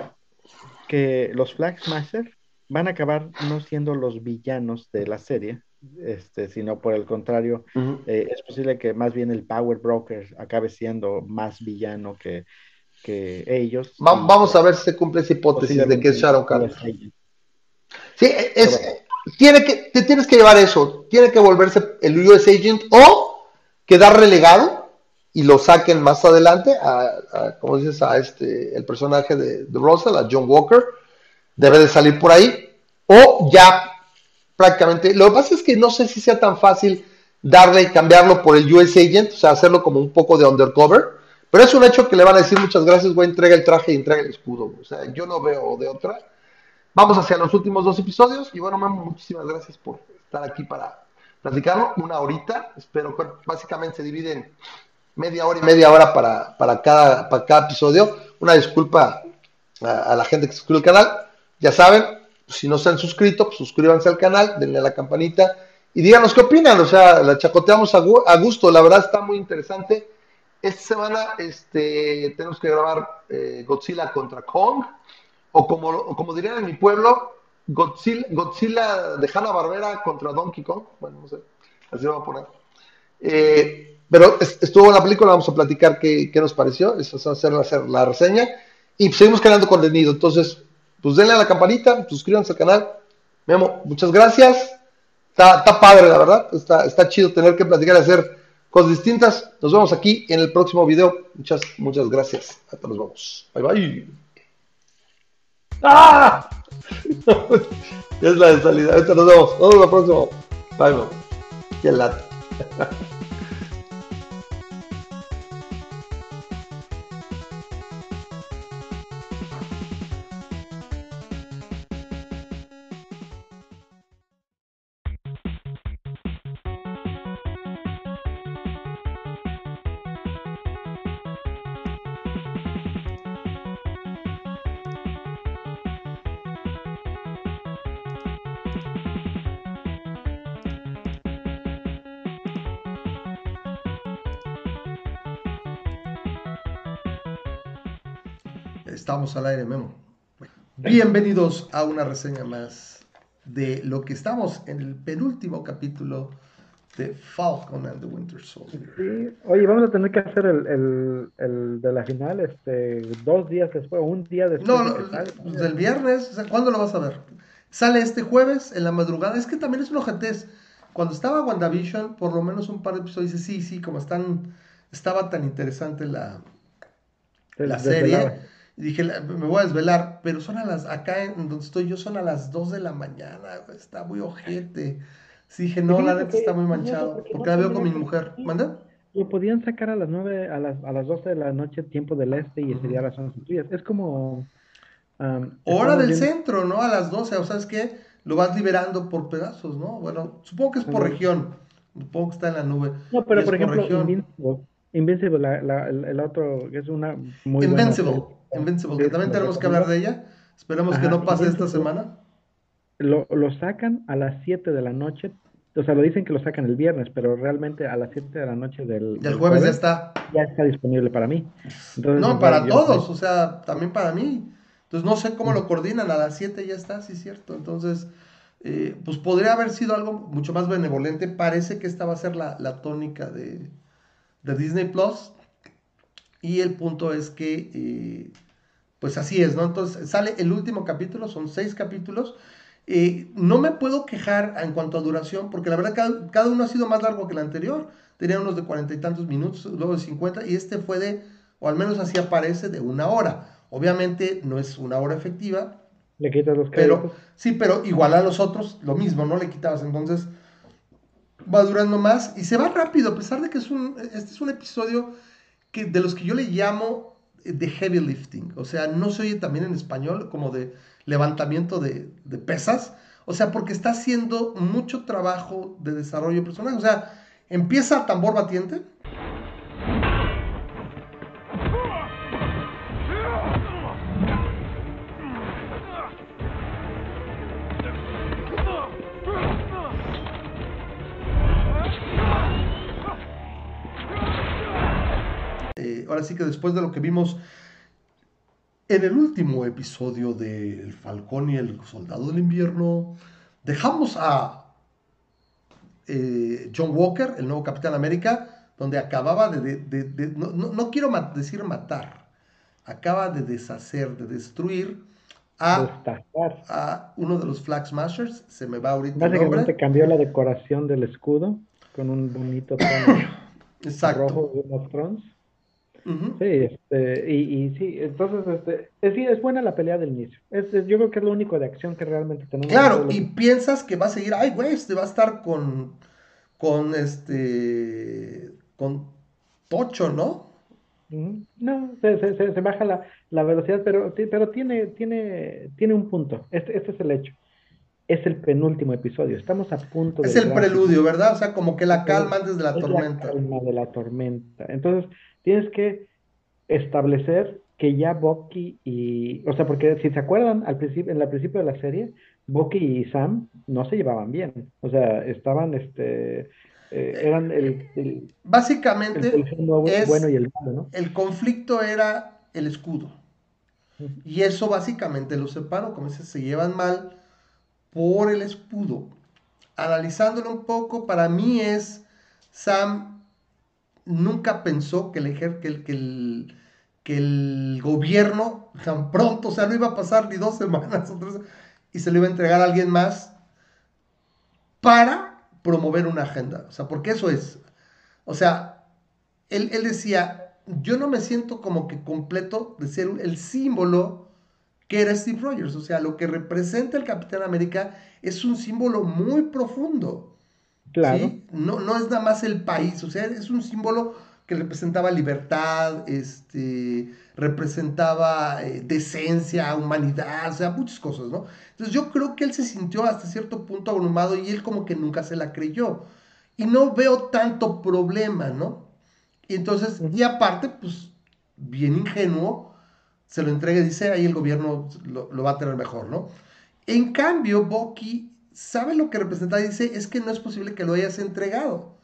que los Flag Smasher van a acabar no siendo los villanos de la serie, este, sino por el contrario, eh, es posible que más bien el Power Broker acabe siendo más villano que, que ellos. vamos a ver si se cumple esa hipótesis de que es Shadow Sí, es, tiene que, te tienes que llevar eso, tiene que volverse el US Agent o quedar relegado y lo saquen más adelante a, como dices, a este, el personaje de, de Russell, a John Walker, debe de salir por ahí, o ya prácticamente, lo que pasa es que no sé si sea tan fácil darle y cambiarlo por el US Agent, o sea, hacerlo como un poco de undercover, pero es un hecho que le van a decir muchas gracias, güey, entrega el traje y entrega el escudo, o sea, yo no veo de otra. Vamos hacia los últimos dos episodios y bueno, Memo, muchísimas gracias por estar aquí para platicarlo, una horita, espero que básicamente se dividen media hora y media hora para, para, cada, para cada episodio. Una disculpa a, la gente que suscribe al canal. Ya saben, si no se han suscrito, pues suscríbanse al canal, denle a la campanita y díganos qué opinan. O sea, la chacoteamos a, gusto, la verdad está muy interesante. Esta semana este, tenemos que grabar eh, Godzilla contra Kong, o como, como dirían en mi pueblo, Godzilla, Godzilla de Hanna Barbera contra Donkey Kong. Bueno, no sé, así lo voy a poner. Eh, pero estuvo la película, vamos a platicar qué, qué nos pareció, eso va a hacer, hacer la reseña. Y seguimos creando contenido. Entonces, pues denle a la campanita, suscríbanse al canal. Memo, muchas gracias. Está, está padre, la verdad. Está, está chido tener que platicar y hacer cosas distintas. Nos vemos aquí en el próximo video. Muchas, muchas gracias. Hasta nos vemos. Bye bye. ¡Ah! es la de salida. Ahorita nos vemos. Nos vemos la próxima. Bye, bye. Qué lata. Estamos al aire, Memo. Bienvenidos a una reseña más de lo que estamos en el penúltimo capítulo de Falcon and the Winter Soldier. Sí. Oye, vamos a tener que hacer el, el, de la final este, dos días después, o un día después. No, no del viernes, ¿cuándo lo vas a ver? Sale este jueves en la madrugada. Es que también es un ojatez. Cuando estaba WandaVision, por lo menos un par de episodios, sí, sí, como están, estaba tan interesante la, la serie y dije, me voy a desvelar, pero son a las, acá en donde estoy yo son a las 2 de la mañana, está muy ojete. Sí, dije, no, la neta está muy manchado, porque la veo con mi mujer. ¿Manda? Lo podían sacar a las 9, a las, a las 12 de la noche, tiempo del este, y sería las 11 tuyas. Es como... Hora del centro, ¿no? A las 12, o sea, es que lo vas liberando por pedazos, ¿no? Bueno, supongo que es por región, supongo que está en la nube. No, pero por ejemplo, Invincible, la, la, el, otro, es una muy Invincible. Invincible, que también tenemos que hablar de ella. Esperemos que no pase esta semana. Lo, lo sacan a las 7 de la noche. O sea, lo dicen que lo sacan el viernes, pero realmente a las 7 de la noche del, del jueves, ya está. Ya está disponible para mí. no, para todos, o sea, también para mí. Entonces no sé cómo lo coordinan, a las 7 ya está, sí es cierto. Entonces, eh, pues podría haber sido algo mucho más benevolente. Parece que esta va a ser la, la tónica de, de Disney Plus. Y el punto es que, eh, pues así es, ¿no? Entonces sale el último capítulo, son seis capítulos. Eh, no me puedo quejar en cuanto a duración, porque la verdad cada, cada, uno ha sido más largo que el anterior. Tenía unos de cuarenta y tantos minutos, luego de cincuenta, y este fue de, o al menos así aparece, de una hora. Obviamente no es una hora efectiva. Le quitas los pero Sí, pero igual a los otros, lo mismo, ¿no? Le quitabas. Entonces va durando más y se va rápido, a pesar de que es un, este es un episodio que, de los que yo le llamo eh, de heavy lifting. O sea, no se oye también en español como de levantamiento de, de pesas. O sea, porque está haciendo mucho trabajo de desarrollo personal. O sea, empieza tambor batiente ahora sí que después de lo que vimos en el último episodio de El Falcón y el Soldado del Invierno, dejamos a eh, John Walker, el nuevo Capitán América, donde acababa de, no, quiero decir matar, acaba de deshacer, de destruir a, a, uno de los Flag Smashers, se me va ahorita Básicamente cambió la decoración del escudo con un bonito tono Exacto. rojo de los Thrones. Sí, este, y, y, sí, entonces este, es, sí, es buena la pelea del inicio. Es, yo creo que es lo único de acción que realmente tenemos. Claro, y piensas que va a seguir, ay, güey, este va a estar con, con este, con Tocho, ¿no? No, se, se, se baja la, la, velocidad, pero, pero tiene, tiene, tiene un punto. Este, este es el hecho es el penúltimo episodio. Estamos a punto de. Es el preludio, ¿verdad? O sea, como que la calma antes de la tormenta. La calma de la tormenta. Entonces, tienes que establecer que ya Bucky y. O sea, porque si se acuerdan, al principio, en el principio de la serie, Bucky y Sam no se llevaban bien. O sea, estaban este. Eh, eran el, Básicamente, el, bueno y el malo, ¿no? El conflicto era el escudo. Y eso básicamente lo separó, como dices, se llevan mal por el escudo. Analizándolo un poco, para mí es Sam nunca pensó que el, que que el, que el gobierno tan pronto, o sea, no iba a pasar ni dos semanas y se lo iba a entregar a alguien más para promover una agenda. O sea, porque eso es. O sea, él, él decía, yo no me siento como que completo de ser el símbolo que era Steve Rogers. O sea, lo que representa el Capitán América es un símbolo muy profundo. Claro. No, no es nada más el país, o sea, es un símbolo que representaba libertad, este, representaba eh, decencia, humanidad, o sea, muchas cosas, ¿no? Entonces yo creo que él se sintió hasta cierto punto abrumado y él como que nunca se la creyó. Y no veo tanto problema, ¿no? Y entonces, y aparte, pues, bien ingenuo, se lo entrega y dice, ahí el gobierno lo, va a tener mejor, ¿no? En cambio, Bucky sabe lo que representa y dice, es que no es posible que lo hayas entregado.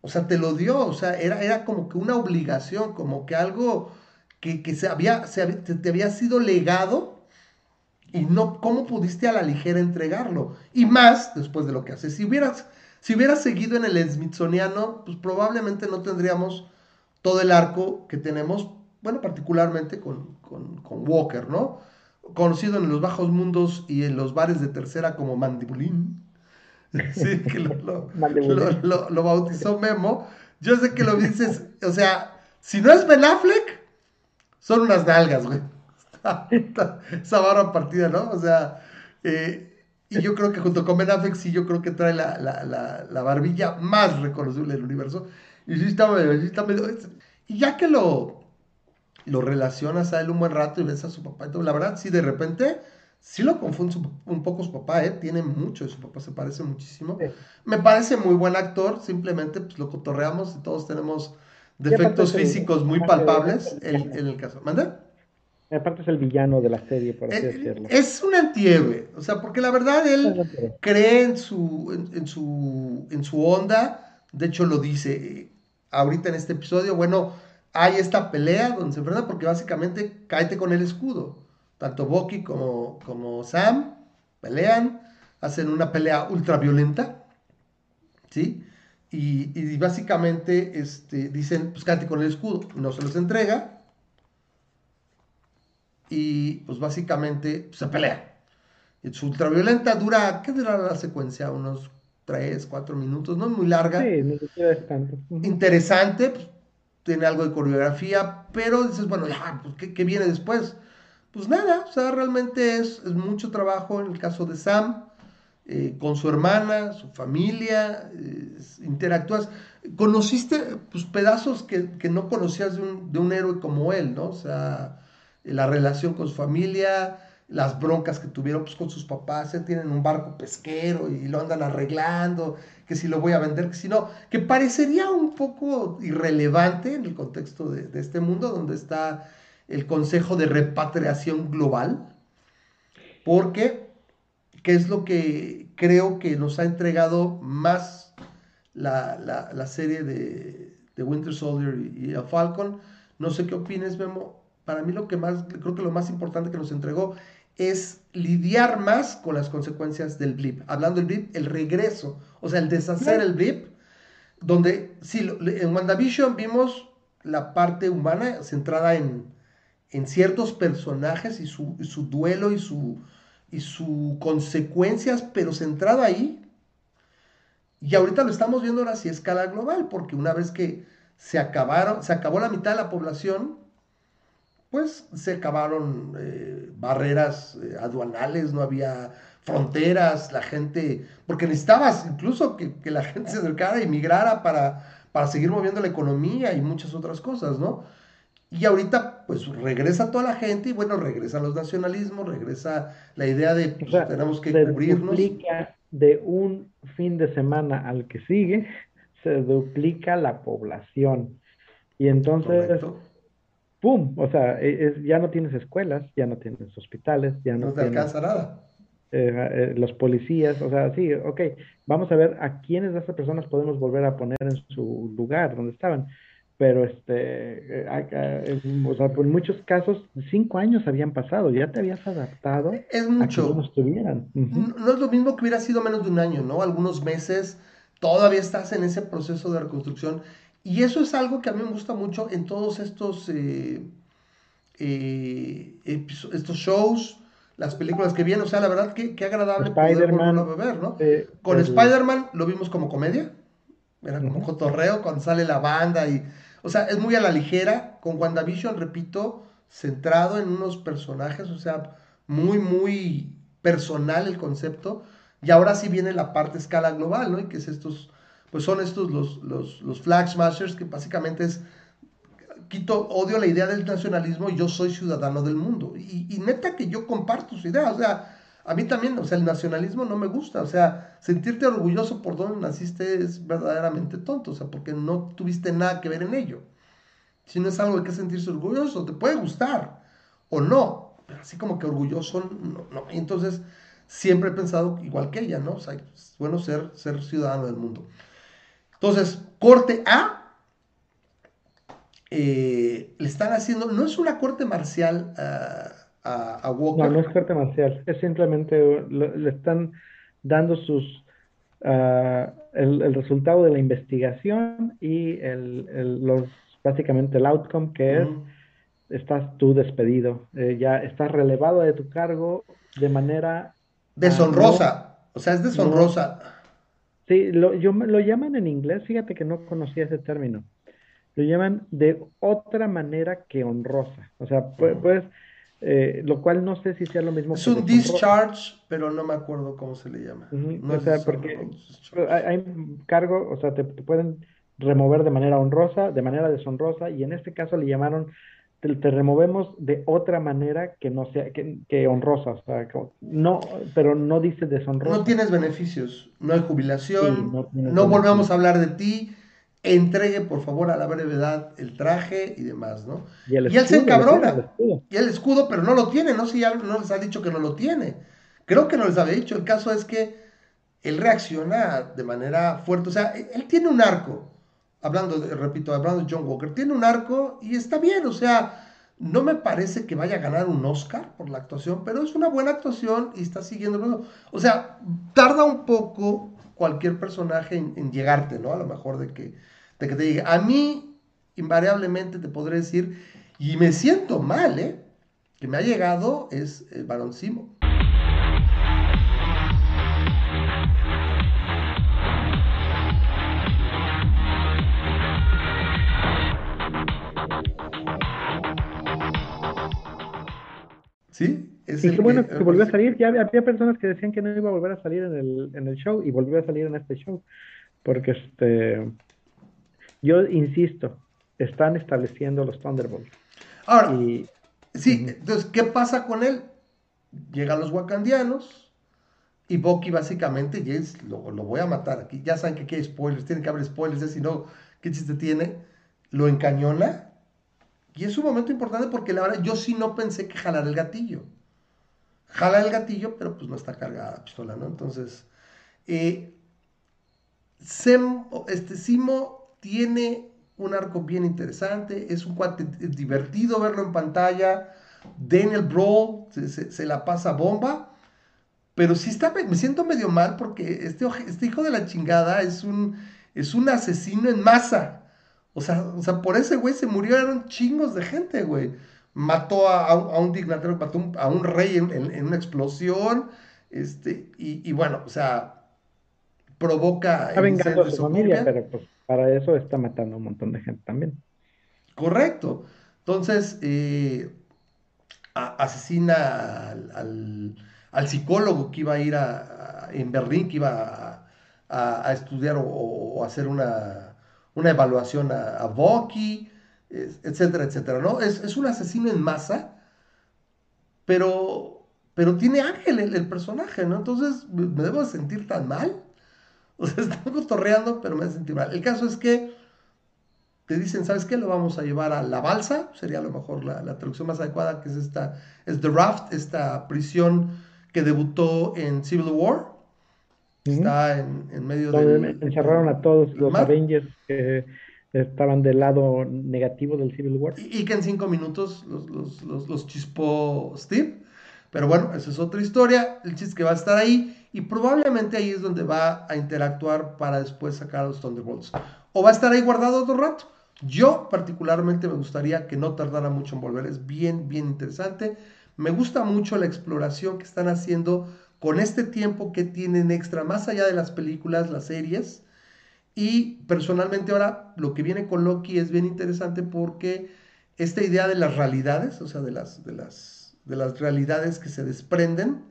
O sea, te lo dio, o sea, era, era como que una obligación, como que algo que, se había, se te, había sido legado y no, ¿cómo pudiste a la ligera entregarlo? Y más después de lo que haces. Si hubieras, si hubieras seguido en el Smithsoniano, pues probablemente no tendríamos todo el arco que tenemos, bueno, particularmente con, con, Walker, ¿no? Conocido en los bajos mundos y en los bares de tercera como Mandibulín. Sí, que lo, lo, bautizó Memo. Yo sé que lo dices, o sea, si no es Ben Affleck, son unas nalgas, güey. Esa barra partida, ¿no? O sea, eh, y yo creo que junto con Ben Affleck, sí, yo creo que trae la, la, la, barbilla más reconocible del universo. Y sí está, sí está medio, Y ya que lo, lo relacionas a él un buen rato y ves a su papá. Entonces, la verdad, sí, de repente, sí lo confunde un poco su papá, ¿eh? Tiene mucho de su papá, se parece muchísimo. Me parece muy buen actor, simplemente pues lo cotorreamos y todos tenemos defectos físicos muy palpables en, el caso. ¿Manda? Aparte es el villano de la serie, por así decirlo. Es un antihéroe, o sea, porque la verdad él cree en su, en, su, en su onda, de hecho lo dice eh, ahorita en este episodio, bueno, hay esta pelea donde se enfrenta porque básicamente caete con el escudo. Tanto Bucky como, como Sam pelean, hacen una pelea ultra violenta, ¿sí? Y, básicamente este, dicen, pues cáete con el escudo, no se los entrega. Y pues básicamente pues, se pelea. Es ultraviolenta, dura, ¿qué dura la secuencia? Unos 3, 4 minutos, no es muy larga. Sí, no tanto. Interesante, pues, tiene algo de coreografía, pero dices, bueno, pues, ¿qué, viene después? Pues nada, o sea, realmente es, mucho trabajo en el caso de Sam, eh, con su hermana, su familia, interactúas. Conociste pues, pedazos que, no conocías de un, de un, héroe como él, ¿no? O sea, la relación con su familia, las broncas que tuvieron pues, con sus papás, ya tienen un barco pesquero y lo andan arreglando, que si lo voy a vender, que si no, que parecería un poco irrelevante en el contexto de, este mundo donde está el Consejo de Repatriación Global, porque, ¿qué es lo que creo que nos ha entregado más la, serie de, Winter Soldier y, y Falcon? No sé qué opines, Memo. Para mí lo que más, creo que lo más importante que nos entregó es lidiar más con las consecuencias del blip. Hablando del blip, el regreso, o sea, el deshacer el blip, donde sí, en WandaVision vimos la parte humana centrada en, en ciertos personajes y su, su duelo y su, y sus consecuencias, pero centrado ahí. Y ahorita lo estamos viendo ahora sí a escala global, porque una vez que se acabaron, se acabó la mitad de la población, pues se acabaron eh, barreras eh, aduanales, no había fronteras, la gente, porque necesitabas incluso que, la gente se acercara y migrara para, para seguir moviendo la economía y muchas otras cosas, ¿no? Y ahorita, pues regresa toda la gente y bueno, regresan los nacionalismos, regresa la idea de pues, tenemos que cubrirnos. de un fin de semana al que sigue, se duplica la población. Y entonces, ¡pum! O sea, e, ya no tienes escuelas, ya no tienes hospitales, ya no, no te alcanza nada. Eh, eh, los policías, o sea, sí, ok, vamos a ver a quiénes de estas personas podemos volver a poner en su lugar donde estaban. Pero, este, eh, o sea, por muchos casos, cinco años habían pasado, ya te habías adaptado es mucho. a que no estuvieran. No es lo mismo que hubiera sido menos de un año, ¿no? Algunos meses, todavía estás en ese proceso de reconstrucción. Y eso es algo que a mí me gusta mucho en todos estos, estos shows, las películas que vienen. O sea, la verdad, que qué agradable poder volverlo a ver, ¿no? Eh, con Spider-Man lo vimos como comedia. Era como cotorreo cuando sale la banda y... O sea, es muy a la ligera. Con WandaVision, repito, centrado en unos personajes. O sea, muy, muy personal el concepto. Y ahora sí viene la parte escala global, ¿no? Y que es estos... Pues son estos los, los, los Flag Smashers, que básicamente es quito, odio la idea del nacionalismo y yo soy ciudadano del mundo. Y, neta que yo comparto su idea, o sea, a mí también, o sea, el nacionalismo no me gusta, o sea, sentirte orgulloso por donde naciste es verdaderamente tonto, o sea, porque no tuviste nada que ver en ello. Si no es algo de que sentirse orgulloso, te puede gustar o no, pero así como que orgulloso, no, no. entonces, siempre he pensado igual que ella, ¿no? O sea, es bueno ser, ser ciudadano del mundo. Entonces, corte A, eh, le están haciendo, no es una corte marcial a, Walker. No, no es corte marcial, es simplemente le están dando sus ah, el, resultado de la investigación y el, los básicamente el outcome que es estás tú despedido, eh, ya estás relevado de tu cargo de manera deshonrosa, o sea, es deshonrosa. Sí, lo, yo, lo llaman en inglés, fíjate que no conocía ese término lo llaman de otra manera que honrosa. O sea, pues, eh, lo cual no sé si sea lo mismo. Es un discharge, pero no me acuerdo cómo se le llama. o sea, porque hay, cargo, o sea, te, pueden remover de manera honrosa, de manera deshonrosa, y en este caso le llamaron, te, removemos de otra manera que no sea, que, honrosa, o sea, no, pero no dice deshonrosa. No tienes beneficios, no hay jubilación, no, no volvemos a hablar de ti, entregue por favor a la brevedad el traje y demás, ¿no? Y, él se encabrona. Y el escudo, pero no lo tiene, no sé si ya no les ha dicho que no lo tiene. Creo que no les había dicho. El caso es que él reacciona de manera fuerte. O sea, él tiene un arco. Hablando, repito, hablando de John Walker, tiene un arco y está bien. O sea, no me parece que vaya a ganar un Oscar por la actuación, pero es una buena actuación y está siguiendo. O sea, tarda un poco cualquier personaje en, llegarte, ¿no? A lo mejor de que, de que te diga, a mí invariablemente te podré decir, y me siento mal, ¿eh? Que me ha llegado es el Barón Simo. ¿Sí? y qué bueno que, volvió a salir. Ya había, personas que decían que no iba a volver a salir en el, en el show y volvió a salir en este show. Porque este, yo insisto, están estableciendo los Thunderbolts. Ahora, sí, entonces, ¿qué pasa con él? Llegan los wakandianos y Bucky básicamente, y lo, lo, voy a matar aquí, ya saben que hay spoilers, tiene que haber spoilers, si no, ¿qué chiste tiene? Lo encañona y es un momento importante porque la verdad yo sí no pensé que jalar el gatillo jala el gatillo, pero pues no está cargada la pistola, ¿no? Entonces, eh, este Simo tiene un arco bien interesante, es un cuate divertido verlo en pantalla, Daniel Brawl se, la pasa bomba, pero sí está, me siento medio mal porque este, este hijo de la chingada es un, es un asesino en masa. O sea, o sea, por ese güey se murieron chingos de gente, güey mató a, un dignatario, mató a un rey en, una explosión, este, y, bueno, o sea, provoca... Está vengando a su familia, pero pues... para eso está matando a un montón de gente también. Correcto. Entonces, eh, asesina al, psicólogo que iba a ir a, en Berlín, que iba a, estudiar o, hacer una, evaluación a, a etcétera, etcétera, ¿no? Es, un asesino en masa, pero, pero tiene ángel el, personaje, ¿no? Entonces, ¿me debo sentir tan mal? O sea, estoy cotorreando, pero me debo sentir mal. El caso es que te dicen, ¿sabes qué? Lo vamos a llevar a la balsa, sería a lo mejor la, traducción más adecuada, que es esta, es The Raft, esta prisión que debutó en Civil War. Está en, medio de... Encerraron a todos los Avengers que estaban del lado negativo del Civil War. Y, que en cinco minutos los, los, los, chispó Steve. Pero bueno, esa es otra historia. El chiste que va a estar ahí. Y probablemente ahí es donde va a interactuar para después sacar a los Thunderbolts. O va a estar ahí guardado otro rato. Yo particularmente me gustaría que no tardara mucho en volver, es bien, bien interesante. Me gusta mucho la exploración que están haciendo con este tiempo que tienen extra, más allá de las películas, las series. Y personalmente ahora lo que viene con Loki es bien interesante porque esta idea de las realidades, o sea, de las, de las, de las realidades que se desprenden,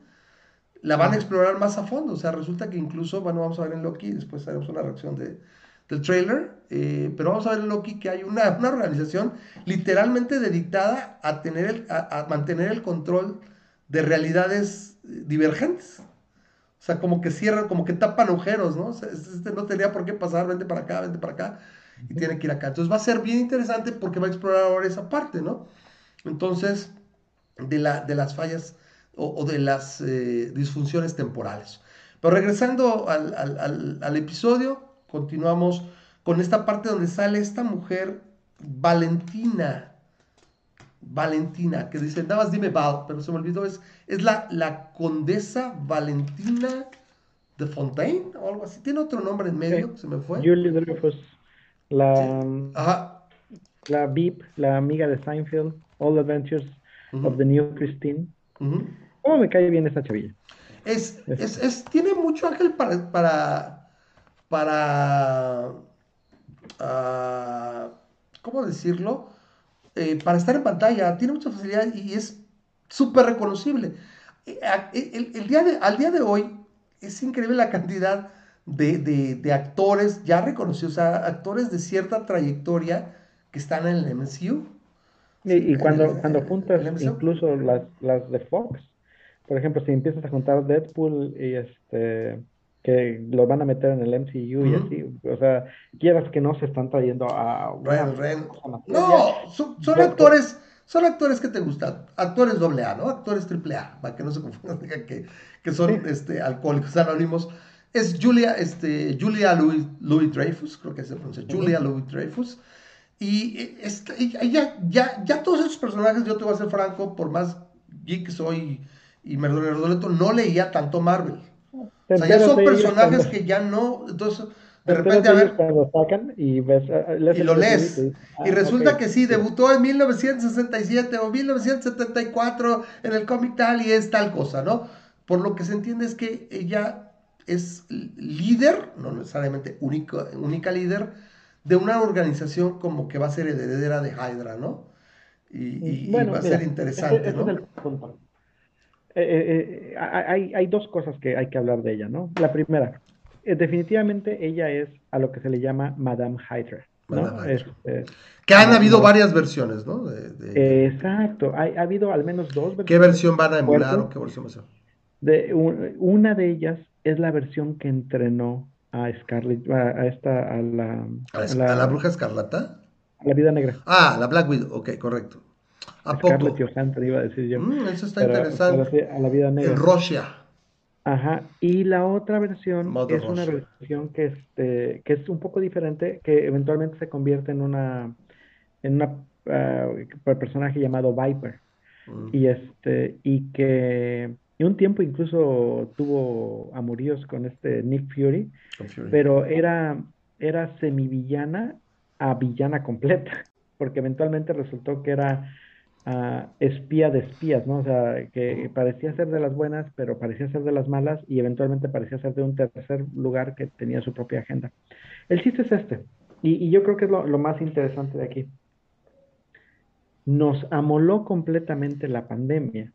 la van a explorar más a fondo. O sea, resulta que incluso, bueno, vamos a ver en Loki, después haremos una reacción de, del trailer, eh, pero vamos a ver en Loki que hay una, una organización literalmente dedicada a, tener a, mantener el control de realidades eh, divergentes. O sea, como que cierran, como que tapan agujeros, ¿no? este no tenía por qué pasar, vente para acá, vente para acá, y tiene que ir acá. Entonces va a ser bien interesante porque va a explorar ahora esa parte, ¿no? Entonces, de, la, de las fallas o, de las eh, disfunciones temporales. Pero regresando al, al, al episodio, continuamos con esta parte donde sale esta mujer, Valentina. Valentina, que dice, nada más dime Val, pero se me olvidó, es, es la, la condesa Valentina de Fontaine o algo así. Tiene otro nombre en medio, se me fue. Julie Dreyfus, la, la VIP, la amiga de Seinfeld, All Adventures of the New Christine. ¿Cómo me cae bien esta chavilla? Es, es, es, tiene mucho ángel para, para para, uh, ¿cómo decirlo? Eh, para estar en pantalla, tiene mucha facilidad y es súper reconocible. Eh, el, día de, al día de hoy es increíble la cantidad de, de, actores ya reconocidos, o sea, actores de cierta trayectoria que están en el MCU. Y, cuando, cuando juntas incluso las, las de Fox, por ejemplo, si empiezas a juntar Deadpool y este que lo van a meter en el MCU y así. O sea, quieras que no se están trayendo a. No, son, actores. Son actores que te gustan, actores doble A, ¿no? Actores triple A, para que no se confundan, que, que son este, alcohólicos anónimos. Es Julia, este, Julia Louis, Louis Dreyfus, creo que se pronuncia, Julia Louis Dreyfus. Y, este, ya, ya, ya todos esos personajes, yo te voy a ser franco, por más geek que soy y Merdoleto, no leía tanto Marvel. O sea, ya son personajes que ya no, entonces de repente a ver y, ves, y lo lees y, ah, resulta que sí debutó en 1967 o 1974 en el cómic tal y es tal cosa, ¿no? Por lo que se entiende es que ella es líder, no necesariamente única, única líder, de una organización como que va a ser heredera de Hydra, ¿no? Y, va a ser interesante, ¿no? Eh, eh, hay, hay, dos cosas que hay que hablar de ella, ¿no? La primera, definitivamente ella es a lo que se le llama Madame Hydra. ¿no? Este, que han habido varias versiones, ¿no? exacto, ha habido al menos dos versiones. ¿Qué versión van a emular o qué versión va a ser? De, una de ellas es la versión que entrenó a Scarlett, a, esta, a la, ¿A, la, ¿A la bruja escarlata? A la vida negra. Ah, la Black Widow, ok, correcto. ¿A poco? Johansson iba a decir yo. Mm, eso está interesante. a la vida negra. En Rusia. Ajá, y la otra versión es una versión que, este, que es un poco diferente, que eventualmente se convierte en una, en una uh, personaje llamado Viper. Mm. Y este, y que y un tiempo incluso tuvo amoríos con este Nick Fury, Fury. pero era, era semivillana a villana completa, porque eventualmente resultó que era espía de espías, ¿no? O sea, que parecía ser de las buenas, pero parecía ser de las malas y eventualmente parecía ser de un tercer lugar que tenía su propia agenda. El chiste es este. Y, yo creo que es lo, más interesante de aquí. Nos amoló completamente la pandemia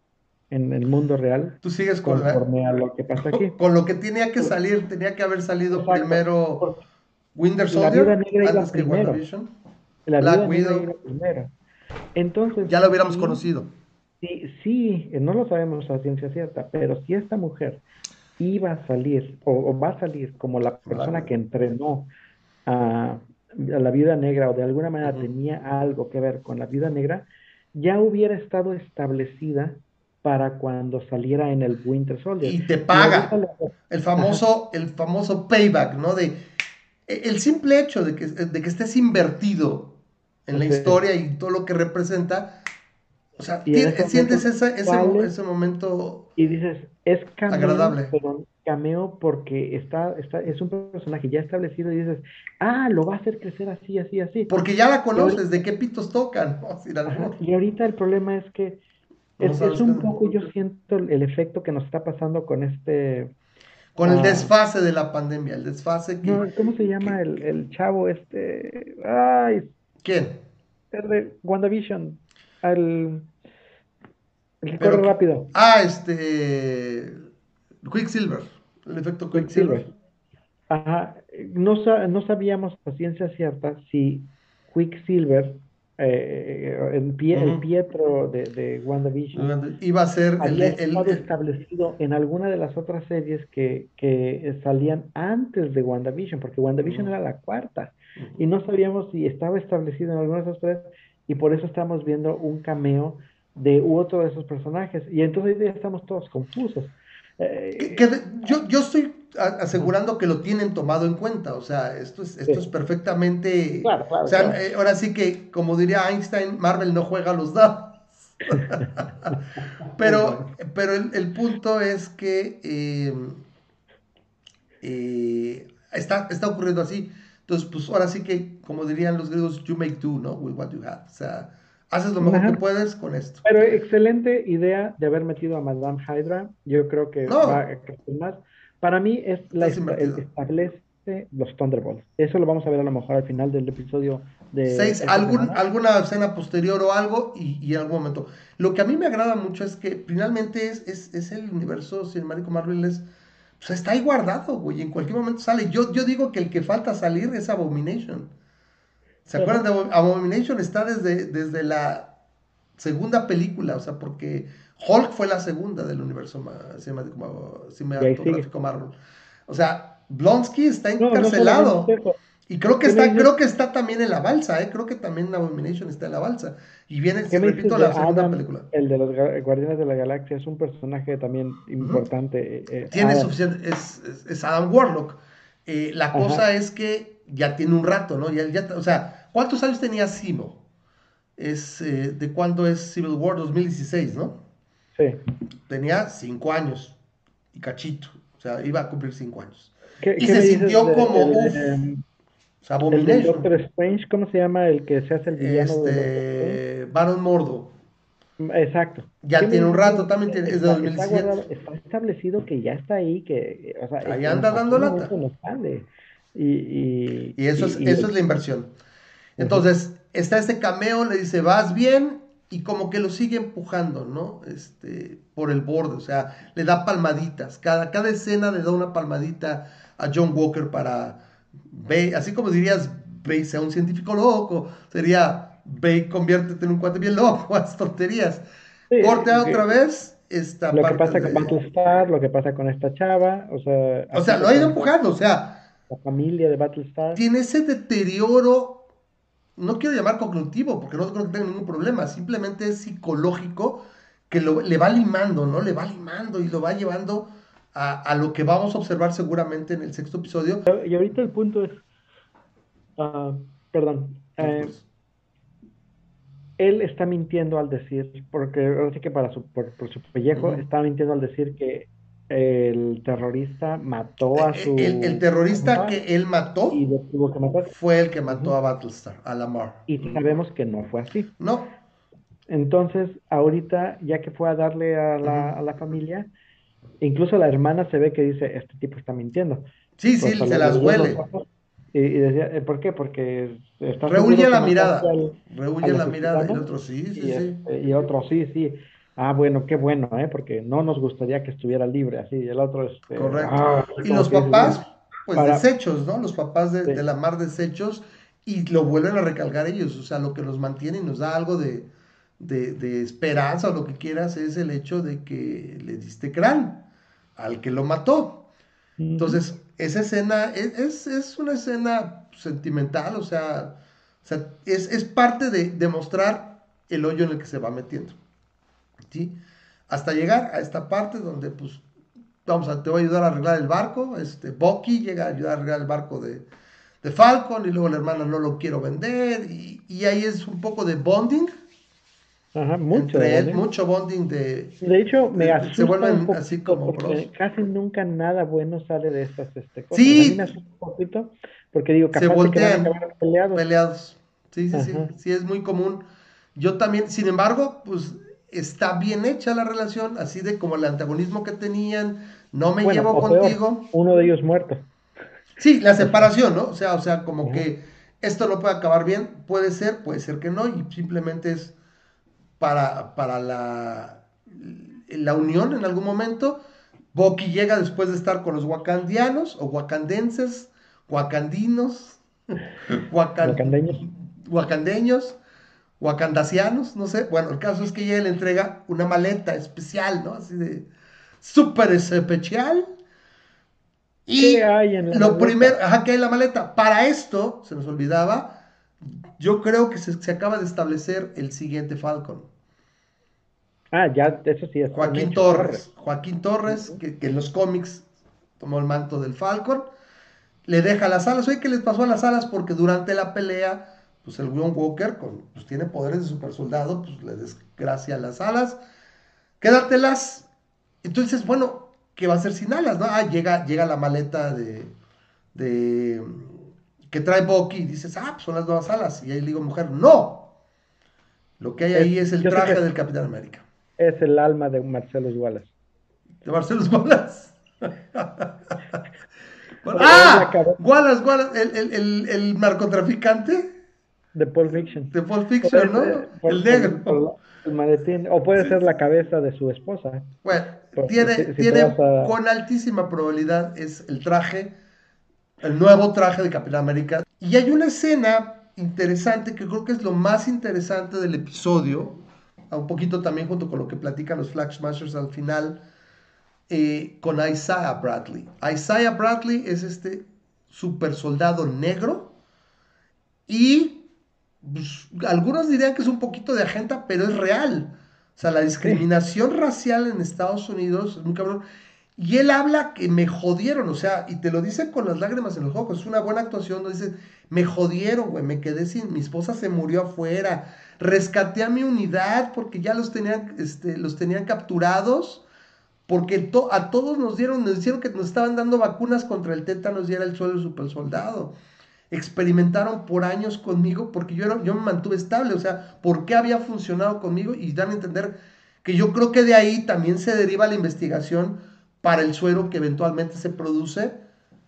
en el mundo real. Tú sigues con conforme a lo que pasa aquí. Con lo que tenía que salir, tenía que haber salido primero Winter Soldier la vida antes que WandaVision. La Black Widow. primero. Entonces, ya lo hubiéramos conocido. Sí, sí, no lo sabemos a ciencia cierta, pero si esta mujer iba a salir o, va a salir como la persona que entrenó a, la vida negra o de alguna manera tenía algo que ver con la vida negra, ya hubiera estado establecida para cuando saliera en el Winter Soldier. Y te paga. El famoso, el famoso payback, ¿no? De e, el simple hecho de que, de que estés invertido en la historia y todo lo que representa, o sea, sientes ese, ese, momento y dices, es cameo, agradable. Pero cameo porque está, está, es un personaje ya establecido y dices, ah, lo va a hacer crecer así, así, así. Porque ya la conoces, de qué pitos tocan. y ahorita el problema es que es, es un poco, yo siento el efecto que nos está pasando con este... Con el ah, desfase de la pandemia, el desfase que... No, ¿Cómo se llama el, el, chavo este? Ay, ¿Quién? El de WandaVision. El, el que corre rápido. Ah, este... Quicksilver. El efecto Quicksilver. Ajá. No, no sabíamos a ciencia cierta si Quicksilver eh, el, Pietro de, de WandaVision iba a ser había estado establecido en alguna de las otras series que, que salían antes de WandaVision, porque WandaVision era la cuarta, y no sabíamos si estaba establecido en alguna de esas tres, y por eso estamos viendo un cameo de otro de esos personajes, y entonces ya estamos todos confusos. Eh, yo, yo estoy asegurando que lo tienen tomado en cuenta. O sea, esto es, esto es perfectamente. o sea, eh, ahora sí que, como diría Einstein, Marvel no juega los dados. pero pero el, punto es que eh, está, está ocurriendo así. Entonces, pues ahora sí que, como dirían los griegos, you make do, ¿no? With what you have. O sea, haces lo mejor que puedes con esto. Pero excelente idea de haber metido a Madame Hydra. Yo creo que va a crecer más. Para mí es la el establece los Thunderbolts. Eso lo vamos a ver a lo mejor al final del episodio de... Seis, algún, alguna escena posterior o algo y, en algún momento. Lo que a mí me agrada mucho es que finalmente es, es, el universo cinemático Marvel es... Pues está ahí guardado, güey, en cualquier momento sale. Yo, yo digo que el que falta salir es Abomination. ¿Se acuerdan de Abomination? Está desde, desde la segunda película, o sea, porque Hulk fue la segunda del universo cinematográfico Marvel. O sea, Blonsky está encarcelado. Y creo que está, creo que está también en la balsa, ¿eh? creo que también Abomination está en la balsa. Y viene, repito, la segunda película. El de los Guardianes de la Galaxia es un personaje también importante. Eh, eh, tiene suficiente, es, Adam Warlock. Eh, la cosa es que ya tiene un rato, ¿no? Ya, ya, o sea, ¿cuántos años tenía Simo? Es, ¿De cuándo es Civil War? 2016, ¿no? Sí. Tenía cinco años y cachito. O sea, iba a cumplir cinco años. y se sintió como, uff. El Doctor Strange, ¿cómo se llama el que se hace el villano? Este, Baron Mordo. Exacto. Ya tiene un rato, también tiene, es de 2017. Está, establecido que ya está ahí, que, o sea, ahí anda dando lata. Y, y, y, eso, es, eso es la inversión. Entonces, está este cameo, le dice, vas bien, y como que lo sigue empujando, ¿no? Este, por el borde, o sea, le da palmaditas. Cada, cada escena le da una palmadita a John Walker para, ve, así como dirías, ve, sea un científico loco, sería, ve, conviértete en un cuate bien loco, las tonterías. Corte otra vez esta Lo que pasa con Battlestar, lo que pasa con esta chava, o sea... O sea, lo ha ido empujando, o sea... La familia de Battlestar. Tiene ese deterioro no quiero llamar cognitivo, porque no creo que tenga ningún problema, simplemente es psicológico que le va limando, ¿no? Le va limando y lo va llevando a, lo que vamos a observar seguramente en el sexto episodio. Y ahorita el punto es, ah, perdón, eh, él está mintiendo al decir, porque ahora sí que para su, por, su pellejo, está mintiendo al decir que el terrorista mató a eh, su... El, terrorista que él mató y fue el que mató a Battlestar, a Lamar. Y sabemos que no fue así. No. Entonces, ahorita, ya que fue a darle a la, a la familia, incluso la hermana se ve que dice, este tipo está mintiendo. Sí, sí, se las huele. Y, decía, eh, ¿por qué? Porque está Rehuye la mirada. Rehuye la mirada. Y otro sí, sí, y, sí. y otro sí, sí. Ah, bueno, qué bueno, ¿eh? Porque no nos gustaría que estuviera libre así. El otro es. Este, Correcto. Ah, y los papás, pues desechos, ¿no? Los papás de, la mar desechos y lo vuelven a recalcar ellos. O sea, lo que nos mantiene y nos da algo de, esperanza o lo que quieras es el hecho de que le diste crán al que lo mató. Entonces, esa escena es, es, una escena sentimental, o sea, o sea es, es, parte de demostrar el hoyo en el que se va metiendo. ¿sí? Hasta llegar a esta parte donde, pues, vamos a, te voy a ayudar a arreglar el barco, este, Bucky llega a ayudar a arreglar el barco de, de Falcon y luego la hermana no lo quiero vender y, y ahí es un poco de bonding. Ajá, mucho entre bonding. mucho bonding de de hecho me asusta se vuelven así como porque casi nunca nada bueno sale de estas este, cosas sí a un poquito porque digo capaz se voltean, peleados. peleados sí sí sí sí es muy común yo también sin embargo pues está bien hecha la relación, así de como el antagonismo que tenían, no me llevo contigo. uno de ellos muerto. Sí, la separación, ¿no? O sea, o sea, como que esto no puede acabar bien, puede ser, puede ser que no, y simplemente es para, para la, la unión en algún momento. Boki llega después de estar con los wakandianos o wakandenses, wakandinos, wakandeños. wakandeños wakandasianos, no sé. Bueno, el caso es que ella le entrega una maleta especial, ¿no? Así de súper especial. Y hay en lo primero, ajá, ¿qué hay en la maleta? Para esto, se nos olvidaba, yo creo que se, acaba de establecer el siguiente Falcon. Ah, ya, eso sí es. Joaquín Torres. Joaquín Torres, que, que, en los cómics tomó el manto del Falcon, le deja las alas. Oye, ¿qué les pasó a las alas? Porque durante la pelea pues el William Walker con, pues tiene poderes de super soldado, pues le desgracia las alas, quédatelas. Entonces, bueno, ¿qué va a hacer sin alas? No? Ah, llega, llega la maleta de, de que trae Bucky y dices, ah, pues son las nuevas alas. Y ahí le digo, mujer, no. Lo que hay ahí es, el traje del Capitán América. Es el alma de Marcelo Wallace. ¿De Marcelo Wallace? ah, Wallace, Wallace, el, el, el, el narcotraficante. De Paul Fiction. De Paul Fiction, ¿no? el negro. El, maletín, o puede ser la cabeza de su esposa. Bueno, tiene, tiene con altísima probabilidad es el traje, el nuevo traje de Capitán América. Y hay una escena interesante que creo que es lo más interesante del episodio, un poquito también junto con lo que platican los Flag Smashers al final, eh, con Isaiah Bradley. Isaiah Bradley es este super soldado negro y pues, algunos dirían que es un poquito de agenda, pero es real. O sea, la discriminación racial en Estados Unidos es muy cabrón. Y él habla que me jodieron, o sea, y te lo dice con las lágrimas en los ojos. Es una buena actuación, no dice, me jodieron, güey, me quedé sin, mi esposa se murió afuera, rescaté a mi unidad porque ya los tenían, este, los tenían capturados, porque a todos nos dieron, nos dijeron que nos estaban dando vacunas contra el tétanos y era el suelo super soldado experimentaron por años conmigo porque yo, yo me mantuve estable, o sea, ¿por qué había funcionado conmigo? Y dan a entender que yo creo que de ahí también se deriva la investigación para el suero que eventualmente se produce,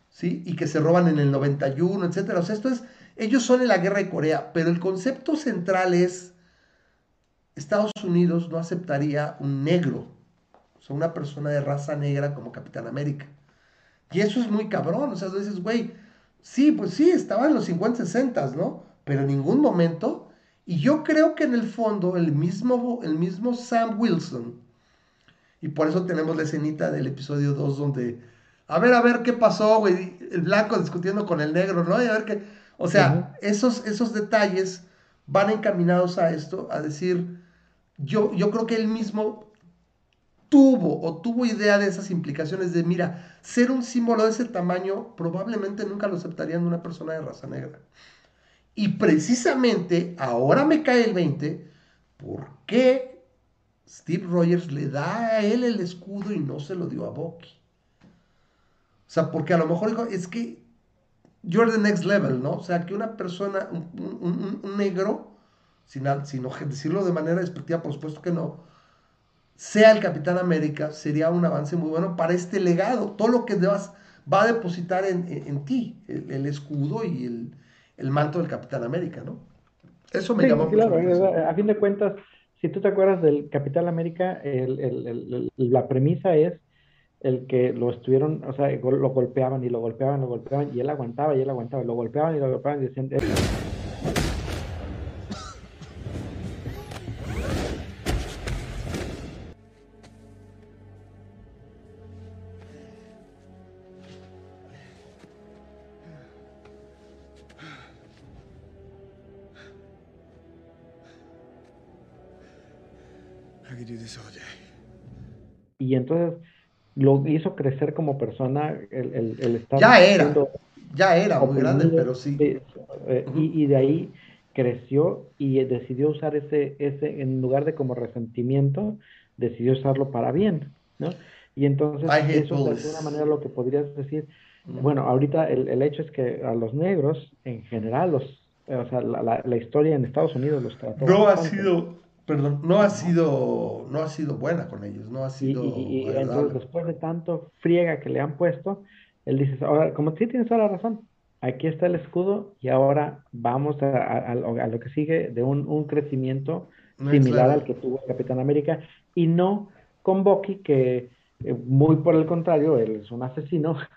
¿sí? Y que se roban en el 91, etcétera. O sea, esto es, ellos son en la guerra de Corea, pero el concepto central es, Estados Unidos no aceptaría un negro, o sea, una persona de raza negra como Capitán América. Y eso es muy cabrón, o sea, tú dices, güey, Sí, pues sí, estaba en los 50, 60, ¿no? Pero en ningún momento. Y yo creo que en el fondo el mismo, el mismo Sam Wilson, y por eso tenemos la escenita del episodio 2 donde, a ver, a ver qué pasó, güey, el blanco discutiendo con el negro, ¿no? Y a ver qué, o sea, esos, esos detalles van encaminados a esto, a decir, yo, yo creo que él mismo tuvo o tuvo idea de esas implicaciones de, mira, ser un símbolo de ese tamaño probablemente nunca lo aceptarían una persona de raza negra. Y precisamente ahora me cae el 20, ¿por qué Steve Rogers le da a él el escudo y no se lo dio a Bucky? O sea, porque a lo mejor dijo, es que you're the next level, ¿no? O sea, que una persona, un, negro, sin, sin decirlo de manera despectiva, por supuesto que no, sea el Capitán América, sería un avance muy bueno para este legado. Todo lo que vas, va a depositar en, ti el, escudo y el, manto del Capitán América, ¿no? Eso me llamó claro, a fin de cuentas, si tú te acuerdas del Capitán América, la premisa es el que lo estuvieron, o sea, lo golpeaban y lo golpeaban, lo golpeaban, y él aguantaba y él aguantaba, lo golpeaban y lo golpeaban y decían... Y entonces lo hizo crecer como persona, el, el, estar Ya era, ya era muy grande, pero sí. Eh, y, de ahí creció y decidió usar ese, ese, en lugar de como resentimiento, decidió usarlo para bien, ¿no? Y entonces eso de alguna manera lo que podrías decir, bueno, ahorita el, el, hecho es que a los negros en general, los, o sea, la, la, historia en Estados Unidos los trató. No ha sido perdón, no ha sido, no ha sido buena con ellos, no ha sido. Y, entonces después de tanto friega que le han puesto, él dice, ahora, como sí tienes toda la razón, aquí está el escudo y ahora vamos a, lo que sigue de un, crecimiento similar al que tuvo el Capitán América y no con Bucky que eh, muy por el contrario, él es un asesino.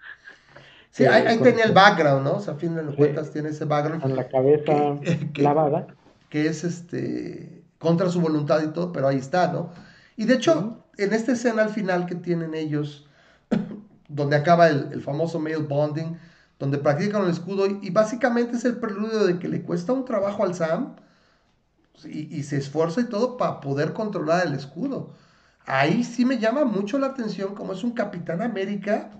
Sí, ahí, tenía el background, ¿no? O sea, a fin de cuentas tiene ese background. En la cabeza lavada. Que es este contra su voluntad y todo, pero ahí está, ¿no? Y de hecho, en esta escena al final que tienen ellos, donde acaba el, famoso male bonding, donde practican el escudo, y, básicamente es el preludio de que le cuesta un trabajo al Sam, y, y se esfuerza y todo para poder controlar el escudo. Ahí sí me llama mucho la atención como es un Capitán América,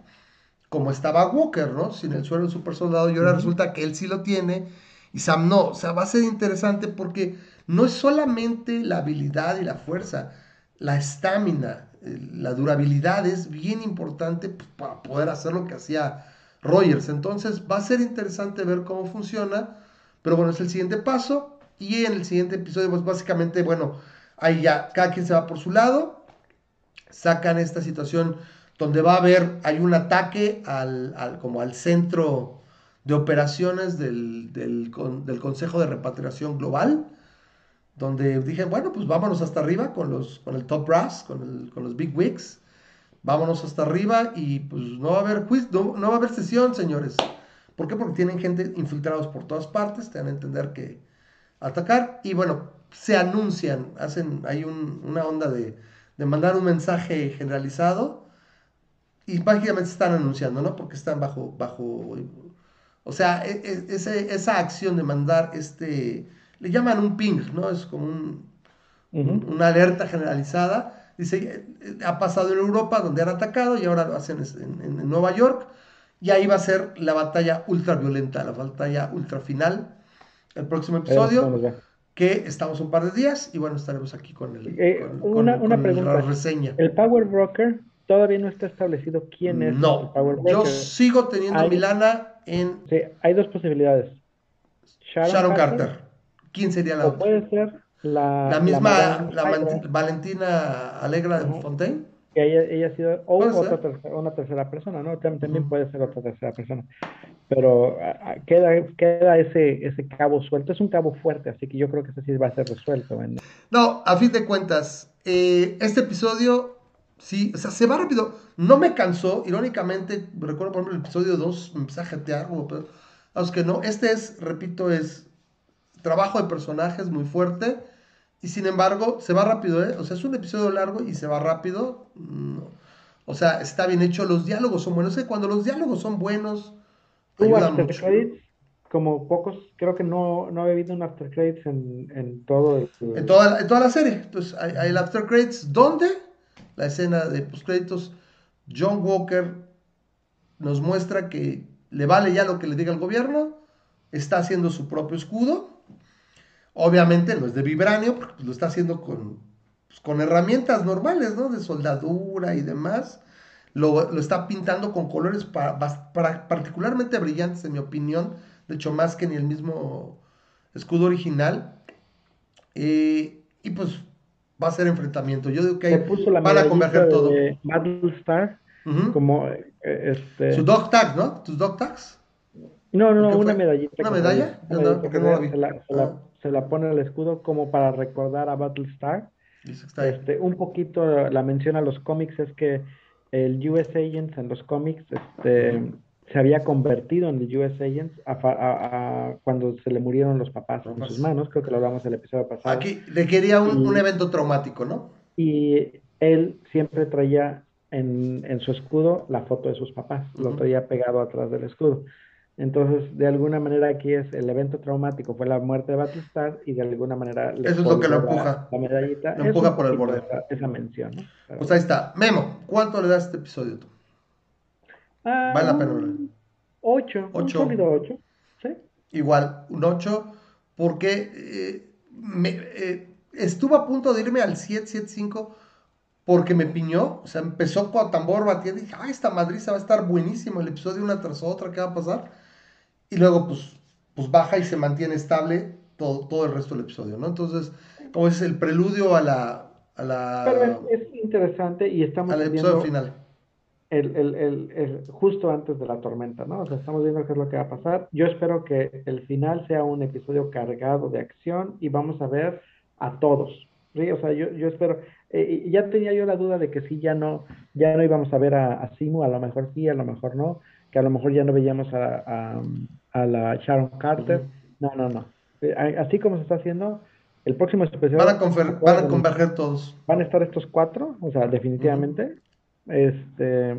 como estaba Walker, ¿no? Sin el suelo del super soldado, y ahora resulta que él sí lo tiene, y Sam no. O sea, va a ser interesante porque no es solamente la habilidad y la fuerza, la estamina, eh, la durabilidad es bien importante para poder hacer lo que hacía Rogers. Entonces va a ser interesante ver cómo funciona, pero bueno, es el siguiente paso y en el siguiente episodio pues básicamente, bueno, ahí ya cada quien se va por su lado, sacan esta situación donde va a haber, hay un ataque al, como al centro de operaciones del, del Consejo de Repatriación Global, donde dije, bueno, pues vámonos hasta arriba con, los, con el top brass, con, los big wigs, vámonos hasta arriba y pues no va a haber no, va a haber sesión, señores. ¿Por qué? Porque tienen gente infiltrados por todas partes, te dan a entender que atacar y bueno, se anuncian, hacen, hay una onda de, mandar un mensaje generalizado y prácticamente están anunciando, ¿no? Porque están bajo, bajo, o sea, e, e, esa acción de mandar este le llaman un ping, ¿no? Es como un, una alerta generalizada. Dice, ha pasado en Europa donde han atacado y ahora lo hacen en, Nueva York. Y ahí va a ser la batalla ultra violenta, la batalla ultra final. El próximo episodio, que estamos un par de días y bueno, estaremos aquí con, el, eh, una, pregunta. la reseña. ¿El Power Broker todavía no está establecido quién es no, el Power Broker? Yo sigo teniendo mi lana en... Sí, hay dos posibilidades. Sharon, Carter ¿Quién sería la otra? Puede ser la, la misma la Valentina Alegra de Fontaine. Que ella, ha sido, o otra tercera, una tercera persona, ¿no? También, puede ser otra tercera persona. Pero queda, queda ese, ese cabo suelto. Es un cabo fuerte, así que yo creo que ese sí va a ser resuelto. No, a fin de cuentas, eh, este episodio, sí, o sea, se va rápido. No me cansó, irónicamente, recuerdo por ejemplo el episodio 2, me empecé a jetear, pero, que no, este es, repito, es trabajo de personajes muy fuerte. Y sin embargo, se va rápido, ¿eh? O sea, es un episodio largo y se va rápido. O sea, está bien hecho. Los diálogos son buenos. cuando los diálogos son buenos, como pocos, creo que no, no había habido un after credits en, en todo el... En toda, en toda la serie. Entonces, hay, el after credits. ¿Dónde? La escena de créditos John Walker nos muestra que le vale ya lo que le diga el gobierno. Está haciendo su propio escudo Obviamente no es de vibranio, porque pues, lo está haciendo con, pues, con herramientas normales, ¿no? De soldadura y demás. Lo, está pintando con colores particularmente brillantes, en mi opinión. De hecho, más que ni el mismo escudo original. Eh, y pues va a ser enfrentamiento. Yo digo que van a converger todo. Battlestar como eh, este... Su dog tag, ¿no? ¿Tus dog tags? No, no, ¿Qué no, una fue? medallita. ¿Una medalla? una No, medallita porque no la vi. Se la, se la- Ah. Se la pone el escudo como para recordar a Battlestar. Este, un poquito la mención a los cómics es que el US Agents en los cómics este, se había convertido en el US Agents a a- a- cuando se le murieron los papás en sus manos, creo que lo hablamos el episodio pasado. Aquí requería un, un Y- evento traumático, ¿no? Y él siempre traía en, en su escudo la foto de sus papás, lo traía pegado atrás del escudo. Entonces, de alguna manera aquí es el evento traumático, fue la muerte de Battlestar y de alguna manera le Eso es lo que lo la- empuja. La, medallita. Lo empuja por el borde. Esa, esa mención, ¿no? Pero- Pues ahí está. Memo, ¿cuánto le das a este episodio tú? Ah, Vale la pena, ¿no? un Ocho, Ocho. un sólido ocho, ¿sí? Igual, un 8, porque eh, me, eh, estuve a punto de irme al 775 porque me piñó, o sea, empezó con tambor batiendo y dije, ay, esta madriza va a estar buenísimo el episodio una tras otra, ¿qué va a pasar? Y luego, pues, pues baja y se mantiene estable todo, todo el resto del episodio, ¿no? Entonces, como es el preludio a la, a la, Pero es, es interesante y estamos al episodio viendo final. el, el, el, el- justo antes de la tormenta, ¿no? O sea, estamos viendo qué es lo que va a pasar. Yo espero que el final sea un episodio cargado de acción y vamos a ver a todos, ¿sí? O sea, yo, yo espero, eh, ya tenía yo la duda de que sí, ya no, ya no íbamos a ver a, a Simu, a lo mejor sí, a lo mejor no, que a lo mejor ya no veíamos a, a, a la Sharon Carter. No, no, no. Eh, Así como se está haciendo, el próximo episodio Van a, confer- van a converger todos. van a estar estos cuatro, o sea, definitivamente. Este,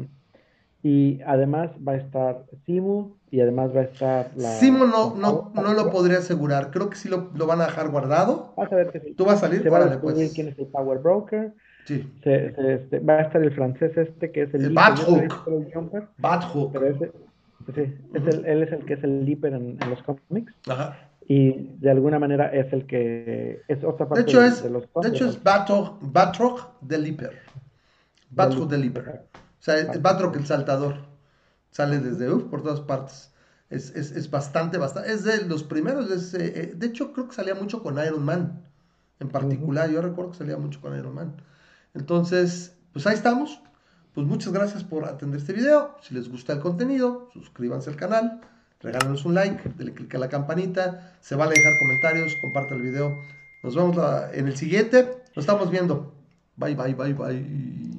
y además va a estar Simu y además va a estar la. Simo no, no, no lo podría asegurar, creo que sí lo, lo van a dejar guardado. Vas a ver que sí. ¿Tú vas a salir? Se va a Órale, descubrir pues. quién es el Power Broker. Sí. Se- se- este, va a estar el francés este que es el El Leaper, Bathook. Bathook. sí, es el, él es el que es el Leaper en, en los cómics Ajá. y de alguna manera es el que es otra De parte hecho de, es, de los de hecho es Batroc, Batroc de Liper. Batroc de Liper. O sea, es Batroc el saltador. Sale desde uf, por todas partes. Es, es, es bastante, bastante. Es de los primeros. es, eh, eh, de hecho, creo que salía mucho con Iron Man. En particular, yo recuerdo que salía mucho con Iron Man. Entonces, pues ahí estamos. Pues muchas gracias por atender este video. Si les gusta el contenido, suscríbanse al canal, regálanos un like, denle click a la campanita, se vale dejar comentarios, comparte el video. Nos vemos en el siguiente. Nos estamos viendo. Bye, bye, bye, bye.